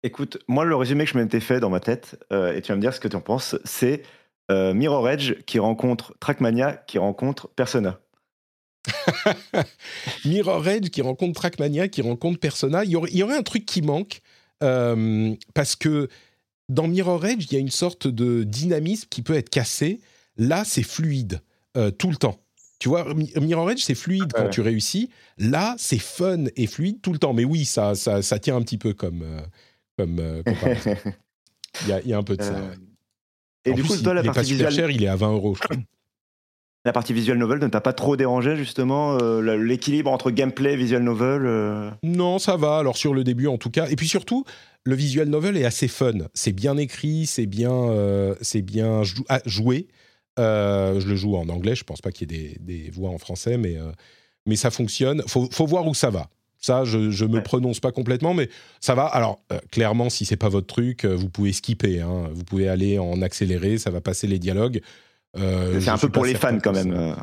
Écoute, moi le résumé que je m'étais fait dans ma tête, et tu vas me dire ce que tu en penses, c'est Mirror Edge qui rencontre Trackmania qui rencontre Persona. Mirror Edge qui rencontre Trackmania, qui rencontre Persona. Il y aurait, un truc qui manque euh, parce que dans Mirror Edge, il y a une sorte de dynamisme qui peut être cassé. Là, c'est fluide euh, tout le temps. Tu vois, Mirror Edge, c'est fluide quand tu réussis. Là, c'est fun et fluide tout le temps. Mais oui, ça, ça, tient un petit peu comme, euh, il, y a, un peu de ça. Et du coup, toi, la partie visuelle... cher, il est à 20 euros, La partie visual novel ne t'a pas trop dérangé justement euh, l'équilibre entre gameplay visual novel euh? Non, ça va. Alors sur le début en tout cas. Et puis surtout, le visual novel est assez fun. C'est bien écrit, c'est bien, euh, c'est bien ah, joué. je le joue en anglais. Je pense pas qu'il y ait des, voix en français, mais mais ça fonctionne. Faut faut voir où ça va. Ça, je ne me prononce pas complètement, mais ça va. Alors, clairement, si c'est pas votre truc, vous pouvez skipper. Hein. Vous pouvez aller en accéléré, ça va passer les dialogues. Euh, c'est un peu pour les fans quand même. Euh.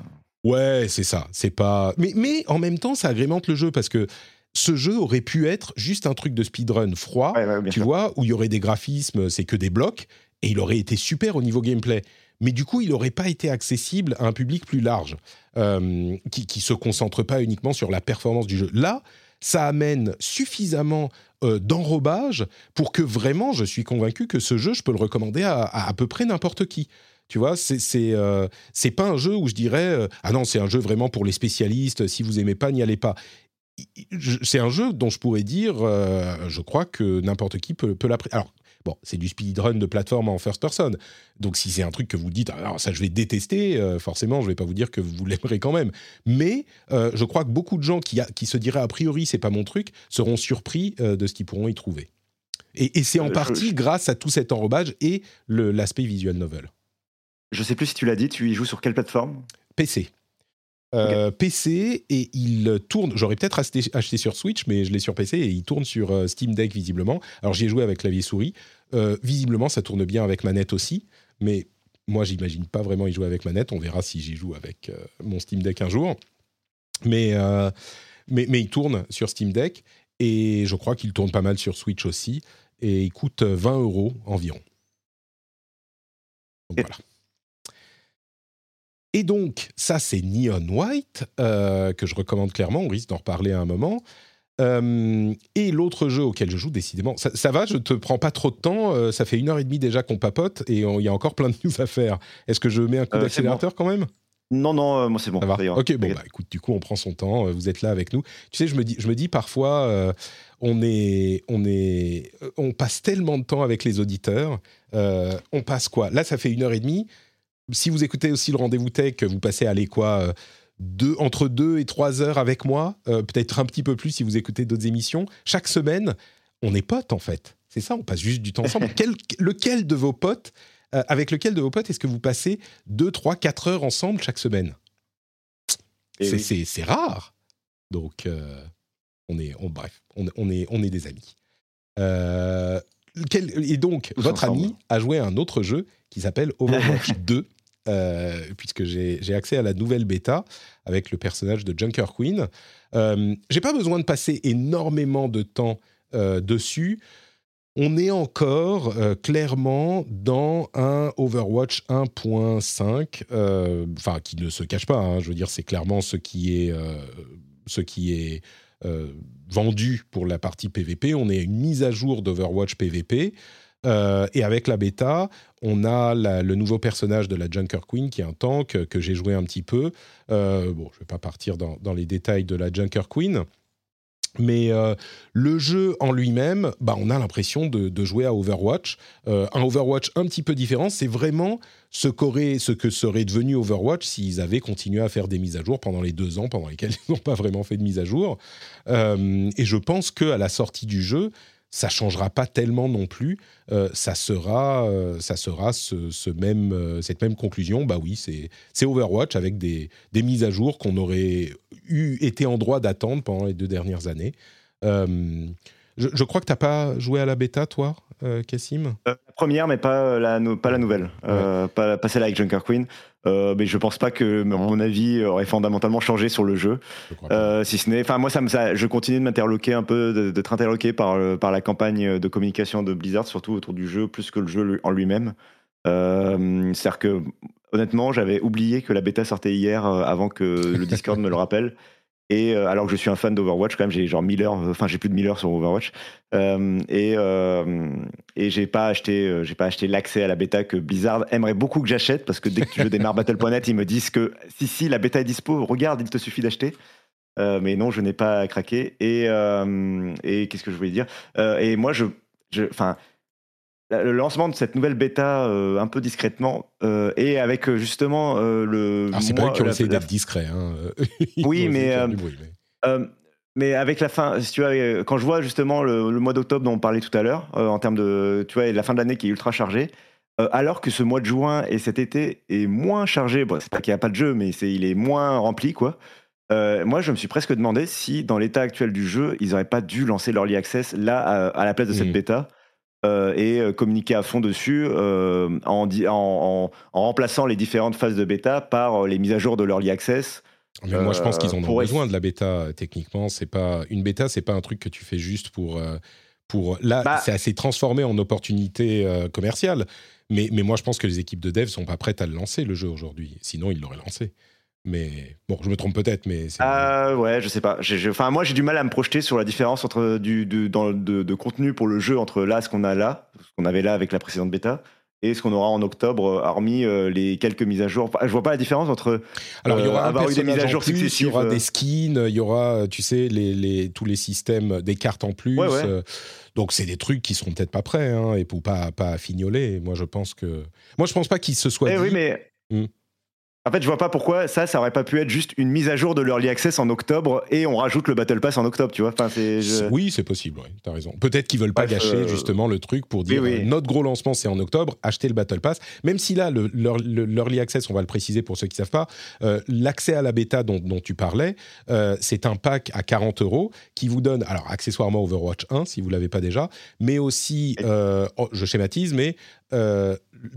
Ouais, c'est ça. C'est pas. Mais, mais en même temps, ça agrémente le jeu parce que ce jeu aurait pu être juste un truc de speedrun froid, tu vois, où il y aurait des graphismes, c'est que des blocs, et il aurait été super au niveau gameplay. Mais du coup, il n'aurait pas été accessible à un public plus large, euh, qui ne se concentre pas uniquement sur la performance du jeu. Là, ça amène suffisamment d'enrobage pour que vraiment, je suis convaincu que ce jeu, je peux le recommander à à, peu près n'importe qui. Tu vois, c'est euh, pas un jeu où je dirais euh, ah non c'est un jeu vraiment pour les spécialistes. Si vous aimez pas, n'y allez pas. C'est un jeu dont je pourrais dire, euh, je crois que n'importe qui peut, peut l'apprécier. Bon, c'est du speedrun de plateforme en first person. Donc si c'est un truc que vous dites, alors ça je vais détester, forcément je vais pas vous dire que vous l'aimerez quand même. Mais je crois que beaucoup de gens qui, qui se diraient a priori c'est pas mon truc seront surpris de ce qu'ils pourront y trouver. Et, et c'est en partie grâce à tout cet enrobage et l'aspect visual novel. Je sais plus si tu l'as dit, tu y joues sur quelle plateforme? PC. Euh, PC et il tourne. J'aurais peut-être acheté, sur Switch, mais je l'ai sur PC et il tourne sur euh, Steam Deck visiblement. Alors j'y ai joué avec clavier souris. Euh, visiblement, ça tourne bien avec manette aussi, mais moi j'imagine pas vraiment y jouer avec manette. On verra si j'y joue avec mon Steam Deck un jour. Mais, mais, mais il tourne sur Steam Deck et je crois qu'il tourne pas mal sur Switch aussi et il coûte 20 euros environ. Donc, voilà. Et donc, ça, c'est Neon White, euh, que je recommande clairement. On risque d'en reparler à un moment. Euh, et l'autre jeu auquel je joue, décidément, ça, va, je te prends pas trop de temps. Euh, ça fait une heure et demie déjà qu'on papote et il y a encore plein de news à faire. Est-ce que je mets un coup d'accélérateur quand même? Non, non, moi c'est bon. Ça va? Ok, bon, bah, écoute, du coup, on prend son temps. Vous êtes là avec nous. Tu sais, je me dis, je me dis parfois, on est, on est, on passe tellement de temps avec les auditeurs. on passe quoi? Là, ça fait une heure et demie si vous écoutez aussi le rendez-vous tech, vous passez à quoi euh, deux, entre deux et trois heures avec moi, euh, peut-être un petit peu plus si vous écoutez d'autres émissions. Chaque semaine, on est potes en fait. C'est ça, on passe juste du temps ensemble. lequel de vos potes, euh, avec lequel de vos potes est-ce que vous passez deux, trois, quatre heures ensemble chaque semaine? Eh C'est rare. Donc, on est, on, bref, on, est, on est des amis. Et donc, votre ami a joué à un autre jeu qui s'appelle Overwatch 2. Euh, puisque j'ai accès à la nouvelle bêta avec le personnage de Junker Queen. Euh, j'ai pas besoin de passer énormément de temps euh, dessus. On est encore euh, clairement dans un Overwatch 1.5, enfin qui ne se cache pas. Hein. je veux dire, c'est clairement ce qui est, ce qui est vendu pour la partie PVP. On est à une mise à jour d'Overwatch PVP. Euh, et avec la bêta, on a le nouveau personnage de la Junker Queen, qui est un tank que j'ai joué un petit peu. Euh, bon, je ne vais pas partir dans, les détails de la Junker Queen. Mais euh, le jeu en lui-même, bah, on a l'impression de, jouer à Overwatch. un Overwatch un petit peu différent, c'est vraiment ce, ce que serait devenu Overwatch s'ils avaient continué à faire des mises à jour pendant les deux ans pendant lesquels ils n'ont pas vraiment fait de mise à jour. et je pense qu'à la sortie du jeu, ça changera pas tellement non plus. Euh, ça sera, euh, ça sera ce, même, euh, cette même conclusion. Bah oui, c'est Overwatch avec des, des, mises à jour qu'on aurait eu, été en droit d'attendre pendant les deux dernières années. Je, crois que tu n'as pas joué à la bêta, toi, Cassim La première, mais pas la, pas la nouvelle. pas, pas, celle avec Junker Queen. Euh, mais je pense pas que mon avis aurait fondamentalement changé sur le jeu. Euh, si ce n'est, enfin moi ça, me, ça, je continue de m'interloquer un peu, d'être interloqué par par la campagne de communication de Blizzard, surtout autour du jeu plus que le jeu en lui-même. Euh, C'est-à-dire que honnêtement, j'avais oublié que la bêta sortait hier euh, avant que le Discord me le rappelle. Et euh, alors que je suis un fan d'Overwatch, quand même, j'ai genre 1000 heures, enfin j'ai plus de 1000 heures sur Overwatch. Euh, et euh, et j'ai pas acheté, j'ai pas acheté l'accès à la bêta que Blizzard aimerait beaucoup que j'achète parce que dès que je démarre Battle.net, ils me disent que si si la bêta est dispo, regarde, il te suffit d'acheter. mais non, je n'ai pas craqué. Et, et qu'est-ce que je voulais dire? Et moi, je, enfin, le lancement de cette nouvelle bêta euh, un peu discrètement euh, et avec euh, justement le. Ah, c'est pas eux qui ont essayé d'être discret. Hein. oui, mais, mais, avec la fin, si tu vois, quand je vois justement le, mois d'octobre dont on parlait tout à l'heure, en termes de, tu vois, la fin de l'année qui est ultra chargée, alors que ce mois de juin et cet été est moins chargé, bon, c'est pas qu'il n'y a pas de jeu, mais c'est il est moins rempli, quoi. moi, je me suis presque demandé si, dans l'état actuel du jeu, ils n'auraient pas dû lancer l'early access là à, la place de cette mmh. bêta euh, et euh, communiquer à fond dessus euh, en, en, remplaçant les différentes phases de bêta par les mises à jour de l'early access. Mais moi, je pense qu'ils en ont besoin de la bêta. Techniquement, c'est pas une bêta, c'est pas un truc que tu fais juste pour pour. Là, bah c'est assez transformé en opportunité commerciale. Mais, mais moi, je pense que les équipes de dev sont pas prêtes à le lancer le jeu aujourd'hui. Sinon, ils l'auraient lancé. Mais bon, je me trompe peut-être, mais. Ah ouais, je sais pas. Enfin, moi, j'ai du mal à me projeter sur la différence entre du, dans, de, de, contenu pour le jeu entre là, ce qu'on a là, ce qu'on avait là avec la précédente bêta, et ce qu'on aura en octobre, euh, hormis euh, les quelques mises à jour. je vois pas la différence entre. Alors, il y aura avoir eu des mises à jour successives. Il y aura des skins, il y aura, tu sais, les, les, tous les systèmes, des cartes en plus. donc, c'est des trucs qui seront peut-être pas prêts, hein, et pour pas, pas fignoler. Moi, je pense que. Moi, je pense pas qu'il se soit. Eh dit... oui, mais. Hmm. En fait, je vois pas pourquoi ça, ça aurait pas pu être juste une mise à jour de l'early access en octobre et on rajoute le battle pass en octobre, tu vois. Enfin. Oui, c'est possible. Ouais, T'as raison. Peut-être qu'ils veulent pas gâcher euh, justement le truc pour dire euh, notre gros lancement c'est en octobre, achetez le battle pass. Même si là, l'early access, on va le préciser pour ceux qui savent pas, euh, l'accès à la bêta dont, dont tu parlais, c'est un pack à 40 euros qui vous donne, alors accessoirement Overwatch 1 si vous l'avez pas déjà, mais aussi, oh, je schématise, mais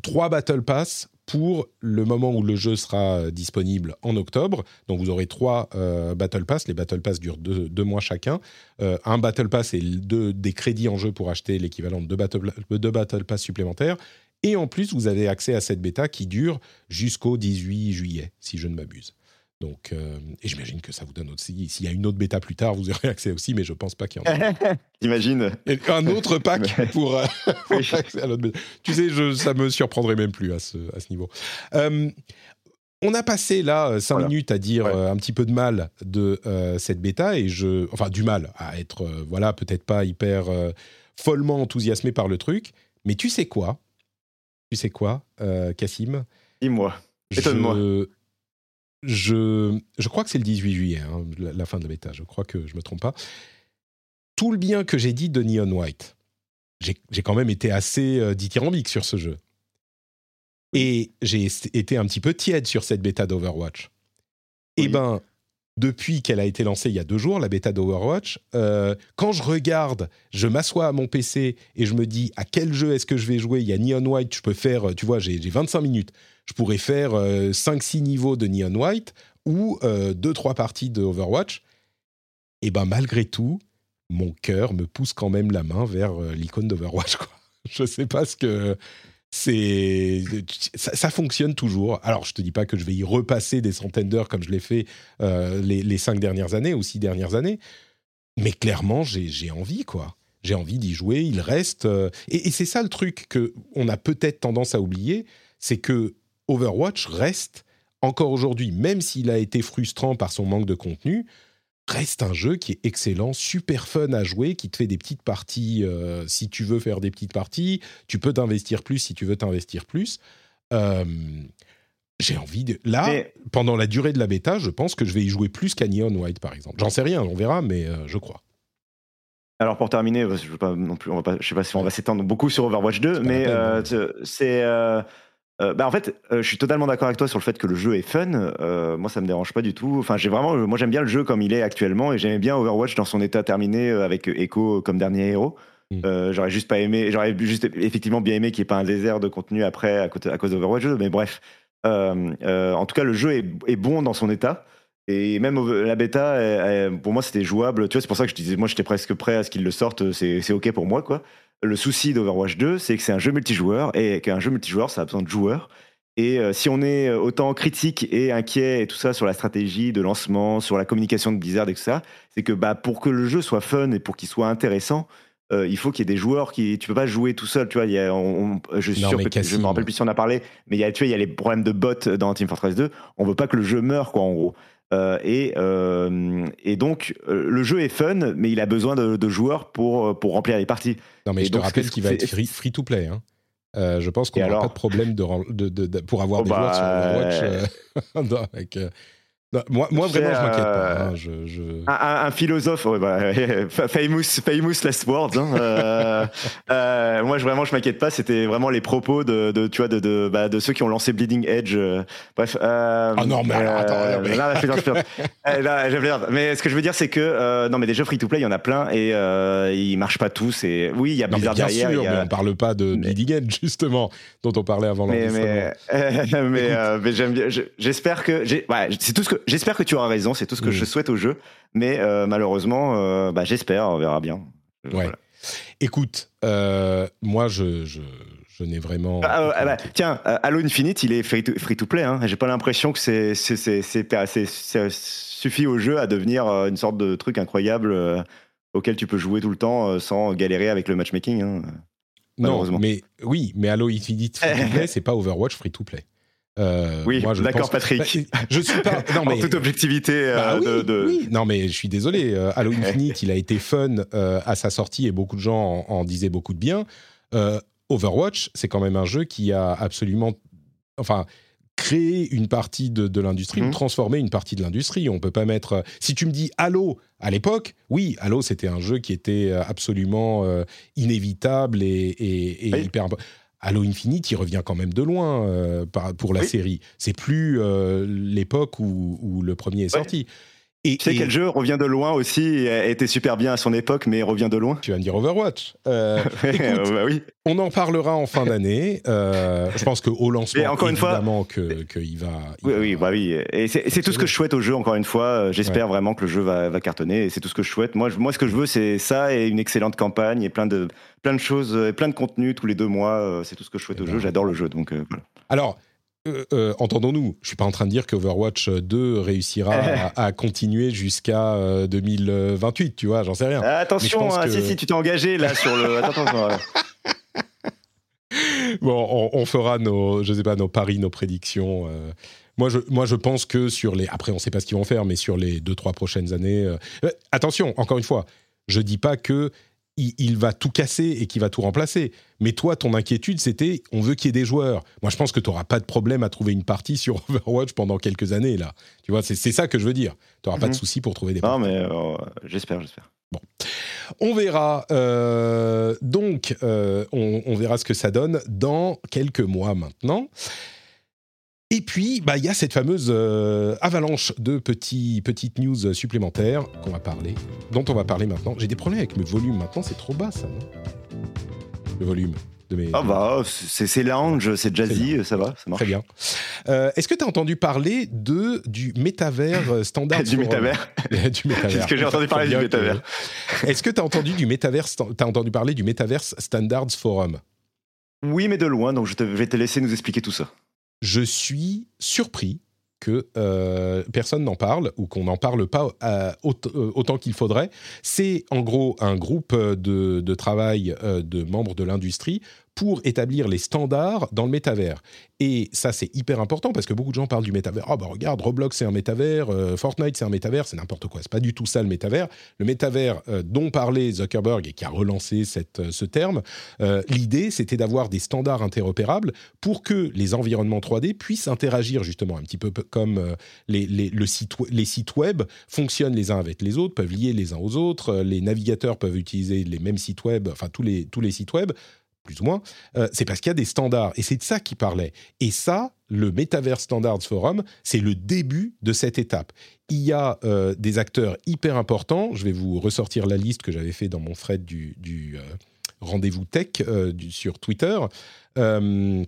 trois battle pass pour le moment où le jeu sera euh, disponible en octobre. Donc vous aurez trois euh, Battle Pass. Les Battle Pass durent deux, mois chacun. Euh, un Battle Pass et des crédits en jeu pour acheter l'équivalent de deux deux battle Pass supplémentaires. Et en plus, vous avez accès à cette bêta qui dure jusqu'au 18 juillet, si je ne m'abuse. Donc, euh, et j'imagine que ça vous donne aussi. S'il y a une autre bêta plus tard, vous aurez accès aussi, mais je pense pas qu'il y en a. J'imagine. Un autre pack pour, euh, accès à l'autre bêta. Tu sais, je, ça me surprendrait même plus à ce, à ce niveau. Euh, on a passé là cinq minutes à dire un petit peu de mal de cette bêta et je, enfin du mal à être, voilà, peut-être pas hyper follement enthousiasmé par le truc. Mais tu sais quoi? Tu sais quoi, Cassim? Dis-moi. Étonne-moi je, je crois que c'est le 18 juillet, hein, la, fin de la bêta, je crois que je ne me trompe pas. Tout le bien que j'ai dit de Neon White, j'ai quand même été assez euh, dithyrambique sur ce jeu. Et j'ai été un petit peu tiède sur cette bêta d'Overwatch. Eh ben, depuis qu'elle a été lancée il y a deux jours, la bêta d'Overwatch, euh, quand je regarde, je m'assois à mon PC et je me dis à quel jeu est-ce que je vais jouer? Il y a Neon White, je peux faire, tu vois, j'ai 25 minutes je pourrais faire 5-6 euh, niveaux de Neon White ou 2-3 euh, parties de Overwatch. Et ben malgré tout, mon cœur me pousse quand même la main vers euh, l'icône d'Overwatch. Je sais pas ce que c'est ça, fonctionne toujours. Alors, je te dis pas que je vais y repasser des centaines d'heures comme je l'ai fait les, cinq dernières années ou six dernières années, mais clairement, j'ai envie, quoi. J'ai envie d'y jouer. Il reste, et, et c'est ça le truc que on a peut-être tendance à oublier, c'est que Overwatch reste, encore aujourd'hui, même s'il a été frustrant par son manque de contenu, reste un jeu qui est excellent, super fun à jouer, qui te fait des petites parties euh, si tu veux faire des petites parties. Tu peux t'investir plus si tu veux t'investir plus. Euh, j'ai envie de. Là, pendant la durée de la bêta, je pense que je vais y jouer plus qu'à Neon White, par exemple. J'en sais rien, on verra, mais euh, je crois. Alors pour terminer, je je sais pas si on va s'étendre beaucoup sur Overwatch 2, mais euh, c'est euh, euh, bah en fait, je suis totalement d'accord avec toi sur le fait que le jeu est fun. moi, ça me dérange pas du tout. Enfin, j'ai vraiment, moi, j'aime bien le jeu comme il est actuellement et j'aimais bien Overwatch dans son état terminé avec Echo comme dernier héros. Mm. j'aurais juste pas aimé, j'aurais juste effectivement bien aimé qu'il n'y ait pas un désert de contenu après à, cause d'Overwatch 2, mais bref. en tout cas, le jeu est, est bon dans son état. Et même la bêta, pour moi, c'était jouable. Tu vois, c'est pour ça que je disais, moi, j'étais presque prêt à ce qu'ils le sortent. C'est OK pour moi, quoi. Le souci d'Overwatch 2, c'est que c'est un jeu multijoueur et qu'un jeu multijoueur, ça a besoin de joueurs. Et euh, si on est autant critique et inquiet et tout ça sur la stratégie de lancement, sur la communication de Blizzard et tout ça, c'est que bah, pour que le jeu soit fun et pour qu'il soit intéressant, euh, il faut qu'il y ait des joueurs qui. Tu peux pas jouer tout seul, tu vois. Il y a, je suis sûr que je me rappelle plus si on a parlé, mais y a, tu vois, il y a les problèmes de bots dans Team Fortress 2. On veut pas que le jeu meure, quoi, en gros. Euh, et, euh, et, donc, euh, le jeu est fun, mais il a besoin de, joueurs pour, pour remplir les parties. Non, mais je te rappelle qu'il va être free, to play. Hein. je pense qu'on n'aura pas de problème de, de, pour avoir oh des joueurs sur bah, Overwatch avec, moi, moi vraiment, je m'inquiète pas. Euh, hein, je, je... Un, un, philosophe, bah, famous, famous last words. Hein, euh, euh, moi, je, vraiment, je m'inquiète pas. C'était vraiment les propos de, de tu vois, de, de, bah, de, ceux qui ont lancé Bleeding Edge. bref. ah non, mais alors, attends. Mais... Là, là, mais ce que je veux dire, c'est que non, mais des jeux free to play, il y en a plein et ils marchent pas tous. Et oui, il y a Blizzard bien derrière. Sûr, a... mais on parle pas de Bleeding Edge justement, dont on parlait avant. Mais, mais, mais j'aime bien. J'espère que, ouais, c'est tout ce que j'espère que tu auras raison, c'est tout ce que je souhaite au jeu, mais euh, malheureusement, euh, bah, j'espère, on verra bien. Ouais. Écoute, euh, moi, je, je, je n'ai vraiment. Ah, ah bah, tiens, Halo Infinite, il est free to, free to play. Hein. J'ai pas l'impression que c'est, c'est, suffit au jeu à devenir une sorte de truc incroyable auquel tu peux jouer tout le temps sans galérer avec le matchmaking. Hein. Non, mais oui, mais Halo Infinite free to play, c'est pas Overwatch free to play. Euh, oui, d'accord, Patrick. Bah, je suis pas. Non, mais... Toute objectivité. Euh, bah de, Non, mais je suis désolé. Euh, Halo Infinite, il a été fun à sa sortie et beaucoup de gens en, disaient beaucoup de bien. Overwatch, c'est quand même un jeu qui a absolument, enfin, créé une partie de, l'industrie, ou mhm. transformé une partie de l'industrie. On peut pas mettre. Si tu me dis Halo à l'époque, oui, Halo, c'était un jeu qui était absolument inévitable et, et, et hyper. Halo Infinite, il revient quand même de loin euh, pour la série. C'est plus euh, l'époque où, le premier est sorti. Et, tu sais quel jeu revient de loin aussi, était super bien à son époque, mais revient de loin Tu vas me dire Overwatch. Euh, bah oui. On en parlera en fin d'année. je pense qu'au lancement, encore évidemment, qu'il va, oui, oui, bah oui. Et c'est tout ce que je souhaite au jeu, encore une fois. J'espère vraiment que le jeu va, va cartonner, et c'est tout ce que je souhaite. Moi, moi, ce que je veux, c'est ça et une excellente campagne et plein de, plein de choses, et plein de contenu tous les deux mois. c'est tout ce que je souhaite au eh jeu. Ben, J'adore le jeu, donc voilà. Alors, euh, euh, entendons-nous, je suis pas en train de dire que Overwatch 2 réussira à, continuer jusqu'à 2028, euh, tu vois, j'en sais rien. attention, hein, si, si, tu t'es engagé là sur le. Attends, bon, on, fera nos, je sais pas, nos paris, nos prédictions. Moi je, moi, je pense que sur les. Après, on ne sait pas ce qu'ils vont faire, mais sur les 2-3 prochaines années. attention, encore une fois, je dis pas que il, va tout casser et qu'il va tout remplacer. Mais toi, ton inquiétude, c'était on veut qu'il y ait des joueurs. Moi, je pense que tu n'auras pas de problème à trouver une partie sur Overwatch pendant quelques années, là. Tu vois, c'est ça que je veux dire. Tu n'auras pas de mhm. souci pour trouver des Non, mais euh, j'espère, j'espère. Bon. On verra. Euh, donc, euh, on, verra ce que ça donne dans quelques mois maintenant. Et puis, bah, il y a cette fameuse euh, avalanche de petits, petites news supplémentaires qu'on va parler, dont on va parler maintenant. J'ai des problèmes avec mes volumes maintenant, c'est trop bas ça, non? Le volume de mes. Ah bah, c'est lounge, c'est jazzy, ça va, ça marche. Très bien. Euh, est-ce que tu as entendu parler de, du métavers standard Du métavers Du métavers. Est-ce que j'ai entendu parler du métavers Est-ce que tu as entendu du métavers, as entendu parler du Metaverse Standards Forum? Oui, mais de loin, donc je vais te laisser nous expliquer tout ça je suis surpris que euh, personne n'en parle ou qu'on n'en parle pas euh, euh, autant, qu'il faudrait. C'est en gros un groupe de, travail de membres de l'industrie pour établir les standards dans le métavers. Et ça, c'est hyper important parce que beaucoup de gens parlent du métavers. Ah bah regarde, Roblox c'est un métavers, euh, Fortnite c'est un métavers, c'est n'importe quoi. C'est pas du tout ça le métavers. Le métavers euh, dont parlait Zuckerberg et qui a relancé cette, euh, ce terme, l'idée c'était d'avoir des standards interopérables pour que les environnements 3D puissent interagir justement un petit peu comme les, les, le site, les sites web fonctionnent les uns avec les autres, peuvent lier les uns aux autres, les navigateurs peuvent utiliser les mêmes sites web, enfin tous les, tous les sites web plus ou moins, euh, c'est parce qu'il y a des standards. Et c'est de ça qu'il parlait. Et ça, le Metaverse Standards Forum, c'est le début de cette étape. Il y a euh, des acteurs hyper importants. Je vais vous ressortir la liste que j'avais fait dans mon thread du, euh, rendez-vous tech sur Twitter. il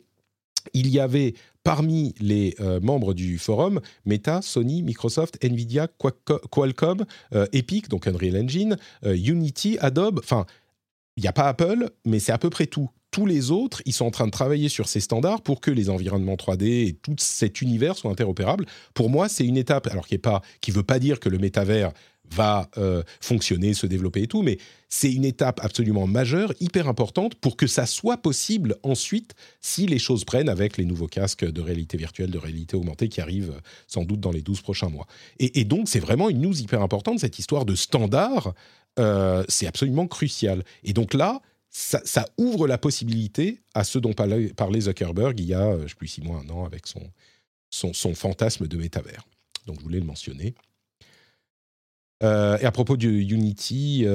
y avait parmi les membres du forum Meta, Sony, Microsoft, Nvidia, Qualcomm, Epic, donc Unreal Engine, Unity, Adobe, enfin il n'y a pas Apple, mais c'est à peu près tout. Tous les autres, ils sont en train de travailler sur ces standards pour que les environnements 3D et tout cet univers soient interopérables. Pour moi, c'est une étape, alors qui ne pas, qui veut pas dire que le métavers va euh, fonctionner, se développer et tout, mais c'est une étape absolument majeure, hyper importante, pour que ça soit possible ensuite, si les choses prennent avec les nouveaux casques de réalité virtuelle, de réalité augmentée qui arrivent euh, sans doute dans les 12 prochains mois. Et, et donc, c'est vraiment une news hyper importante, cette histoire de standard c'est absolument crucial. Et donc là, ça, ouvre la possibilité à ce dont parlait, Zuckerberg il y a, euh, je ne sais plus, six mois, un an, avec son, son, fantasme de métavers. Donc je voulais le mentionner. Euh, et à propos de Unity,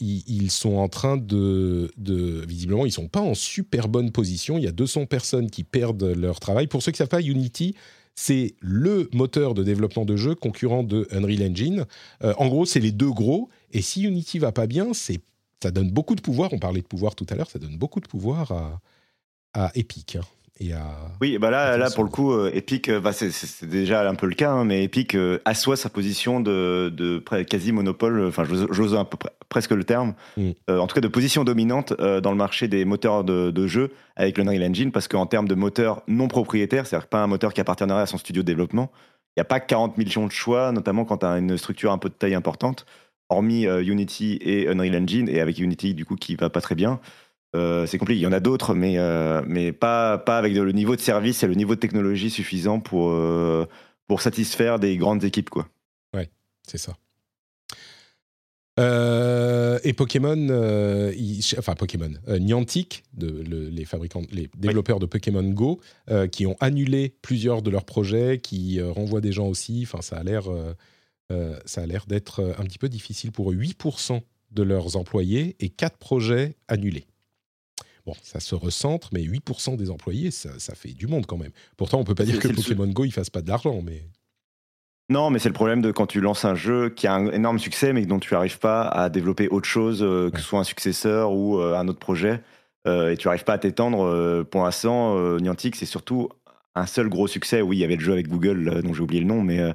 ils, sont en train de, de visiblement, ils sont pas en super bonne position. Il y a 200 personnes qui perdent leur travail. Pour ceux qui ne savent pas, Unity, c'est le moteur de développement de jeux concurrent de Unreal Engine. Euh, en gros, c'est les deux gros. Et si Unity va pas bien, ça donne beaucoup de pouvoir. On parlait de pouvoir tout à l'heure, ça donne beaucoup de pouvoir à, à Epic. Hein. Oui, bah là, là pour le coup, euh, Epic, euh, bah, c'est déjà un peu le cas, hein, mais Epic euh, assoit sa position de, de quasi monopole, enfin j'ose un peu presque le terme, mm. en tout cas de position dominante dans le marché des moteurs de, de jeu avec le Unreal Engine, parce qu'en termes de moteur non propriétaire, c'est-à-dire pas un moteur qui appartiendrait à son studio de développement, il n'y a pas 40 millions de choix, notamment quand tu as une structure un peu de taille importante, hormis Unity et Unreal Engine, et avec Unity du coup qui va pas très bien. Euh, c'est compliqué. Il y en a d'autres, mais, euh, mais pas, pas avec le niveau de service et le niveau de technologie suffisant pour, euh, pour satisfaire des grandes équipes. Quoi. Ouais, c'est ça. et Pokémon, enfin Pokémon, Niantic, de, les fabricants, les développeurs de Pokémon Go, qui ont annulé plusieurs de leurs projets, qui renvoient des gens aussi. Enfin, ça a l'air, ça a l'air d'être un petit peu difficile pour eux. 8% de leurs employés et 4 projets annulés. Bon, ça se recentre, mais 8% des employés, ça, fait du monde quand même. Pourtant, on peut pas dire que Pokémon Go, il fasse pas de l'argent, mais... Non, mais c'est le problème de quand tu lances un jeu qui a un énorme succès, mais dont tu n'arrives pas à développer autre chose, euh, que ce soit un successeur ou euh, un autre projet, euh, et tu n'arrives pas à t'étendre. pour l'instant, Niantic, c'est surtout un seul gros succès. Oui, il y avait le jeu avec Google, dont j'ai oublié le nom, mais,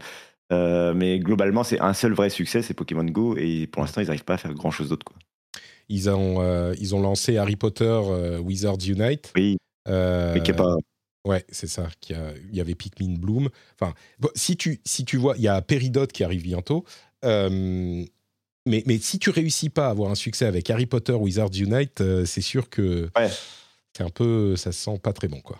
mais globalement, c'est un seul vrai succès, c'est Pokémon Go, et pour l'instant, ils n'arrivent pas à faire grand-chose d'autre. Ils ont, euh, ils ont lancé Harry Potter euh, Wizards Unite. Oui. Euh, mais qui est pas. Ouais, c'est ça. Il y avait Pikmin Bloom. Enfin, si tu si tu vois, il y a Peridot qui arrive bientôt. mais, mais si tu réussis pas à avoir un succès avec Harry Potter Wizards Unite, c'est sûr que ouais. c'est un peu, ça sent pas très bon quoi.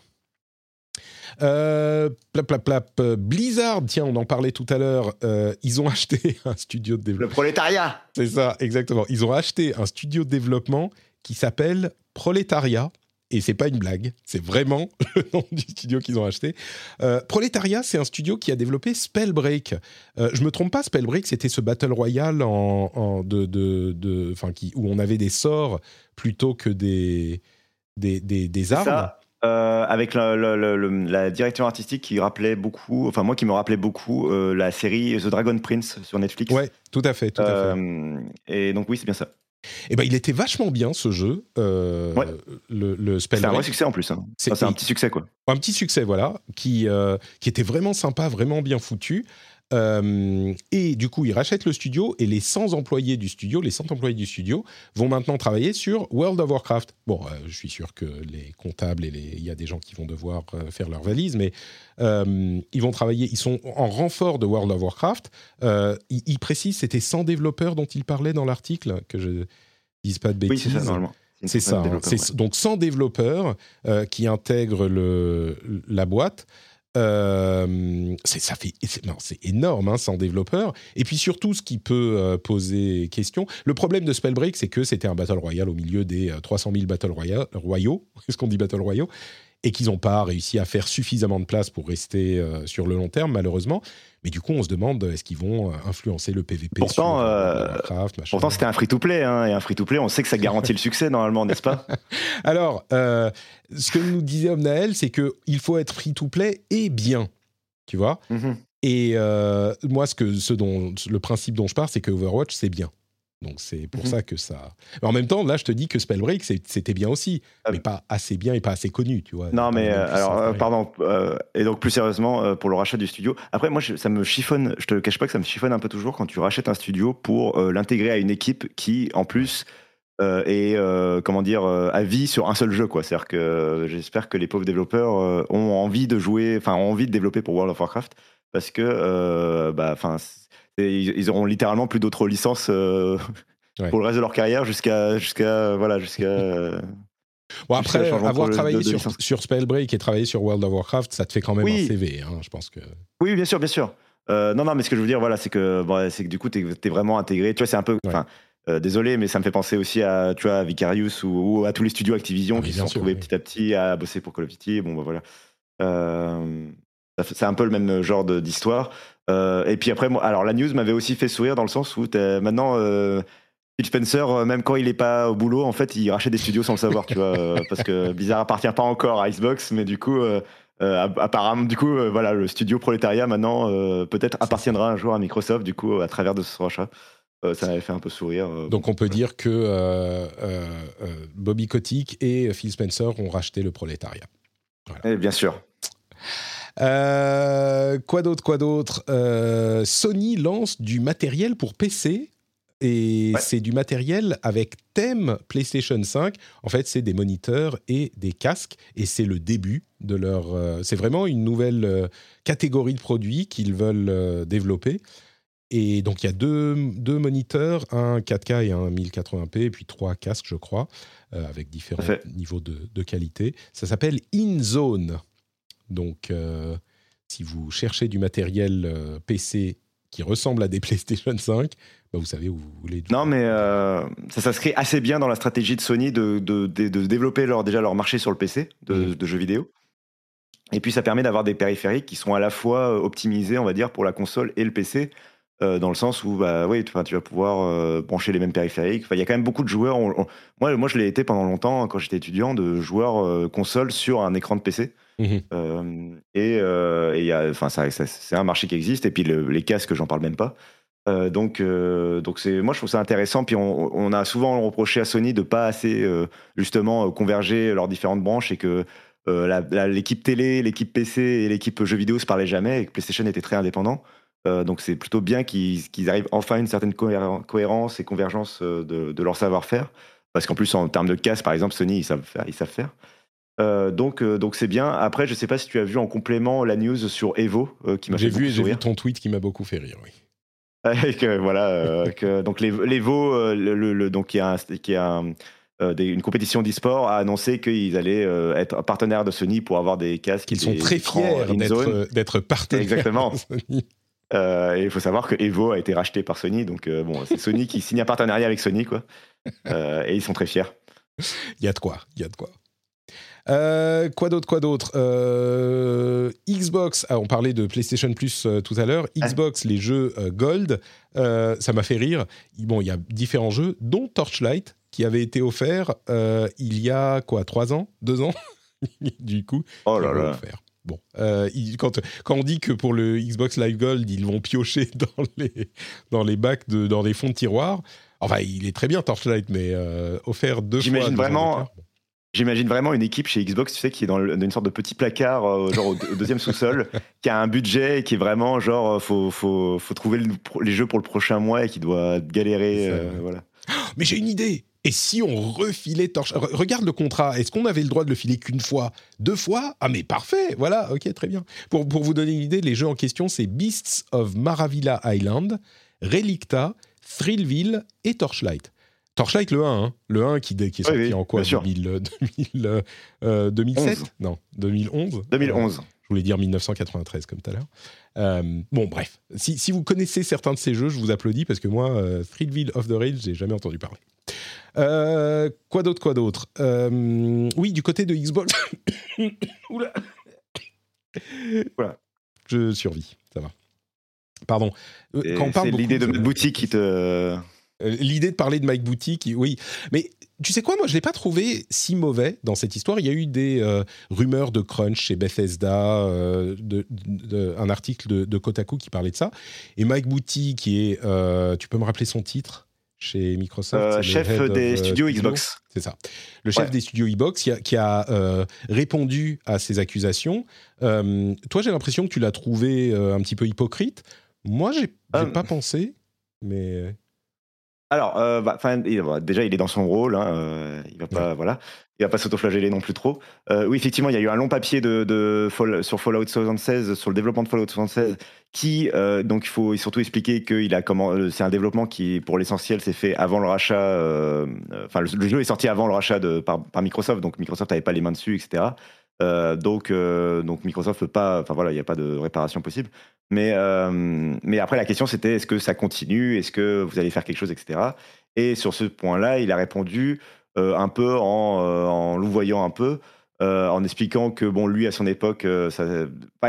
Euh, plap, plap, plap. Euh, Blizzard, tiens, on en parlait tout à l'heure. Euh, ils ont acheté un studio de développement. Le prolétariat C'est ça, exactement. Ils ont acheté un studio de développement qui s'appelle Prolétariat. Et c'est pas une blague, c'est vraiment le nom du studio qu'ils ont acheté. Euh, Prolétariat, c'est un studio qui a développé Spellbreak. Euh, je me trompe pas, Spellbreak, c'était ce battle royale en, en de, de, de qui, où on avait des sorts plutôt que des, des, des, des armes. Ça. Euh, avec la, la, direction artistique qui rappelait beaucoup, enfin moi qui me rappelait beaucoup euh, la série The Dragon Prince sur Netflix. Ouais, tout à fait, tout à fait. Euh, et donc oui, c'est bien ça. Eh ben, il était vachement bien ce jeu, ouais. le, le C'est un vrai succès en plus. Hein. C'est un petit succès quoi. Un petit succès voilà, qui qui était vraiment sympa, vraiment bien foutu. Euh, et du coup, ils rachètent le studio et les 100 employés du studio, les 100 employés du studio, vont maintenant travailler sur World of Warcraft. Bon, euh, je suis sûr que les comptables et il y a des gens qui vont devoir euh, faire leur valise, mais ils vont travailler, ils sont en renfort de World of Warcraft. ils, précisent, c'était 100 développeurs dont ils parlaient dans l'article, que je dise pas de bêtises. Oui, c'est ça, normalement. C'est ça. Hein. Donc 100 développeurs qui intègrent le, la boîte. Euh, ça fait, c'est énorme, hein, 100 développeurs. Et puis surtout, ce qui peut euh, poser question. Le problème de Spellbreak, c'est que c'était un battle royale au milieu des 300 000 battle royaux. Qu'est-ce qu'on dit battle royaux et qu'ils n'ont pas réussi à faire suffisamment de place pour rester euh, sur le long terme, malheureusement. Mais du coup, on se demande est-ce qu'ils vont euh, influencer le PVP Pourtant, euh, pourtant c'était un free-to-play, hein, et un free-to-play, on sait que ça garantit le succès normalement, n'est-ce pas? Alors, ce que nous disait Omnael, c'est qu'il faut être free-to-play et bien, tu vois? Mhm. Et moi, ce que, ce dont, le principe dont je parle, c'est que Overwatch, c'est bien. Donc c'est pour mhm. ça que ça. Mais en même temps, là, je te dis que Spellbreak, c'était bien aussi, ah mais pas assez bien et pas assez connu, tu vois. Non, mais euh, alors, euh, pardon. Euh, et donc plus sérieusement, pour le rachat du studio. Après, moi, ça me chiffonne. Je te cache pas que ça me chiffonne un peu toujours quand tu rachètes un studio pour l'intégrer à une équipe qui, en plus, est comment dire à vie sur un seul jeu, quoi. C'est-à-dire que j'espère que les pauvres développeurs ont envie de jouer, enfin, ont envie de développer pour World of Warcraft parce que, bah, enfin ils, auront littéralement plus d'autres licences euh, pour le reste de leur carrière jusqu'à jusqu'à voilà jusqu'à Bon, après, avoir travaillé sur, sur, Spellbreak et travaillé sur World of Warcraft, ça te fait quand même un CV, hein, je pense que. Oui, bien sûr, bien sûr. Euh, non, non, mais ce que je veux dire, voilà, c'est que, bon, c'est que du coup, tu es, vraiment intégré. Tu vois, c'est un peu. Euh, désolé, mais ça me fait penser aussi à, tu vois, Vicarious ou, à tous les studios Activision ah, qui se sont trouvés petit à petit à bosser pour Call of Duty. Bon, bah, voilà. c'est un peu le même genre d'histoire. Euh, et puis après, alors la news m'avait aussi fait sourire dans le sens où maintenant euh, Phil Spencer, euh, même quand il est pas au boulot, en fait, il rachète des studios sans le savoir, tu vois, parce que Bizarre appartient pas encore à Xbox, mais du coup, apparemment, du coup, voilà, le studio prolétariat maintenant peut-être appartiendra un jour à Microsoft, du coup, à travers de ce rachat. ça m'avait fait un peu sourire. Donc on peut dire que Bobby Kotick et Phil Spencer ont racheté le prolétariat. Et eh, bien sûr. Euh, quoi d'autre, quoi d'autre? Euh, Sony lance du matériel pour PC. Et c'est du matériel avec thème PlayStation 5. En fait, c'est des moniteurs et des casques. Et c'est le début de leur. Euh, c'est vraiment une nouvelle catégorie de produits qu'ils veulent développer. Et donc, il y a deux, deux, moniteurs, un 4K et un 1080p, et puis trois casques, je crois, avec différents niveaux de, de, qualité. Ça s'appelle InZone. Donc, euh, si vous cherchez du matériel euh, PC qui ressemble à des PlayStation 5, bah, vous savez où vous voulez. Non, mais euh, ça s'inscrit assez bien dans la stratégie de Sony de, de, de, développer leur, déjà leur marché sur le PC de, mm. jeux vidéo. Et puis ça permet d'avoir des périphériques qui sont à la fois optimisés, on va dire, pour la console et le PC. Dans le sens où bah, oui, tu, tu vas pouvoir brancher les mêmes périphériques. Il y a quand même beaucoup de joueurs. moi, moi, je l'ai été pendant longtemps, quand j'étais étudiant, de joueurs console sur un écran de PC. Mmh euh, et, euh, enfin, c'est un marché qui existe. Et puis les casques, j'en parle même pas. Euh, donc, donc c'est, moi je trouve ça intéressant. Puis on, a souvent reproché à Sony de pas assez justement converger leurs différentes branches et que l'équipe télé, l'équipe PC et l'équipe jeux vidéo se parlaient jamais et que PlayStation était très indépendant. Donc c'est plutôt bien qu'ils, arrivent enfin à une certaine cohérence et convergence de, de leur savoir-faire. Parce qu'en plus en termes de casques, par exemple, Sony ils savent faire. Ils savent faire. Euh, donc, euh, donc c'est bien. Après, je sais pas si tu as vu en complément la news sur Evo euh, qui m'a fait vu, J'ai vu ton tweet qui m'a beaucoup fait rire, oui. voilà, que, donc l'Evo, le, donc qui a, qui a une compétition d'e-sport, a annoncé qu'ils allaient être partenaires de Sony pour avoir des casques. Qu'ils sont très fiers d'être partenaires. Exactement. Et il faut savoir que Evo a été racheté par Sony, donc bon, c'est Sony qui signe un partenariat avec Sony, quoi. et ils sont très fiers. Il y a de quoi, il y a de quoi. Euh, quoi d'autre, quoi d'autre euh, Xbox, ah, on parlait de PlayStation Plus euh, tout à l'heure. Xbox, les jeux Gold, ça m'a fait rire. Bon, il y a différents jeux, dont Torchlight, qui avait été offert il y a quoi, trois ans, deux ans? Du coup, oh là là. Bon, quand, quand, on dit que pour le Xbox Live Gold, ils vont piocher dans les, dans les bacs, de, dans les fonds de tiroir. Enfin, il est très bien Torchlight, mais offert deux fois. J'imagine vraiment. J'imagine vraiment une équipe chez Xbox, tu sais, qui est dans, une sorte de petit placard, euh, genre au, deuxième sous-sol, qui a un budget et qui est vraiment genre, euh, faut, faut, faut trouver les jeux pour le prochain mois et qui doit galérer. Euh, voilà. Mais j'ai une idée. Et si on refilait Torch Regarde le contrat. Est-ce qu'on avait le droit de le filer qu'une fois Deux fois? Ah mais parfait Voilà, ok, très bien. Pour, pour vous donner une idée, les jeux en question, c'est Beasts of Maravilla Island, Relicta, Thrillville et Torchlight. Torchlight le 1, hein. le 1 qui, qui est sorti oui, en quoi? bien sûr. 2000, 2000, euh, 2007 11. Non, 2011 2011. Je voulais dire 1993 comme tout à l'heure. Euh, bon, bref. Si, si vous connaissez certains de ces jeux, je vous applaudis parce que moi, euh, Threadville of the Rails, j'ai jamais entendu parler. Euh, quoi d'autre, quoi d'autre? Euh, Oui, du côté de Xbox. Oula. Voilà. Je survis, ça va. Pardon. Et Quand on parle C'est l'idée de notre boutique qui te. L'idée de parler de Mike Boutique, oui. Mais tu sais quoi, moi je l'ai pas trouvé si mauvais dans cette histoire. Il y a eu des euh, rumeurs de crunch chez Bethesda, euh, de, de- un article de, de Kotaku qui parlait de ça. Et Mike Boutique, qui est, euh, tu peux me rappeler son titre chez Microsoft? Euh, chef of, des studios Xbox. C'est ça. Le chef Ouais. des studios Xbox qui a, qui a, répondu à ces accusations. Toi, j'ai l'impression que tu l'as trouvé un petit peu hypocrite. Moi, j'ai Ah. pas pensé, mais Alors, euh, bah, il- bah, déjà, il est dans son rôle. Hein, euh, il va pas, voilà, il va pas s'autoflageller non plus trop. Euh, oui, effectivement, il y a eu un long papier de, de Fall- sur Fallout 76, sur le développement de Fallout 76, qui, donc, il faut surtout expliquer que il a comment, c'est un développement qui, pour l'essentiel, s'est fait avant le rachat. Enfin, le, le jeu est sorti avant le rachat de, par, par Microsoft, donc Microsoft n'avait pas les mains dessus, etc. Euh, donc, euh, donc Microsoft peut pas, enfin voilà, il n'y a pas de réparation possible. Mais, euh, mais après, la question c'était est-ce que ça continue? Est-ce que vous allez faire quelque chose, etc. Et sur ce point-là, il a répondu euh, un peu en, en louvoyant un peu, en expliquant que bon, lui à son époque, ça,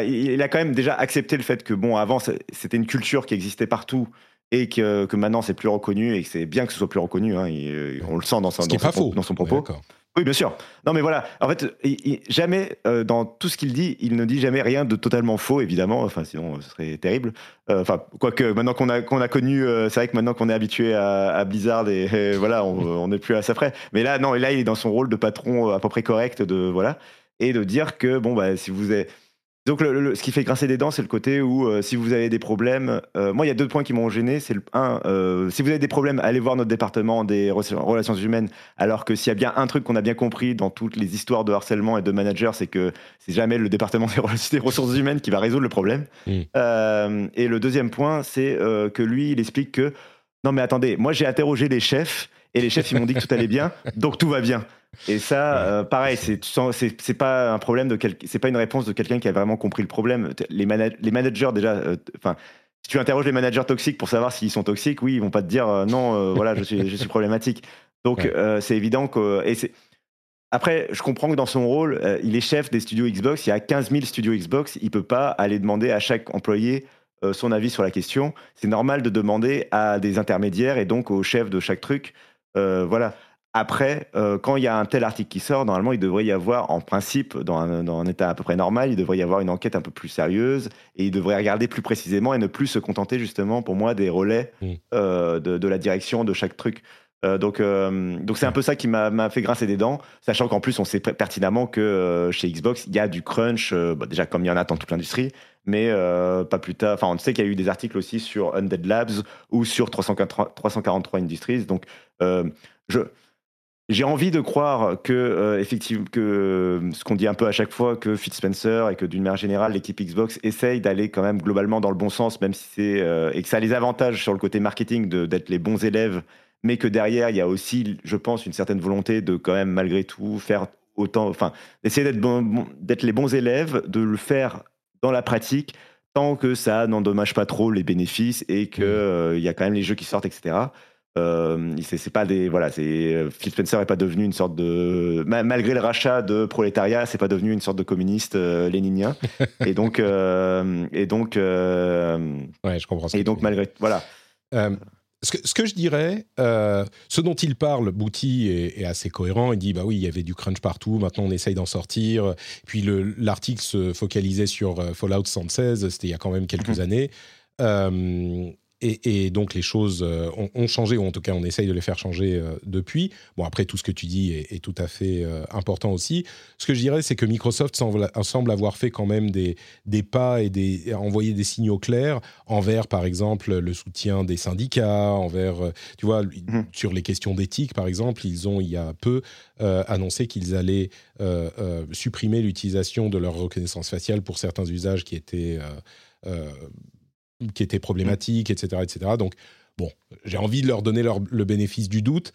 il a quand même déjà accepté le fait que bon, avant c'était une culture qui existait partout et que, que maintenant c'est plus reconnu et que c'est bien que ce soit plus reconnu. hein, il- on le sent dans, son- ce dans son, faux. dans son propos. d'accord. Oui, bien sûr. Non, mais voilà. En fait, il- il- jamais, euh, dans tout ce qu'il dit, il ne dit jamais rien de totalement faux, évidemment. Enfin, sinon, ce serait terrible. Euh, Enfin, quoique, maintenant qu'on a, qu'on a connu, euh, c'est vrai que maintenant qu'on est habitué à, à Blizzard et, et voilà, on n'est plus à ça près. Mais là, non, et là, il est dans son rôle de patron à peu près correct de, voilà, et de dire que, bon, bah, si vous êtes. Donc, le- le- ce qui fait grincer des dents, c'est le côté où, euh, si vous avez des problèmes. euh, moi, il y a deux points qui m'ont gêné. C'est le un, euh, si vous avez des problèmes, allez voir notre département des re- relations humaines alors que s'il y a bien un truc qu'on a bien compris dans toutes les histoires de harcèlement et de manager, c'est que c'est jamais le département des ressources humaines qui va résoudre le problème. Et le deuxième point, c'est que lui, il explique que non mais attendez, moi j'ai interrogé les chefs et les chefs ils m'ont dit que tout allait bien, donc tout va bien. Et ça, euh, pareil, c'est c'est pas un problème de c'est pas une réponse de quelqu'un qui a vraiment compris le problème. Les, mana- les managers déjà, euh, enfin. si tu interroges les managers toxiques pour savoir s'ils sont toxiques, oui, ils vont pas te dire euh, non, voilà, je suis, je suis problématique. Donc Ouais. c'est évident que et après, je comprends que dans son rôle, il est chef des studios Xbox. Il y a 15 000 studios Xbox. Il peut pas aller demander à chaque employé son avis sur la question. C'est normal de demander à des intermédiaires et donc au chef de chaque truc. Euh, voilà. Après, euh, quand il y a un tel article qui sort, normalement, il devrait y avoir, en principe, dans un, dans un état à peu près normal, il devrait y avoir une enquête un peu plus sérieuse et il devrait regarder plus précisément et ne plus se contenter justement, pour moi, des relais Mm. euh, de, de la direction de chaque truc. Euh, donc, donc c'est un peu ça qui m'a fait grincer des dents, sachant qu'en plus on sait per- pertinemment que chez Xbox il y a du crunch, bah, déjà comme il y en a dans toute l'industrie, mais pas plus tard. Enfin, on sait qu'il y a eu des articles aussi sur Undead Labs ou sur 343, 343 Industries. Donc, je j'ai envie de croire que euh, effectivement que euh, ce qu'on dit un peu à chaque fois que Phil Spencer et que d'une manière générale l'équipe Xbox essaye d'aller quand même globalement dans le bon sens, même si c'est euh, et que ça a les avantages sur le côté marketing d'être les bons élèves mais que derrière, il y a aussi, je pense, une certaine volonté de quand même, malgré tout, faire autant, enfin, d'essayer d'être bon, les bons élèves, de le faire dans la pratique, tant que ça n'endommage pas trop les bénéfices et que Mhm. euh, il y a quand même les jeux qui sortent, etc. Euh, c'est pas des voilà c'est euh, Phil Spencer est pas devenu une sorte de ma- malgré le rachat de prolétariat c'est pas devenu une sorte de communiste euh, léninien et donc euh, et donc euh, Ouais, je comprends. et donc malgré voilà ce, que, ce que je dirais, euh, ce dont il parle, Bouty est, est assez cohérent. Il dit bah oui, il y avait du crunch partout. Maintenant, on essaye d'en sortir. Puis le- l'article se focalisait sur Fallout 116. C'était il y a quand même quelques Mhm. années. Euh, et, et donc les choses euh, ont, ont changé, ou en tout cas on essaye de les faire changer euh, depuis. Bon après tout ce que tu dis est, est tout à fait euh, important aussi. Ce que je dirais c'est que Microsoft semble, semble avoir fait quand même des, des pas et des, envoyer des signaux clairs envers par exemple le soutien des syndicats, envers, tu vois, Mhm. sur les questions d'éthique par exemple, ils ont il y a peu euh, annoncé qu'ils allaient euh, euh, supprimer l'utilisation de leur reconnaissance faciale pour certains usages qui étaient... euh, qui étaient problématiques, etc., etc. Donc, bon, j'ai envie de leur donner leur- le bénéfice du doute.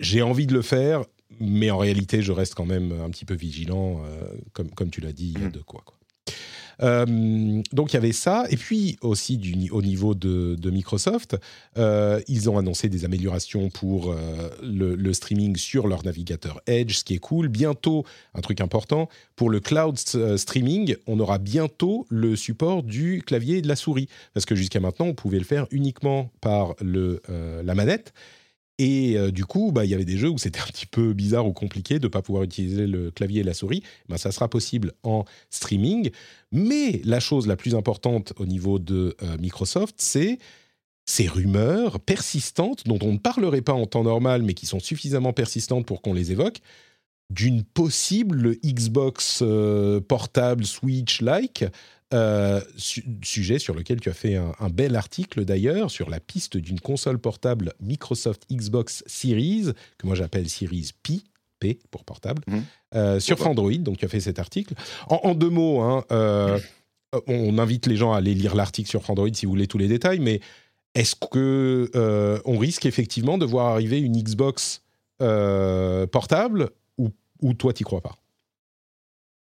j'ai envie de le faire, mais en réalité, je reste quand même un petit peu vigilant, comme, comme tu l'as dit, il y a Mm. de quoi. quoi. Euh, donc il y avait ça, et puis aussi au niveau de, Microsoft, euh, ils ont annoncé des améliorations pour euh, le, streaming sur leur navigateur Edge, ce qui est cool. Bientôt, un truc important, pour le cloud streaming, on aura bientôt le support du clavier et de la souris, parce que jusqu'à maintenant, on pouvait le faire uniquement par la manette. Et euh, du coup, bah, il y avait des jeux où c'était un petit peu bizarre ou compliqué de ne pas pouvoir utiliser le clavier et la souris. Ben, ça sera possible en streaming. Mais la chose la plus importante au niveau de euh, Microsoft, c'est ces rumeurs persistantes dont on ne parlerait pas en temps normal, mais qui sont suffisamment persistantes pour qu'on les évoque, d'une possible Xbox euh, portable Switch-like. Euh, su- sujet sur lequel tu as fait un, un bel article d'ailleurs sur la piste d'une console portable Microsoft Xbox Series, que moi j'appelle Series P, P pour portable, Mhm. euh, sur Android. Donc tu as fait cet article. En, en deux mots, hein, euh, on invite les gens à aller lire l'article sur Android si vous voulez tous les détails, mais est-ce que on risque effectivement de voir arriver une Xbox portable ou, ou toi t'y crois pas?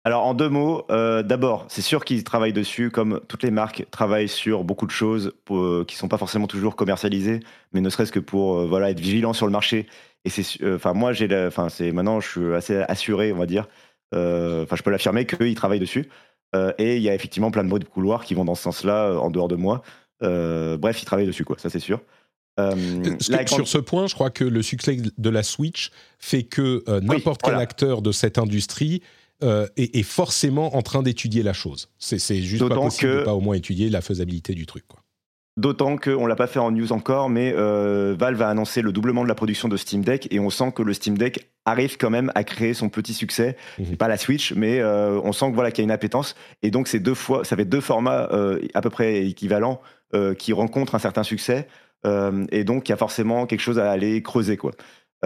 Alors en deux mots, euh, d'abord, c'est sûr qu'ils travaillent dessus, comme toutes les marques travaillent sur beaucoup de choses pour, euh, qui sont pas forcément toujours commercialisées, mais ne serait-ce que pour euh, voilà être vigilant sur le marché. Et c'est, enfin moi j'ai, enfin c'est maintenant je suis assez assuré, on va dire. Enfin je peux l'affirmer qu'ils travaillent dessus. Et il y a effectivement plein de bruits de couloir qui vont dans ce sens-là, en dehors de moi. Bref, ils travaillent dessus quoi, ça c'est sûr. Euh, grande- Sur ce point, je crois que le succès de la Switch fait que euh, n'importe quel voilà. acteur de cette industrie euh, est, est forcément en train d'étudier la chose. C'est, juste pas possible de que- pas au moins étudier la faisabilité du truc. Quoi. D'autant qu'on ne l'a pas fait en news encore, mais euh, Valve a annoncé le doublement de la production de Steam Deck et on sent que le Steam Deck arrive quand même à créer son petit succès. Mhm. Pas la Switch, mais euh, on sent que voilà qu'il y a une appétence et donc c'est deux fois, ça fait deux formats euh, à peu près équivalents euh, qui rencontrent un certain succès et donc il y a forcément quelque chose à aller creuser quoi.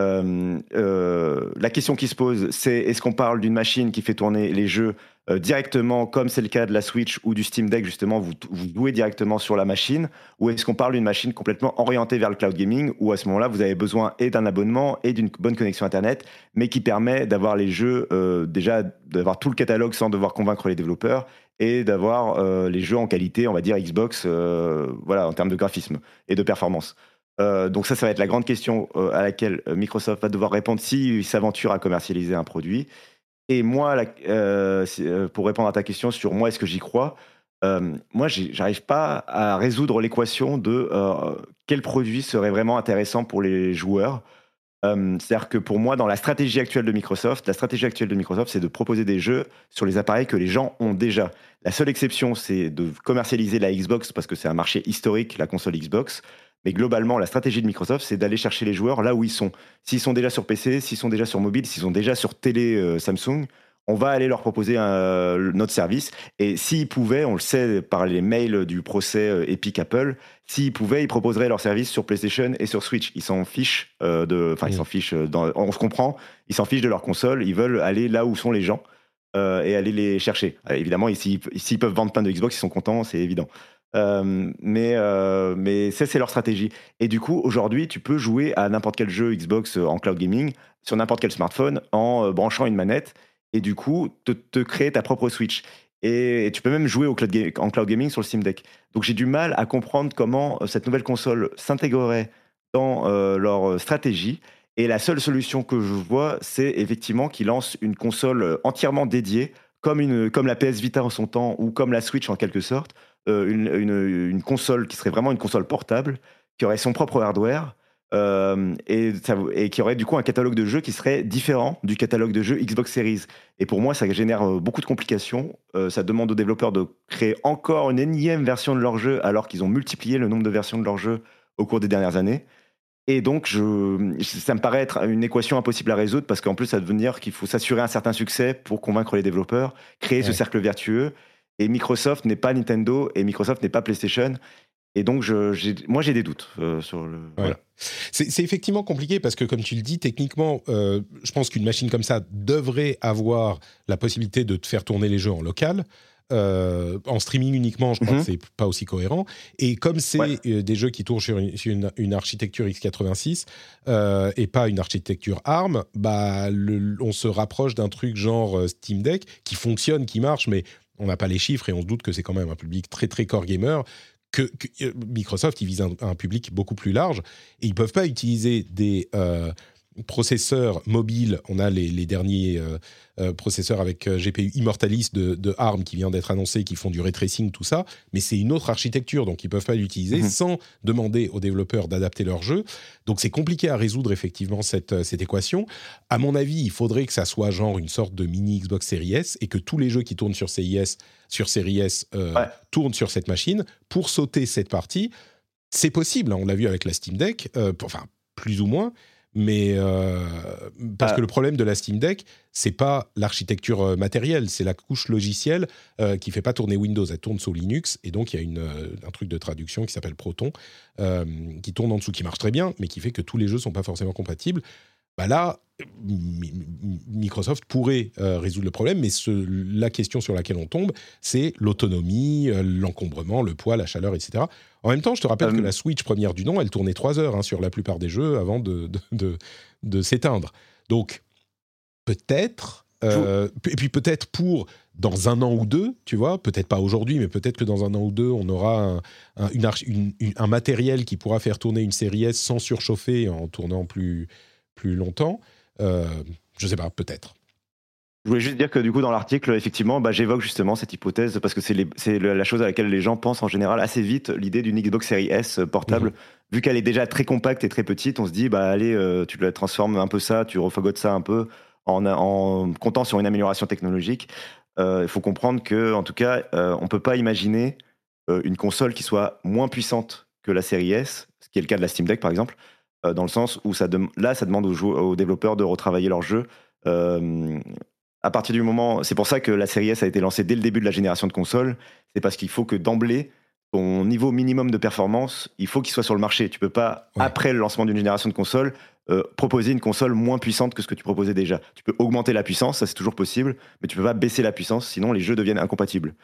Euh, euh, la question qui se pose, c'est est-ce qu'on parle d'une machine qui fait tourner les jeux euh, directement, comme c'est le cas de la Switch ou du Steam Deck, justement, vous, vous jouez directement sur la machine, ou est-ce qu'on parle d'une machine complètement orientée vers le cloud gaming, où à ce moment-là, vous avez besoin et d'un abonnement et d'une bonne connexion Internet, mais qui permet d'avoir les jeux, déjà, d'avoir tout le catalogue sans devoir convaincre les développeurs, et d'avoir les jeux en qualité, on va dire Xbox, voilà, en termes de graphisme et de performance. Euh, donc ça, ça va être la grande question euh, à laquelle euh, Microsoft va devoir répondre s'il s'aventure à commercialiser un produit. Et moi, pour répondre à ta question sur moi, est-ce que j'y crois euh, Moi, j'arrive pas à résoudre l'équation de quel produit serait vraiment intéressant pour les joueurs. C'est-à-dire que pour moi, dans la stratégie actuelle de Microsoft, la stratégie actuelle de Microsoft, c'est de proposer des jeux sur les appareils que les gens ont déjà. La seule exception, c'est de commercialiser la Xbox parce que c'est un marché historique, la console Xbox. Mais globalement, la stratégie de Microsoft, c'est d'aller chercher les joueurs là où ils sont. S'ils sont déjà sur PC, s'ils sont déjà sur mobile, s'ils sont déjà sur télé euh, Samsung, on va aller leur proposer un- notre service. Et s'ils pouvaient, on le sait par les mails du procès euh, Epic Apple, s'ils pouvaient, ils proposeraient leur service sur PlayStation et sur Switch. Ils s'en fichent euh, de, enfin ils s'en fichent. euh, dans- on se comprend. Ils s'en fichent de leur console. Ils veulent aller là où sont les gens euh, et aller les chercher. Euh, évidemment, s'ils peuvent vendre plein de Xbox, ils sont contents, c'est évident. Mais mais ça, c'est leur stratégie. Et du coup, aujourd'hui, tu peux jouer à n'importe quel jeu Xbox en cloud gaming sur n'importe quel smartphone en branchant une manette et du coup, te, te créer ta propre Switch. Et, tu peux même jouer au cloud en cloud gaming sur le Steam Deck. Donc j'ai du mal à comprendre comment cette nouvelle console s'intégrerait dans leur stratégie. Et la seule solution que je vois, c'est effectivement qu'ils lancent une console entièrement dédiée, comme, une, comme la PS Vita en son temps, ou comme la Switch en quelque sorte, une, une- une console qui serait vraiment une console portable, qui aurait son propre hardware, euh, et, ça- et qui aurait du coup un catalogue de jeux qui serait différent du catalogue de jeux Xbox Series. Et pour moi, ça génère euh, beaucoup de complications. Euh, ça demande aux développeurs de créer encore une énième version de leur jeu, alors qu'ils ont multiplié le nombre de versions de leur jeu au cours des dernières années. Et donc, je, ça me paraît être une équation impossible à résoudre parce qu'en plus, ça va devenir qu'il faut s'assurer un certain succès pour convaincre les développeurs, créer ce cercle vertueux. Et Microsoft n'est pas Nintendo et Microsoft n'est pas PlayStation. Et donc, je, j'ai- moi, j'ai des doutes euh, sur le. voilà. C'est c'est effectivement compliqué parce que, comme tu le dis, techniquement, euh, je pense qu'une machine comme ça devrait avoir la possibilité de te faire tourner les jeux en local. euh, en streaming uniquement, je crois Mhm. que c'est pas aussi cohérent. Et comme c'est Ouais. des jeux qui tournent sur une, sur une- une architecture x86 euh, et pas une architecture ARM, bah, le- on se rapproche d'un truc genre Steam Deck qui fonctionne, qui marche, mais on n'a pas les chiffres et on se doute que c'est quand même un public très très core gamer. Que, euh, Microsoft, ils visent un, un public beaucoup plus large et ils peuvent pas utiliser des euh, processeurs mobiles. On a les, les derniers euh, euh, processeurs avec euh, GPU Immortalis de, de ARM qui vient d'être annoncé, qui font du ray tracing, tout ça, mais c'est une autre architecture, donc ils peuvent pas l'utiliser Mhm. sans demander aux développeurs d'adapter leur jeu. Donc c'est compliqué à résoudre effectivement cette, cette équation. À mon avis, il faudrait que ça soit genre une sorte de mini Xbox Series S et que tous les jeux qui tournent sur CIS, sur Series S, euh, Ouais. tournent sur cette machine pour sauter cette partie. C'est possible, hein, on l'a vu avec la Steam Deck, euh, pour- enfin plus ou moins, mais euh, parce Ah. que le problème de la Steam Deck, c'est pas l'architecture euh, matérielle, c'est la couche logicielle euh, qui fait pas tourner Windows, elle tourne sous Linux, et donc il y a une, un truc de traduction qui s'appelle Proton, euh, qui tourne en dessous, qui marche très bien, mais qui fait que tous les jeux sont pas forcément compatibles. Bah là, Microsoft pourrait euh, résoudre le problème, mais ce- la question sur laquelle on tombe, c'est l'autonomie, euh, l'encombrement, le poids, la chaleur, etc. En même temps, je te rappelle Euh, que la Switch première du nom, elle tournait 3 heures hein, sur la plupart des jeux avant de, de, de- de s'éteindre. Donc, peut-être, euh, et puis peut-être pour dans un an ou deux, tu vois, peut-être pas aujourd'hui, mais peut-être que dans un an ou deux, on aura un, un, une archi- une- une- un matériel qui pourra faire tourner une série S sans surchauffer en tournant plus, plus longtemps. Euh, je sais pas, peut-être. Je voulais juste dire que du coup dans l'article, effectivement, bah, j'évoque justement cette hypothèse parce que c'est la chose à laquelle les gens pensent en général assez vite, l'idée d'une Xbox Series S euh, portable. Vu qu'elle est déjà très compacte et très petite, on se dit, bah allez, euh, tu la transformes un peu ça, tu refagotes ça un peu en, en comptant sur une amélioration technologique. Euh, Il faut comprendre que, en tout cas, euh, on peut pas imaginer une console qui soit moins puissante que la série S, ce qui est le cas de la Steam Deck par exemple, dans le sens où ça là, ça demande aux, développeurs de retravailler leur jeu. Euh, à partir du moment, c'est pour ça que la série S a été lancée dès le début de la génération de consoles, c'est parce qu'il faut que d'emblée, ton niveau minimum de performance, il faut qu'il soit sur le marché. Tu peux pas, Ouais. après le lancement d'une génération de consoles, euh, proposer une console moins puissante que ce que tu proposais déjà. Tu peux augmenter la puissance, ça c'est toujours possible, mais tu peux pas baisser la puissance, sinon les jeux deviennent incompatibles.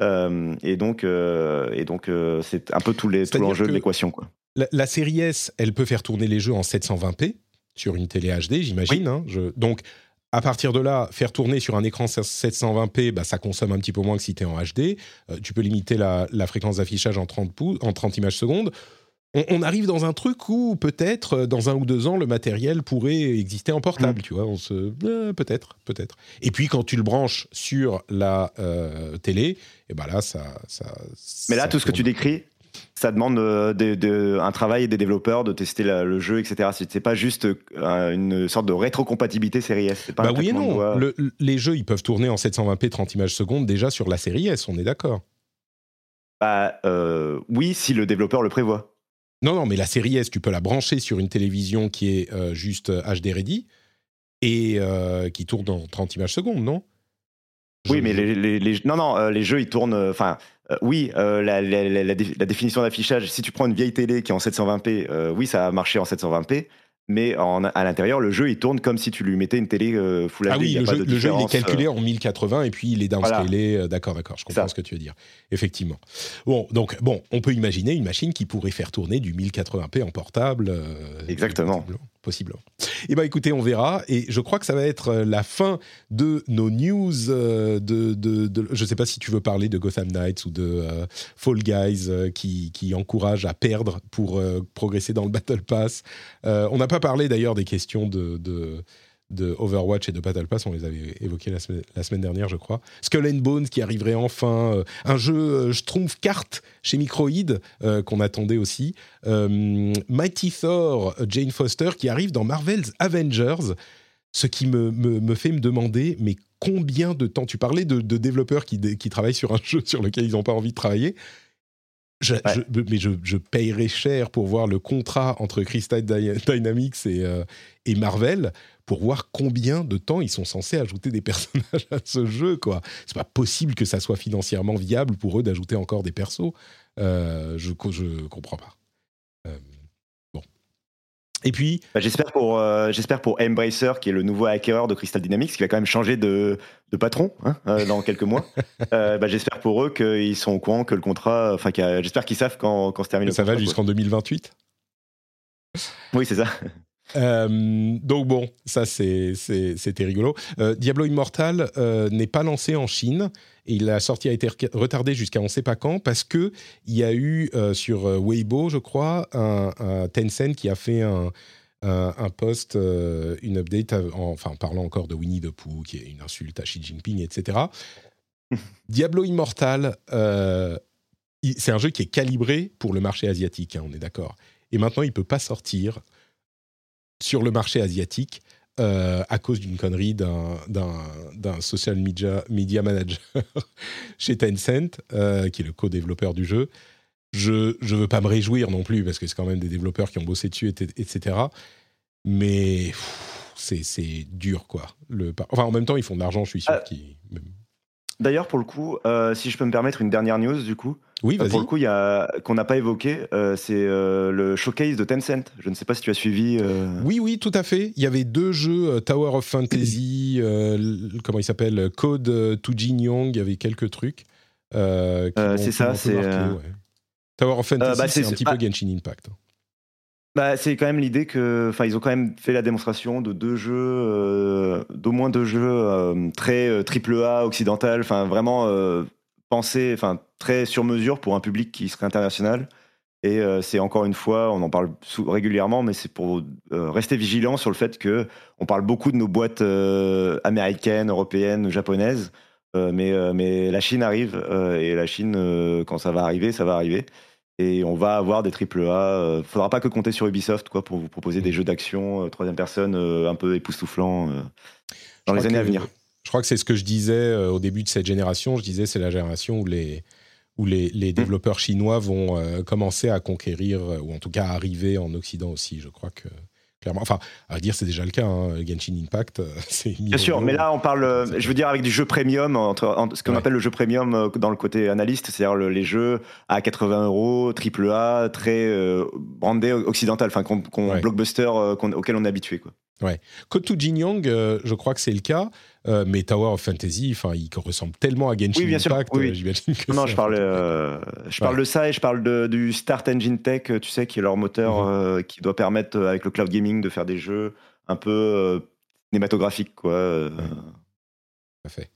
Euh, et donc, euh, et donc euh, c'est un peu tout l'enjeu de l'équation. La, la série S, elle peut faire tourner les jeux en 720p sur une télé HD, j'imagine. hein, donc, à partir de là, faire tourner sur un écran 720p, bah, ça consomme un petit peu moins que si tu es en HD. Tu peux limiter la, la fréquence d'affichage en 30, pou- en 30 images secondes. On, on arrive dans un truc où peut-être euh, dans un ou deux ans le matériel pourrait exister en portable, Mm. tu vois. On se euh, peut-être, peut-être. Et puis quand tu le branches sur la euh, télé, et ben là ça, ça. Mais là, ça tout ce que tu décris, ça demande de- un travail des développeurs de tester la- le jeu, etc. C'est pas juste une sorte de rétrocompatibilité série S. Pas Bah oui et non. Le- les jeux, ils peuvent tourner en 720p 30 images secondes déjà sur la série S, on est d'accord. Bah, euh, oui, si le développeur le prévoit. Non, non, mais la série S, tu peux la brancher sur une télévision qui est euh, juste euh, HD ready et euh, qui tourne en 30 images secondes, non? Oui, mais les, les- les- non, non, euh, les jeux ils tournent. euh, Enfin, euh, oui, euh, la, la- la- la dé- la définition d'affichage. Si tu prends une vieille télé qui est en 720p, euh, oui, ça a marché en 720p. Mais en, à l'intérieur, le jeu il tourne comme si tu lui mettais une télé euh, Full HD. Ah oui, le jeu, de le jeu, il est différence, euh, calculé en 1080 et puis il est downscalé. euh, D'accord, d'accord, je comprends Ça. ce que tu veux dire. Effectivement. Bon, donc, bon, on peut imaginer une machine qui pourrait faire tourner du 1080p en portable. euh, Exactement. Possiblement. Eh bien, écoutez, on verra. Et je crois que ça va être euh, la fin de nos news. euh, de, de, je ne sais pas si tu veux parler de Gotham Knights ou de euh, Fall Guys qui, qui encouragent à perdre pour progresser dans le Battle Pass. On n'a pas parlé d'ailleurs des questions de, de, de Overwatch et de Battle Pass, on les avait évoquées la semaine, la semaine dernière, je crois. Skull and Bones qui arriverait enfin, euh, un jeu euh, Schtroumpf carte chez Microïd euh, qu'on attendait aussi. Euh, Mighty Thor, Jane Foster qui arrive dans Marvel's Avengers, ce qui me, me, me fait me demander, mais combien de temps? Tu parlais de, de développeurs qui, qui travaillent sur un jeu sur lequel ils n'ont pas envie de travailler. Je, Ouais. je- mais je, je payerais cher pour voir le contrat entre Crystal Dy- Dynamics et, et Marvel pour voir combien de temps ils sont censés ajouter des personnages à ce jeu. quoi. C'est pas possible que ça soit financièrement viable pour eux d'ajouter encore des persos. Euh, je, je comprends pas. Euh, bon. Et puis, Bah, j'espère pour euh, j'espère pour Embracer qui est le nouveau hacker de Crystal Dynamics qui va quand même changer de, de patron hein, dans quelques mois. Bah, j'espère pour eux qu'ils sont au courant que le contrat, enfin j'espère qu'ils savent quand, quand se termine. le ça va jusqu'en 2028. quoi. Oui c'est ça. Euh, donc bon, ça c'est- c'est- c'était rigolo. Euh, Diablo Immortal euh, n'est pas lancé en Chine et la sortie a été retardée jusqu'à on sait pas quand parce que il y a eu sur Weibo, je crois, un, un Tencent qui a fait un, un, un post, une update, en, enfin en parlant encore de Winnie the Pooh, qui est une insulte à Xi Jinping, etc. Diablo Immortal, c'est un jeu qui est calibré pour le marché asiatique, hein, on est d'accord. Et maintenant, il peut pas sortir sur le marché asiatique euh, à cause d'une connerie d'un, social media, media manager chez Tencent, euh, qui est le co-développeur du jeu. Je ne veux pas me réjouir non plus, parce que c'est quand même des développeurs qui ont bossé dessus, et- etc. Mais c'est, dur, quoi. Le, enfin, en même temps, ils font de l'argent, je suis sûr. Euh, qu'ils- D'ailleurs pour le coup, euh, si je peux me permettre une dernière news du coup, Oui, euh, vas-y. pour le coup il y a qu'on n'a pas évoqué, euh, c'est euh, le showcase de Tencent. Je ne sais pas si tu as suivi. Oui, oui, tout à fait. Il y avait deux jeux, Tower of Fantasy, comment il s'appelle, Code to Jin Young, il y avait quelques trucs. c'est ça, c'est, ouais. Tower of Fantasy, bah, c'est c'est- un petit ah. peu Genshin Impact. Bah, c'est quand même l'idée que, enfin, ils ont quand même fait la démonstration de deux jeux, euh, d'au moins deux jeux euh, très euh, triple A occidental, enfin vraiment pensés, enfin très sur mesure pour un public qui serait international. Et c'est encore une fois, on en parle régulièrement, mais c'est pour rester vigilant sur le fait que on parle beaucoup de nos boîtes américaines, européennes, japonaises, mais mais la Chine arrive et la Chine, quand ça va arriver, ça va arriver. Et on va avoir des triple A. euh, faudra pas que compter sur Ubisoft quoi, pour vous proposer des jeux d'action, euh, troisième personne, euh, un peu époustouflants euh, dans Je les années à venir. Je crois que c'est ce que je disais au début de cette génération. Je disais c'est la génération où les, où les, les développeurs chinois vont commencer à conquérir, ou en tout cas arriver en Occident aussi. Je crois que, clairement, enfin, à dire, c'est déjà le cas. hein, Genshin Impact, euh, c'est Bien sûr, mais là on parle, euh, je veux dire avec du jeu premium, entre, entre- ce qu'on Ouais. appelle le jeu premium euh, dans le côté analyste, c'est-à-dire le- les jeux à 80 euros, triple A, très euh, brandé occidental, enfin qu'on, qu'on- Ouais. blockbuster euh, qu'on- auquel on est habitué quoi. Code to Jin Young, euh, je crois que c'est le cas. Euh, mais Tower of Fantasy, enfin, il ressemble tellement à Genshin Oui, bien sûr, Impact. oui, oui. euh, que Non, c'est je parle, euh, je parle Ouais. de ça et je parle de, du Start Engine Tech, tu sais, qui est leur moteur Mhm. euh, qui doit permettre avec le cloud gaming de faire des jeux un peu cinématographiques, quoi. Ouais. Tout à fait.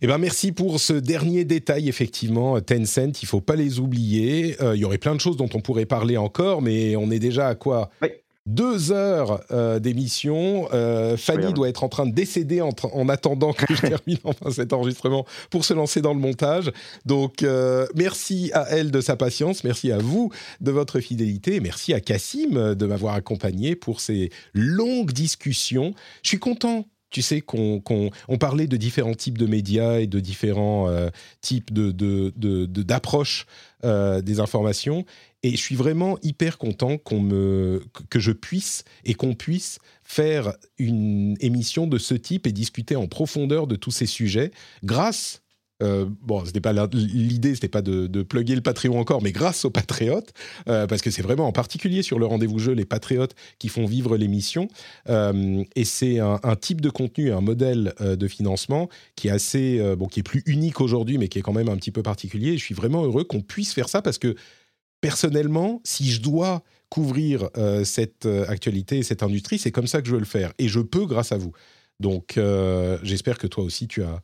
Eh ben merci pour ce dernier détail, effectivement. Tencent, il faut pas les oublier. Il y aurait plein de choses dont on pourrait parler encore, mais on est déjà à quoi? Oui. Deux heures euh, d'émission. Euh, Fanny doit être en train de décéder en, attendant que je termine enfin cet enregistrement pour se lancer dans le montage. Donc, euh, merci à elle de sa patience, merci à vous de votre fidélité, et merci à Cassim de m'avoir accompagné pour ces longues discussions. Je suis content. Tu sais qu'on qu'on- on parlait de différents types de médias et de différents euh, types de de- de- de- d'approches euh, des informations. Et je suis vraiment hyper content qu'on me, que je puisse et qu'on puisse faire une émission de ce type et discuter en profondeur de tous ces sujets grâce. euh, bon, c'était pas l'idée, c'était pas de, de plugger le Patreon encore, mais grâce aux patriotes, euh, parce que c'est vraiment en particulier sur le rendez-vous jeu les patriotes qui font vivre l'émission. Euh, et c'est un, type de contenu, un modèle de financement qui est assez, bon, qui est plus unique aujourd'hui, mais qui est quand même un petit peu particulier. Et je suis vraiment heureux qu'on puisse faire ça parce que personnellement, si je dois couvrir euh, cette euh, actualité et cette industrie, c'est comme ça que je veux le faire. Et je peux grâce à vous. Donc, euh, j'espère que toi aussi, tu as,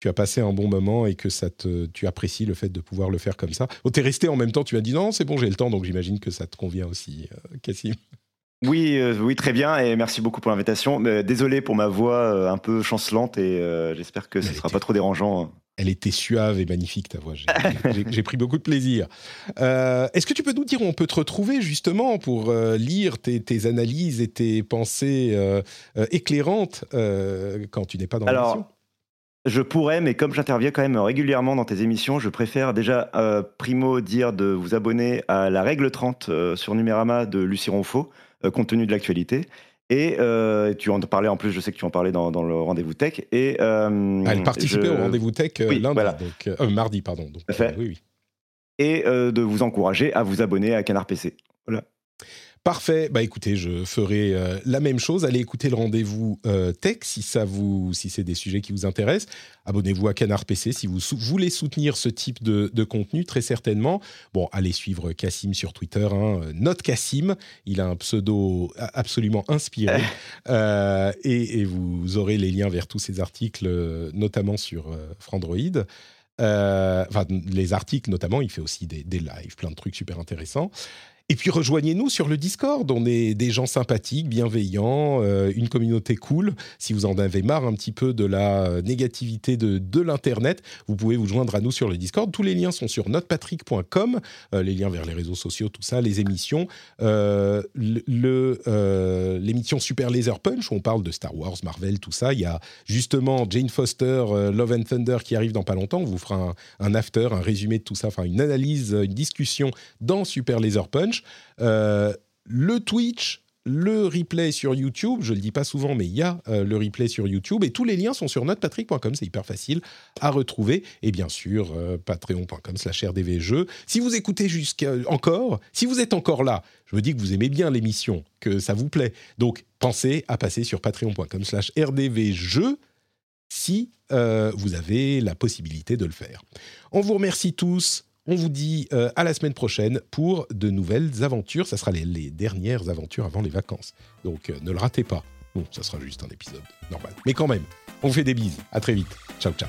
tu as passé un bon moment et que ça te, tu apprécies le fait de pouvoir le faire comme ça. Oh, t'es resté en même temps, tu m'as dit non, c'est bon, j'ai le temps, donc j'imagine que ça te convient aussi, Cassim. Oui, euh, oui, très bien, et merci beaucoup pour l'invitation. Mais désolé pour ma voix euh, un peu chancelante, et euh, j'espère que ce Elle sera était- pas trop dérangeant. Elle était suave et magnifique, ta voix. J'ai- pris beaucoup de plaisir. Euh, Est-ce que tu peux nous dire où on peut te retrouver justement pour euh, lire tes, tes analyses et tes pensées euh, euh, éclairantes euh, quand tu n'es pas dans l'émission? je pourrais, mais comme j'interviens quand même régulièrement dans tes émissions, je préfère déjà, euh, primo, dire de vous abonner à la règle 30 euh, sur Numérama de Lucie Ronfaux, euh, compte tenu de l'actualité. Et euh, tu en parlais en plus, je sais que tu en parlais dans, dans le rendez-vous tech. Et, euh, Ah, Elle participait je- au rendez-vous tech euh, Oui, lundi, voilà. donc, euh, euh, mardi, pardon. Donc, à fait. euh, oui, oui. Et euh, de vous encourager à vous abonner à Canard PC. Parfait. Bah écoutez, je ferai euh, la même chose. Allez écouter le rendez-vous euh, tech si ça vous, si c'est des sujets qui vous intéressent. Abonnez-vous à Canard PC si vous sou- voulez soutenir ce type de, de contenu, très certainement. Bon, allez suivre Cassim sur Twitter. Hein, euh, Note Cassim. Il a un pseudo absolument inspiré. Euh, et, et vous aurez les liens vers tous ces articles, notamment sur Frandroid. Enfin, les articles notamment. Il fait aussi des, des lives, plein de trucs super intéressants. Et puis rejoignez-nous sur le Discord. On est des gens sympathiques, bienveillants, euh, une communauté cool. Si vous en avez marre un petit peu de la euh, négativité de, l'Internet, vous pouvez vous joindre à nous sur le Discord. Tous les liens sont sur notrepatrick.com, euh, les liens vers les réseaux sociaux, tout ça, les émissions. L'émission Super Laser Punch, où on parle de Star Wars, Marvel, tout ça. Il y a justement Jane Foster, Love and Thunder qui arrive dans pas longtemps. On vous fera un, un after, un résumé de tout ça, enfin une analyse, une discussion dans Super Laser Punch. Euh, le Twitch, le replay sur YouTube, je le dis pas souvent, mais il y a euh, le replay sur YouTube et tous les liens sont sur notrepatrick.com, c'est hyper facile à retrouver et bien sûr euh, patreon.com/slash rdvjeux. Si vous écoutez jusqu'à encore, si vous êtes encore là, je me dis que vous aimez bien l'émission, que ça vous plaît, donc pensez à passer sur patreon.com/slash rdvjeux si vous avez la possibilité de le faire. On vous remercie tous. On vous dit euh, à la semaine prochaine pour de nouvelles aventures. Ça sera les, dernières aventures avant les vacances. Donc euh, ne le ratez pas. Bon, ça sera juste un épisode normal. Mais quand même, on vous fait des bises. À très vite. Ciao, ciao.